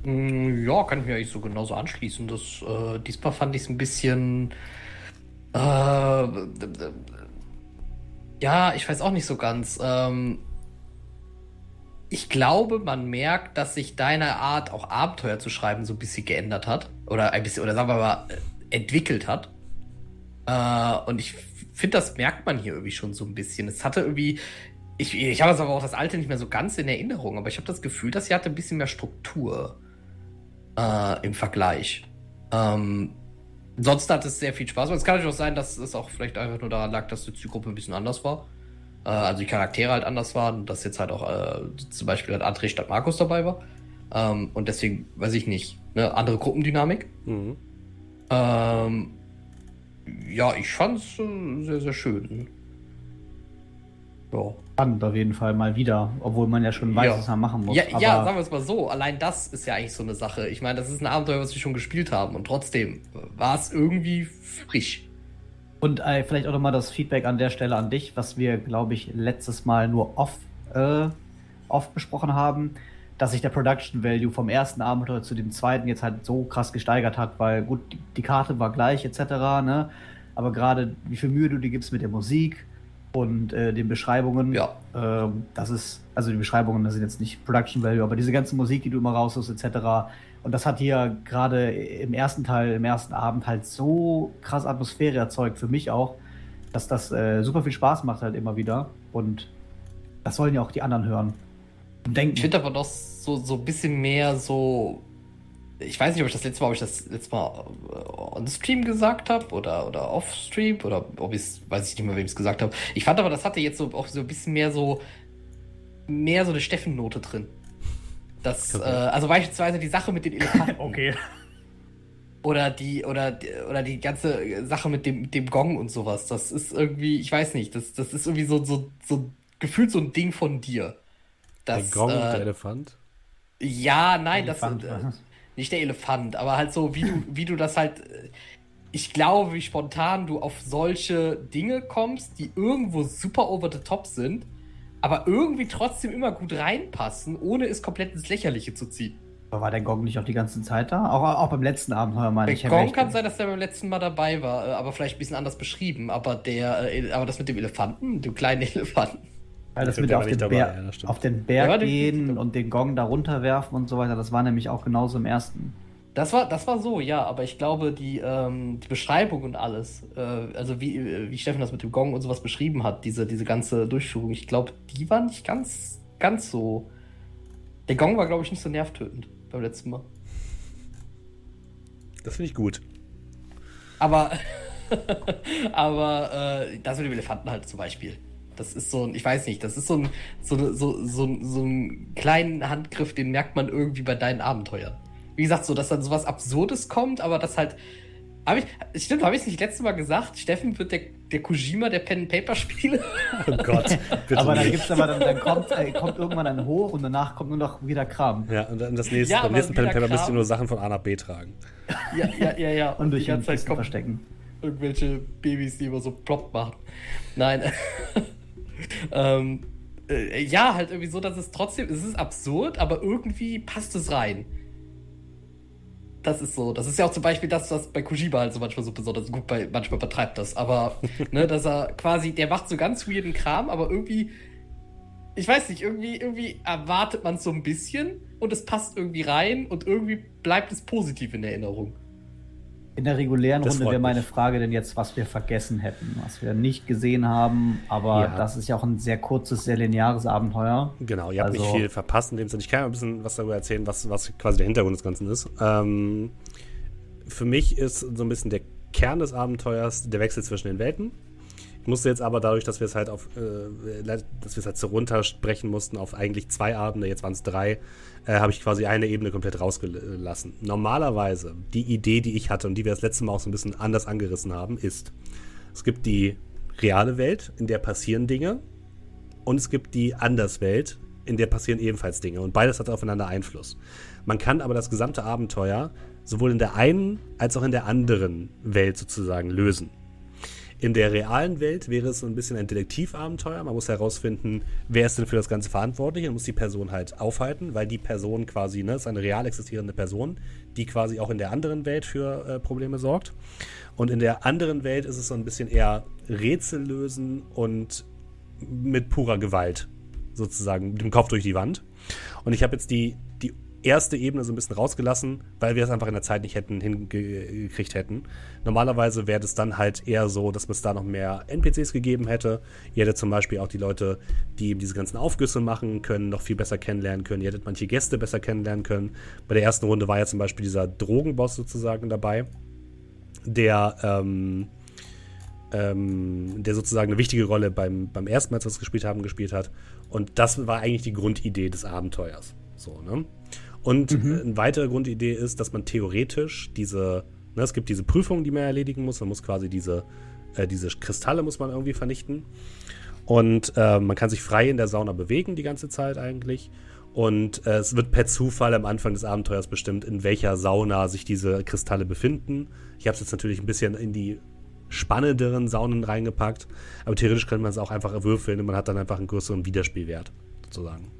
Mm, ja, kann ich mir eigentlich so genauso anschließen. Das, äh, diesmal fand ich es ein bisschen. Äh, ja, ich weiß auch nicht so ganz. Ähm, ich glaube, man merkt, dass sich deine Art, auch Abenteuer zu schreiben, so ein bisschen geändert hat. Oder ein bisschen, oder sagen wir mal, äh, entwickelt hat. Äh, und ich finde, das merkt man hier irgendwie schon so ein bisschen. Es hatte irgendwie, ich, ich habe aber auch das alte nicht mehr so ganz in Erinnerung, aber ich habe das Gefühl, dass sie hatte ein bisschen mehr Struktur äh, im Vergleich. Ähm, sonst hat es sehr viel Spaß gemacht. Es kann natürlich auch sein, dass es auch vielleicht einfach nur daran lag, dass die Zielgruppe ein bisschen anders war äh, also die Charaktere halt anders waren, dass jetzt halt auch äh, zum Beispiel halt André statt Markus dabei war. Ähm, und deswegen, weiß ich nicht, ne, andere Gruppendynamik. Mhm. Ähm, ja, ich fand's äh, sehr, sehr schön. Ja. Spannend auf jeden Fall mal wieder, obwohl man ja schon weiß, ja. was man machen muss. Ja, ja sagen wir es mal so, allein das ist ja eigentlich so eine Sache. Ich meine, das ist ein Abenteuer, was wir schon gespielt haben und trotzdem war es irgendwie frisch. Und äh, vielleicht auch nochmal das Feedback an der Stelle an dich, was wir, glaube ich, letztes Mal nur off, äh, off besprochen haben, dass sich der Production Value vom ersten Abenteuer zu dem zweiten jetzt halt so krass gesteigert hat, weil gut, die, die Karte war gleich etc., ne? aber gerade wie viel Mühe du dir gibst mit der Musik und äh, den Beschreibungen, ja. Ähm, das ist, also die Beschreibungen, das sind jetzt nicht Production Value, aber diese ganze Musik, die du immer raussuchst etc., und das hat hier gerade im ersten Teil, im ersten Abend halt so krass Atmosphäre erzeugt, für mich auch, dass das äh, super viel Spaß macht halt immer wieder. Und das sollen ja auch die anderen hören. Und denken. Ich finde aber doch so, so ein bisschen mehr so. Ich weiß nicht, ob ich das letzte Mal, ob ich das letzte Mal äh, on Stream gesagt habe oder, oder off Stream oder ob ich es, weiß ich nicht mehr, wem ich es gesagt habe. Ich fand aber, das hatte jetzt so auch so ein bisschen mehr so, mehr so eine Steffen-Note drin. Das, äh, also beispielsweise die Sache mit den Elefanten. okay. Oder die, oder, oder die ganze Sache mit dem, dem Gong und sowas. Das ist irgendwie, ich weiß nicht, das, das ist irgendwie so, so, so gefühlt so ein Ding von dir. Das, der Gong, äh, der Elefant? Ja, nein, Elefant, das äh, nicht der Elefant, aber halt so, wie du, wie du das halt. Äh, ich glaube, wie spontan du auf solche Dinge kommst, die irgendwo super over the top sind aber irgendwie trotzdem immer gut reinpassen, ohne es komplett ins Lächerliche zu ziehen. War der Gong nicht auch die ganze Zeit da? Auch, auch beim letzten Abenteuer meine ich. Der Gong kann sein, dass der beim letzten Mal dabei war, äh, aber vielleicht ein bisschen anders beschrieben. Aber der, äh, aber das mit dem Elefanten, dem kleinen Elefanten. Weil das mit auf den, dabei, Bär, ja, auf den, Berg ja, gehen und den Gong da runterwerfen und so weiter, das war nämlich auch genauso im ersten. Das war, das war so, ja, aber ich glaube, die, ähm, die Beschreibung und alles, äh, also wie, äh, wie Steffen das mit dem Gong und sowas beschrieben hat, diese, diese ganze Durchführung, ich glaube, die war nicht ganz, ganz so. Der Gong war, glaube ich, nicht so nervtötend beim letzten Mal. Das finde ich gut. Aber, aber äh, das mit dem Elefanten halt zum Beispiel. Das ist so ein, ich weiß nicht, das ist so ein, so, so, so, so ein kleinen Handgriff, den merkt man irgendwie bei deinen Abenteuern. Wie gesagt, so, dass dann sowas Absurdes kommt, aber das halt. Hab ich, stimmt, habe ich es nicht letztes Mal gesagt? Steffen wird der, der Kojima der Pen Paper Spiele. Oh Gott. Bitte aber dann gibt's aber dann, dann kommt, äh, kommt irgendwann dann hoch und danach kommt nur noch wieder Kram. Ja, und dann das nächste, ja, beim nächsten Pen Paper müsst ihr nur Sachen von A nach B tragen. Ja, ja, ja, ja. Und, und durch die ganze Zeit verstecken. Irgendwelche Babys, die immer so plopp machen. Nein. Ähm, äh, ja, halt irgendwie so, dass es trotzdem, es ist absurd, aber irgendwie passt es rein das ist so. Das ist ja auch zum Beispiel das, was bei Kujiba halt so manchmal so besonders gut bei, manchmal übertreibt das. Aber, ne, dass er quasi, der macht so ganz weirden Kram, aber irgendwie, ich weiß nicht, irgendwie, irgendwie erwartet man es so ein bisschen und es passt irgendwie rein und irgendwie bleibt es positiv in Erinnerung. In der regulären das Runde wäre meine Frage denn jetzt, was wir vergessen hätten, was wir nicht gesehen haben. Aber ja. das ist ja auch ein sehr kurzes, sehr lineares Abenteuer. Genau, ihr habt also, nicht viel verpasst in dem Sinne. Ich kann ja ein bisschen was darüber erzählen, was, was quasi der Hintergrund des Ganzen ist. Ähm, für mich ist so ein bisschen der Kern des Abenteuers der Wechsel zwischen den Welten. Ich musste jetzt aber dadurch, dass wir es halt auf, äh, dass wir es halt so runtersprechen mussten auf eigentlich zwei Abende, jetzt waren es drei, äh, habe ich quasi eine Ebene komplett rausgelassen. Normalerweise, die Idee, die ich hatte und die wir das letzte Mal auch so ein bisschen anders angerissen haben, ist, es gibt die reale Welt, in der passieren Dinge und es gibt die Anderswelt, in der passieren ebenfalls Dinge und beides hat aufeinander Einfluss. Man kann aber das gesamte Abenteuer sowohl in der einen als auch in der anderen Welt sozusagen lösen. In der realen Welt wäre es so ein bisschen ein Detektivabenteuer. Man muss herausfinden, wer ist denn für das Ganze verantwortlich und muss die Person halt aufhalten, weil die Person quasi, ne, ist eine real existierende Person, die quasi auch in der anderen Welt für äh, Probleme sorgt. Und in der anderen Welt ist es so ein bisschen eher Rätsel lösen und mit purer Gewalt sozusagen, mit dem Kopf durch die Wand. Und ich habe jetzt die erste Ebene so ein bisschen rausgelassen, weil wir es einfach in der Zeit nicht hätten hingekriegt hätten. Normalerweise wäre es dann halt eher so, dass es da noch mehr NPCs gegeben hätte. Ihr hättet zum Beispiel auch die Leute, die eben diese ganzen Aufgüsse machen können, noch viel besser kennenlernen können. Ihr hättet manche Gäste besser kennenlernen können. Bei der ersten Runde war ja zum Beispiel dieser Drogenboss sozusagen dabei, der ähm, ähm, der sozusagen eine wichtige Rolle beim, beim ersten Mal, als wir es gespielt haben, gespielt hat. Und das war eigentlich die Grundidee des Abenteuers. So, ne? Und mhm. eine weitere Grundidee ist, dass man theoretisch diese, ne, es gibt diese Prüfungen, die man erledigen muss. Man muss quasi diese, äh, diese Kristalle muss man irgendwie vernichten. Und äh, man kann sich frei in der Sauna bewegen die ganze Zeit eigentlich. Und äh, es wird per Zufall am Anfang des Abenteuers bestimmt, in welcher Sauna sich diese Kristalle befinden. Ich habe es jetzt natürlich ein bisschen in die spannenderen Saunen reingepackt. Aber theoretisch könnte man es auch einfach würfeln und man hat dann einfach einen größeren Wiederspielwert, sozusagen.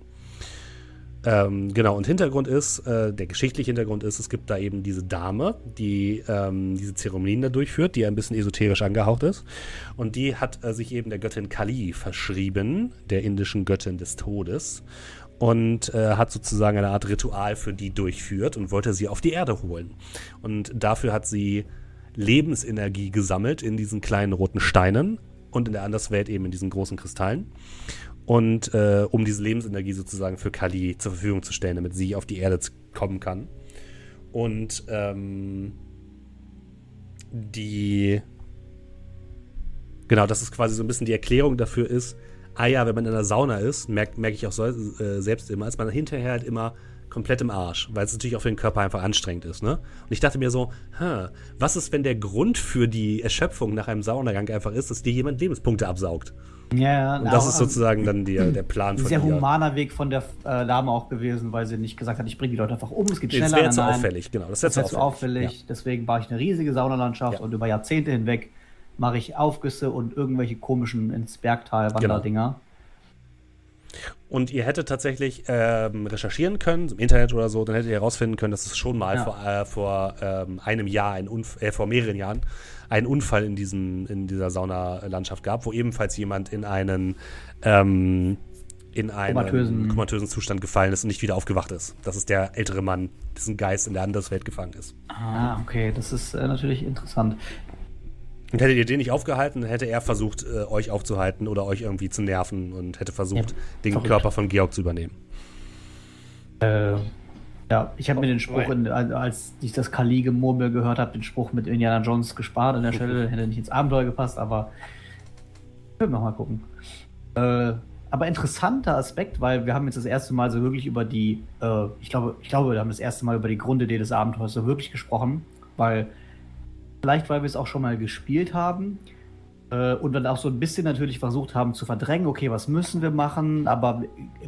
Ähm, genau, und Hintergrund ist, äh, der geschichtliche Hintergrund ist, es gibt da eben diese Dame, die ähm, diese Zeremonien da durchführt, die ein bisschen esoterisch angehaucht ist. Und die hat äh, sich eben der Göttin Kali verschrieben, der indischen Göttin des Todes. Und äh, hat sozusagen eine Art Ritual für die durchführt und wollte sie auf die Erde holen. Und dafür hat sie Lebensenergie gesammelt in diesen kleinen roten Steinen und in der Anderswelt eben in diesen großen Kristallen und äh, um diese Lebensenergie sozusagen für Kali zur Verfügung zu stellen, damit sie auf die Erde kommen kann. Und ähm, die genau, das ist quasi so ein bisschen die Erklärung dafür ist, ah ja, wenn man in der Sauna ist, merke merk ich auch so, äh, selbst immer, ist man hinterher halt immer komplett im Arsch, weil es natürlich auch für den Körper einfach anstrengend ist. Ne? Und ich dachte mir so, huh, was ist, wenn der Grund für die Erschöpfung nach einem Saunagang einfach ist, dass dir jemand Lebenspunkte absaugt? Ja, und das ist sozusagen dann die, der Plan von sehr ihr. humaner Weg von der äh, Dame auch gewesen, weil sie nicht gesagt hat, ich bringe die Leute einfach um, es geht schneller. Das wäre zu auffällig, genau. Das wäre zu, zu auffällig. Ja. Deswegen baue ich eine riesige Saunalandschaft ja. und über Jahrzehnte hinweg mache ich Aufgüsse und irgendwelche komischen ins Bergtal Wanderdinger. Genau. Und ihr hättet tatsächlich ähm, recherchieren können, im Internet oder so, dann hättet ihr herausfinden können, dass es schon mal ja. vor, äh, vor ähm, einem Jahr, ein Unf äh, vor mehreren Jahren, einen Unfall in, diesem, in dieser Saunalandschaft gab, wo ebenfalls jemand in einen, ähm, in einen Komatösen- komatösen Zustand gefallen ist und nicht wieder aufgewacht ist. Das ist der ältere Mann, dessen Geist in der Anderswelt gefangen ist. Ah, okay, das ist äh, natürlich interessant. Und hättet ihr den nicht aufgehalten, hätte er versucht, äh, euch aufzuhalten oder euch irgendwie zu nerven und hätte versucht, Ja, den verrückt. Körper von Georg zu übernehmen. Äh, ja, ich habe mir den Spruch, in, als ich das Kali-Gemurmel gehört habe, den Spruch mit Indiana Jones gespart an der Stelle. Hätte nicht ins Abenteuer gepasst, aber können wir mal gucken. Äh, aber interessanter Aspekt, weil wir haben jetzt das erste Mal so wirklich über die, äh, ich glaube, ich glaube, wir haben das erste Mal über die Grundidee des Abenteuers so wirklich gesprochen, weil vielleicht, weil wir es auch schon mal gespielt haben äh, und dann auch so ein bisschen natürlich versucht haben zu verdrängen, okay, was müssen wir machen, aber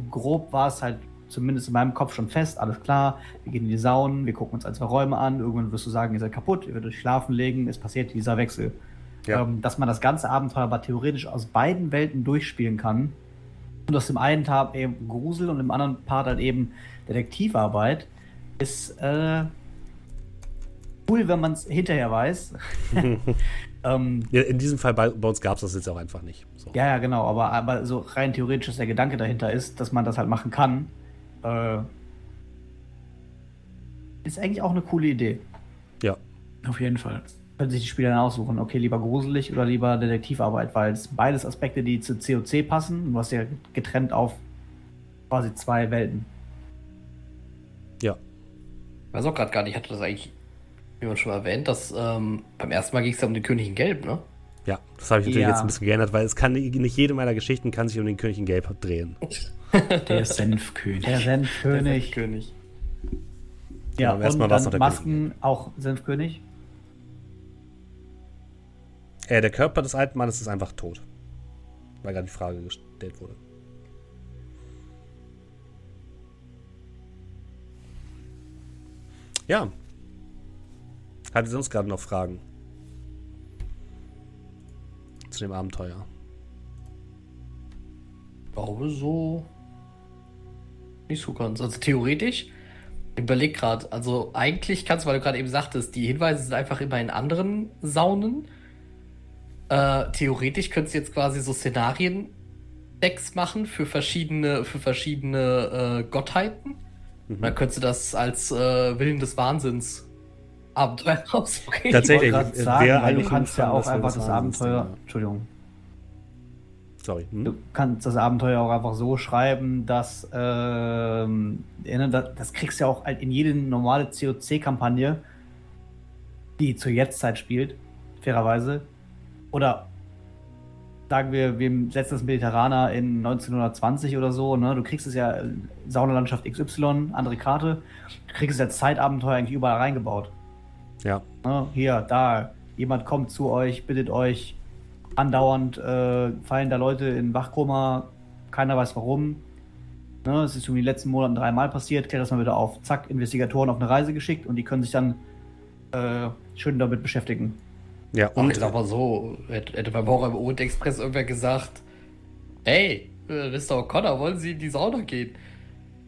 grob war es halt zumindest in meinem Kopf schon fest, alles klar, wir gehen in die Saunen, wir gucken uns ein, zwei Räume an, irgendwann wirst du sagen, ihr seid kaputt, ihr werdet euch schlafen legen, es passiert dieser Wechsel. Ja. Ähm, dass man das ganze Abenteuer aber theoretisch aus beiden Welten durchspielen kann und aus dem einen Part eben Grusel und im anderen Part halt eben Detektivarbeit, ist äh, cool, wenn man es hinterher weiß. ähm, Ja, in diesem Fall bei, bei uns gab es das jetzt auch einfach nicht. So. ja, ja, genau, aber, aber so rein theoretisch, dass der Gedanke dahinter ist, dass man das halt machen kann, äh, ist eigentlich auch eine coole Idee. ja. Auf jeden Fall. Können sich die Spieler dann aussuchen, okay, lieber gruselig oder lieber Detektivarbeit, weil es sind beides Aspekte, die zu COC passen. und Du hast ja getrennt auf quasi zwei Welten. Ja. Ich weiß auch gerade gar nicht, hatte das eigentlich jemand schon mal erwähnt, dass ähm, beim ersten Mal ging es ja um den König in Gelb, ne? Ja, das habe ich natürlich Ja. jetzt ein bisschen geändert, weil es kann nicht jede meiner Geschichten kann sich um den König in Gelb drehen. Der Senfkönig. Der Senfkönig. König. Ja, beim ersten und dann der Masken auch Senfkönig. Äh, der Körper des alten Mannes ist einfach tot. Weil gerade die Frage gestellt wurde. Ja. Hattet ihr sonst gerade noch Fragen? Zu dem Abenteuer. Ich glaube so. Nicht so ganz. Also theoretisch, ich überleg gerade, also eigentlich kannst du, weil du gerade eben sagtest, die Hinweise sind einfach immer in anderen Saunen. Äh, theoretisch könntest du jetzt quasi so Szenarien-Decks machen für verschiedene, für verschiedene äh, Gottheiten. Und dann könntest du das als äh, Willen des Wahnsinns Abenteuer rausbringen. Tatsächlich. Äh, sagen, wäre weil du kannst ja auch einfach das Wahnsinns, Abenteuer. ja. Entschuldigung. Sorry. Hm? Du kannst das Abenteuer auch einfach so schreiben, dass ähm, ne, das, das kriegst du ja auch halt in jede normale COC-Kampagne, die zur Jetztzeit spielt, fairerweise. Oder sagen wir, wir setzen das Mediterraner in 1920 oder so, ne? Du kriegst es ja Saunalandschaft XY, andere Karte. Du kriegst es als Zeitabenteuer eigentlich überall reingebaut. Ja. Ne, hier, da, jemand kommt zu euch, bittet euch, andauernd äh, fallen da Leute in Wachkoma, keiner weiß warum. Ne, es ist in den letzten Monaten dreimal passiert, klärt das mal wieder auf. Zack, Investigatoren auf eine Reise geschickt und die können sich dann äh, schön damit beschäftigen. Ja, Und und ich sag mal so, hätte, hätte beim Horror im Orient Express irgendwer gesagt, hey, äh, Mr. O'Connor, wollen Sie in die Sauna gehen?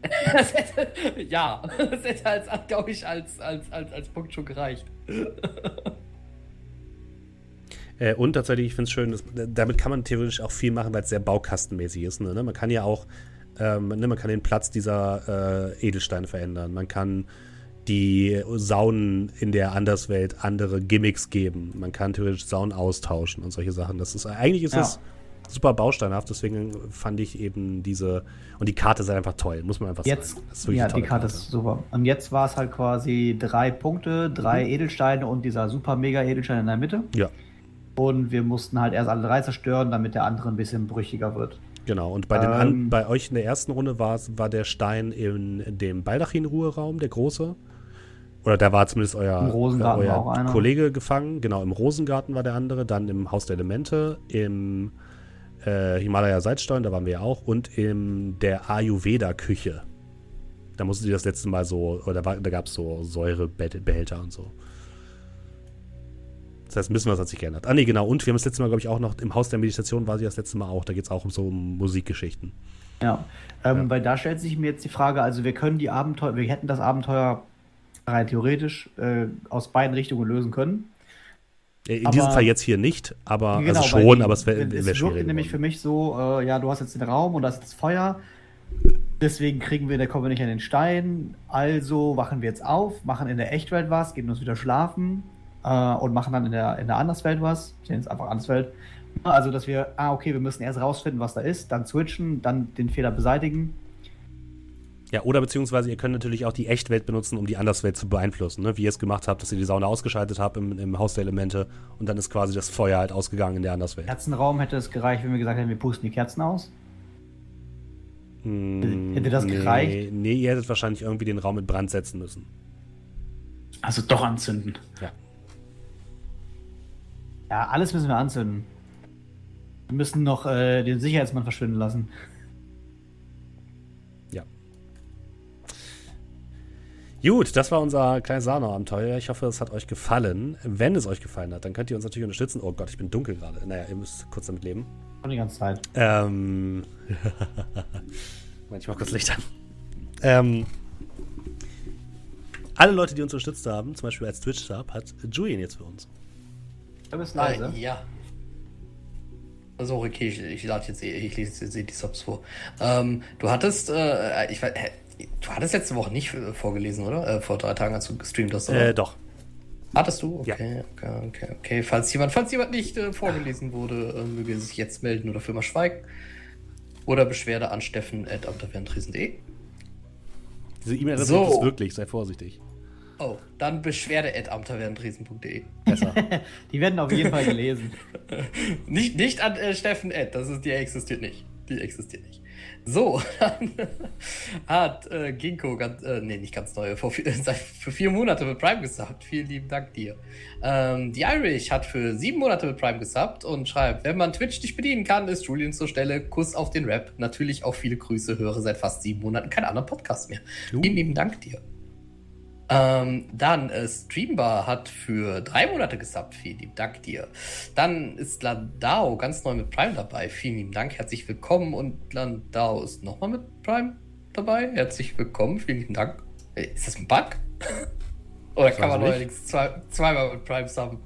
Das hätte, ja, das hätte als, glaube ich, als, als, als, als Punkt schon gereicht. Äh, und tatsächlich, ich finde es schön, dass, damit kann man theoretisch auch viel machen, weil es sehr baukastenmäßig ist. Ne? Man kann ja auch, ähm, ne, man kann den Platz dieser äh, Edelsteine verändern. Man kann die Saunen in der Anderswelt andere Gimmicks geben. Man kann theoretisch Saunen austauschen und solche Sachen. Das ist eigentlich ist Ja. das super bausteinhaft. Deswegen fand ich eben diese und die Karte ist halt einfach toll, muss man einfach Jetzt, sagen. Ja, die tolle Karte ist super. Und jetzt war es halt quasi drei Punkte, drei Edelsteine und dieser super mega Edelstein in der Mitte. Ja, Und wir mussten halt erst alle drei zerstören, damit der andere ein bisschen brüchiger wird. genau. Und bei, Ähm. an, bei euch in der ersten Runde war, war der Stein in dem Baldachin-Ruheraum, der große. Oder da war zumindest euer, euer. Kollege gefangen. Genau, im Rosengarten war der andere. Dann im Haus der Elemente, im äh, Himalaya-Salzstein, da waren wir ja auch. Und in der Ayurveda-Küche. Da mussten die das letzte Mal so, oder war, da gab es so Säurebehälter und so. Das heißt, ein bisschen was hat sich geändert. Ah, nee, genau. Und wir haben das letzte Mal, glaube ich, auch noch im Haus der Meditation war sie das letzte Mal auch. Da geht es auch um so um Musikgeschichten. Ja, ähm, Ja. weil da stellt sich mir jetzt die Frage, also wir können die Abenteuer, wir hätten das Abenteuer rein theoretisch äh, aus beiden Richtungen lösen können. In Aber- diesem Fall jetzt hier nicht, aber Genau, also schon, die- aber es wäre es wär schwierig. nämlich für mich so, äh, ja, du hast jetzt den Raum und da ist jetzt Feuer. Deswegen kriegen wir, da kommen wir nicht an den Stein. Also wachen wir jetzt auf, machen in der Echtwelt was, gehen uns wieder schlafen äh, und machen dann in der, in der Anderswelt was. Ich nenne es einfach Anderswelt. Also, dass wir, ah, okay, wir müssen erst rausfinden, was da ist, dann switchen, dann den Fehler beseitigen. Ja, oder beziehungsweise ihr könnt natürlich auch die Echtwelt benutzen, um die Anderswelt zu beeinflussen, ne? wie ihr es gemacht habt, dass ihr die Sauna ausgeschaltet habt im, im Haus der Elemente und dann ist quasi das Feuer halt ausgegangen in der Anderswelt. Kerzenraum hätte es gereicht, wenn wir gesagt hätten, wir pusten die Kerzen aus. Hm, Hätte das nee, gereicht? Nee, ihr hättet wahrscheinlich irgendwie den Raum in Brand setzen müssen. Also doch anzünden. Ja. Ja, alles müssen wir anzünden. Wir müssen noch äh, den Sicherheitsmann verschwinden lassen. Ja. Gut, das war unser kleines Sauna-Abenteuer. Ich hoffe, es hat euch gefallen. Wenn es euch gefallen hat, dann könnt ihr uns natürlich unterstützen. Oh Gott, ich bin dunkel gerade. Naja, ihr müsst kurz damit leben. Schon die ganze Zeit. Ähm. Moment, ich mach kurz Licht an. Ähm. Alle Leute, die uns unterstützt haben, zum Beispiel als Twitch-Stab, hat Julian jetzt für uns. Du bist Äh, ja. Also okay, ich, ich lade jetzt, eh- ich lese jetzt eh die Subs vor. Ähm, du hattest, äh, ich weiß, du hattest letzte Woche nicht äh, vorgelesen, oder? Äh, vor drei Tagen, als du gestreamt hast, oder? Äh, doch. Hattest du? Ja. Okay, okay, okay, okay. Falls jemand, falls jemand nicht äh, vorgelesen wurde, äh, möge sich jetzt melden oder für mal schweigen. Oder Beschwerde an steffen.amtaverntresen.de. Diese E-Mail-Adresse So. gibt es wirklich, sei vorsichtig. Oh, dann beschwerde.amtaverntresen.de. Besser. Die werden auf jeden Fall gelesen. Nicht, nicht an äh, Steffen Ed, das ist, die existiert nicht. Die existiert nicht. So, dann hat äh, Ginkgo ganz, äh, nee, nicht ganz neu, vor für vier Monate mit Prime gesubbt. Vielen lieben Dank dir. Ähm, die Irish hat für sieben Monate mit Prime gesubbt und schreibt, wenn man Twitch nicht bedienen kann, ist Julian zur Stelle. Kuss auf den Rap. Natürlich auch viele Grüße, höre seit fast sieben Monaten keinen anderen Podcast mehr. Vielen lieben Dank dir. Ähm, dann äh, Streambar hat für drei Monate gesubbt. Vielen lieben Dank dir. Dann ist Landau ganz neu mit Prime dabei. Vielen lieben Dank, herzlich willkommen. Und Landau ist nochmal mit Prime dabei. Herzlich willkommen, vielen lieben Dank. Äh, Ist das ein Bug? Oder kann man neuerdings zwei, zweimal mit Prime subben?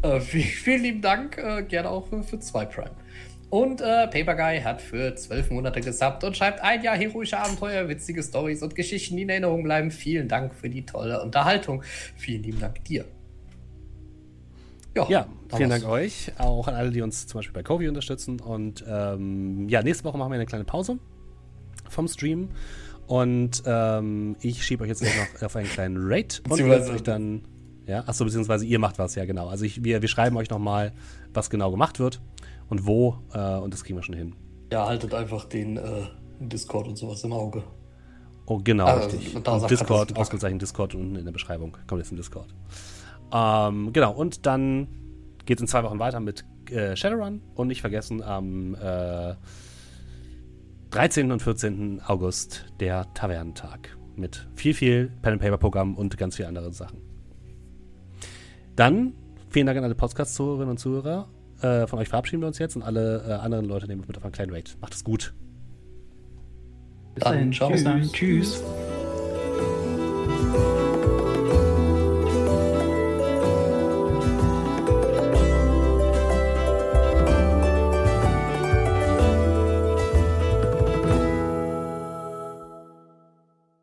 Äh, vielen, vielen lieben Dank, äh, gerne auch für, für zwei Prime. Und äh, Paper Guy hat für zwölf Monate gesubbt und schreibt ein Jahr heroische Abenteuer, witzige Stories und Geschichten, die in Erinnerung bleiben. Vielen Dank für die tolle Unterhaltung. Vielen lieben Dank dir. Ja, vielen damals. Dank euch. Auch an alle, die uns zum Beispiel bei Kofi unterstützen. Und ähm, ja, nächste Woche machen wir eine kleine Pause vom Stream. Und ähm, ich schiebe euch jetzt noch auf einen kleinen Raid. Und euch dann. Ja, achso, beziehungsweise ihr macht was, ja, genau. Also ich, wir, wir schreiben euch nochmal, was genau gemacht wird und wo. Äh, und das kriegen wir schon hin. Ja, haltet einfach den äh, Discord und sowas im Auge. Oh, genau, Also, richtig. da Und sagt das Discord, ausgezeichnet Discord unten in der Beschreibung. Kommt jetzt im Discord. Ähm, genau, und dann geht es in zwei Wochen weiter mit äh, Shadowrun und nicht vergessen am äh, 13. und 14. August der Tavernentag mit viel, viel Pen-and-Paper-Programm und ganz viel andere Sachen. Dann vielen Dank an alle Podcast-Zuhörerinnen und Zuhörer. Äh, von euch verabschieden wir uns jetzt und alle äh, anderen Leute nehmen wir mit auf einen kleinen Raid. Macht es gut. Bis Dann dahin. ciao. Bis dann. Tschüss.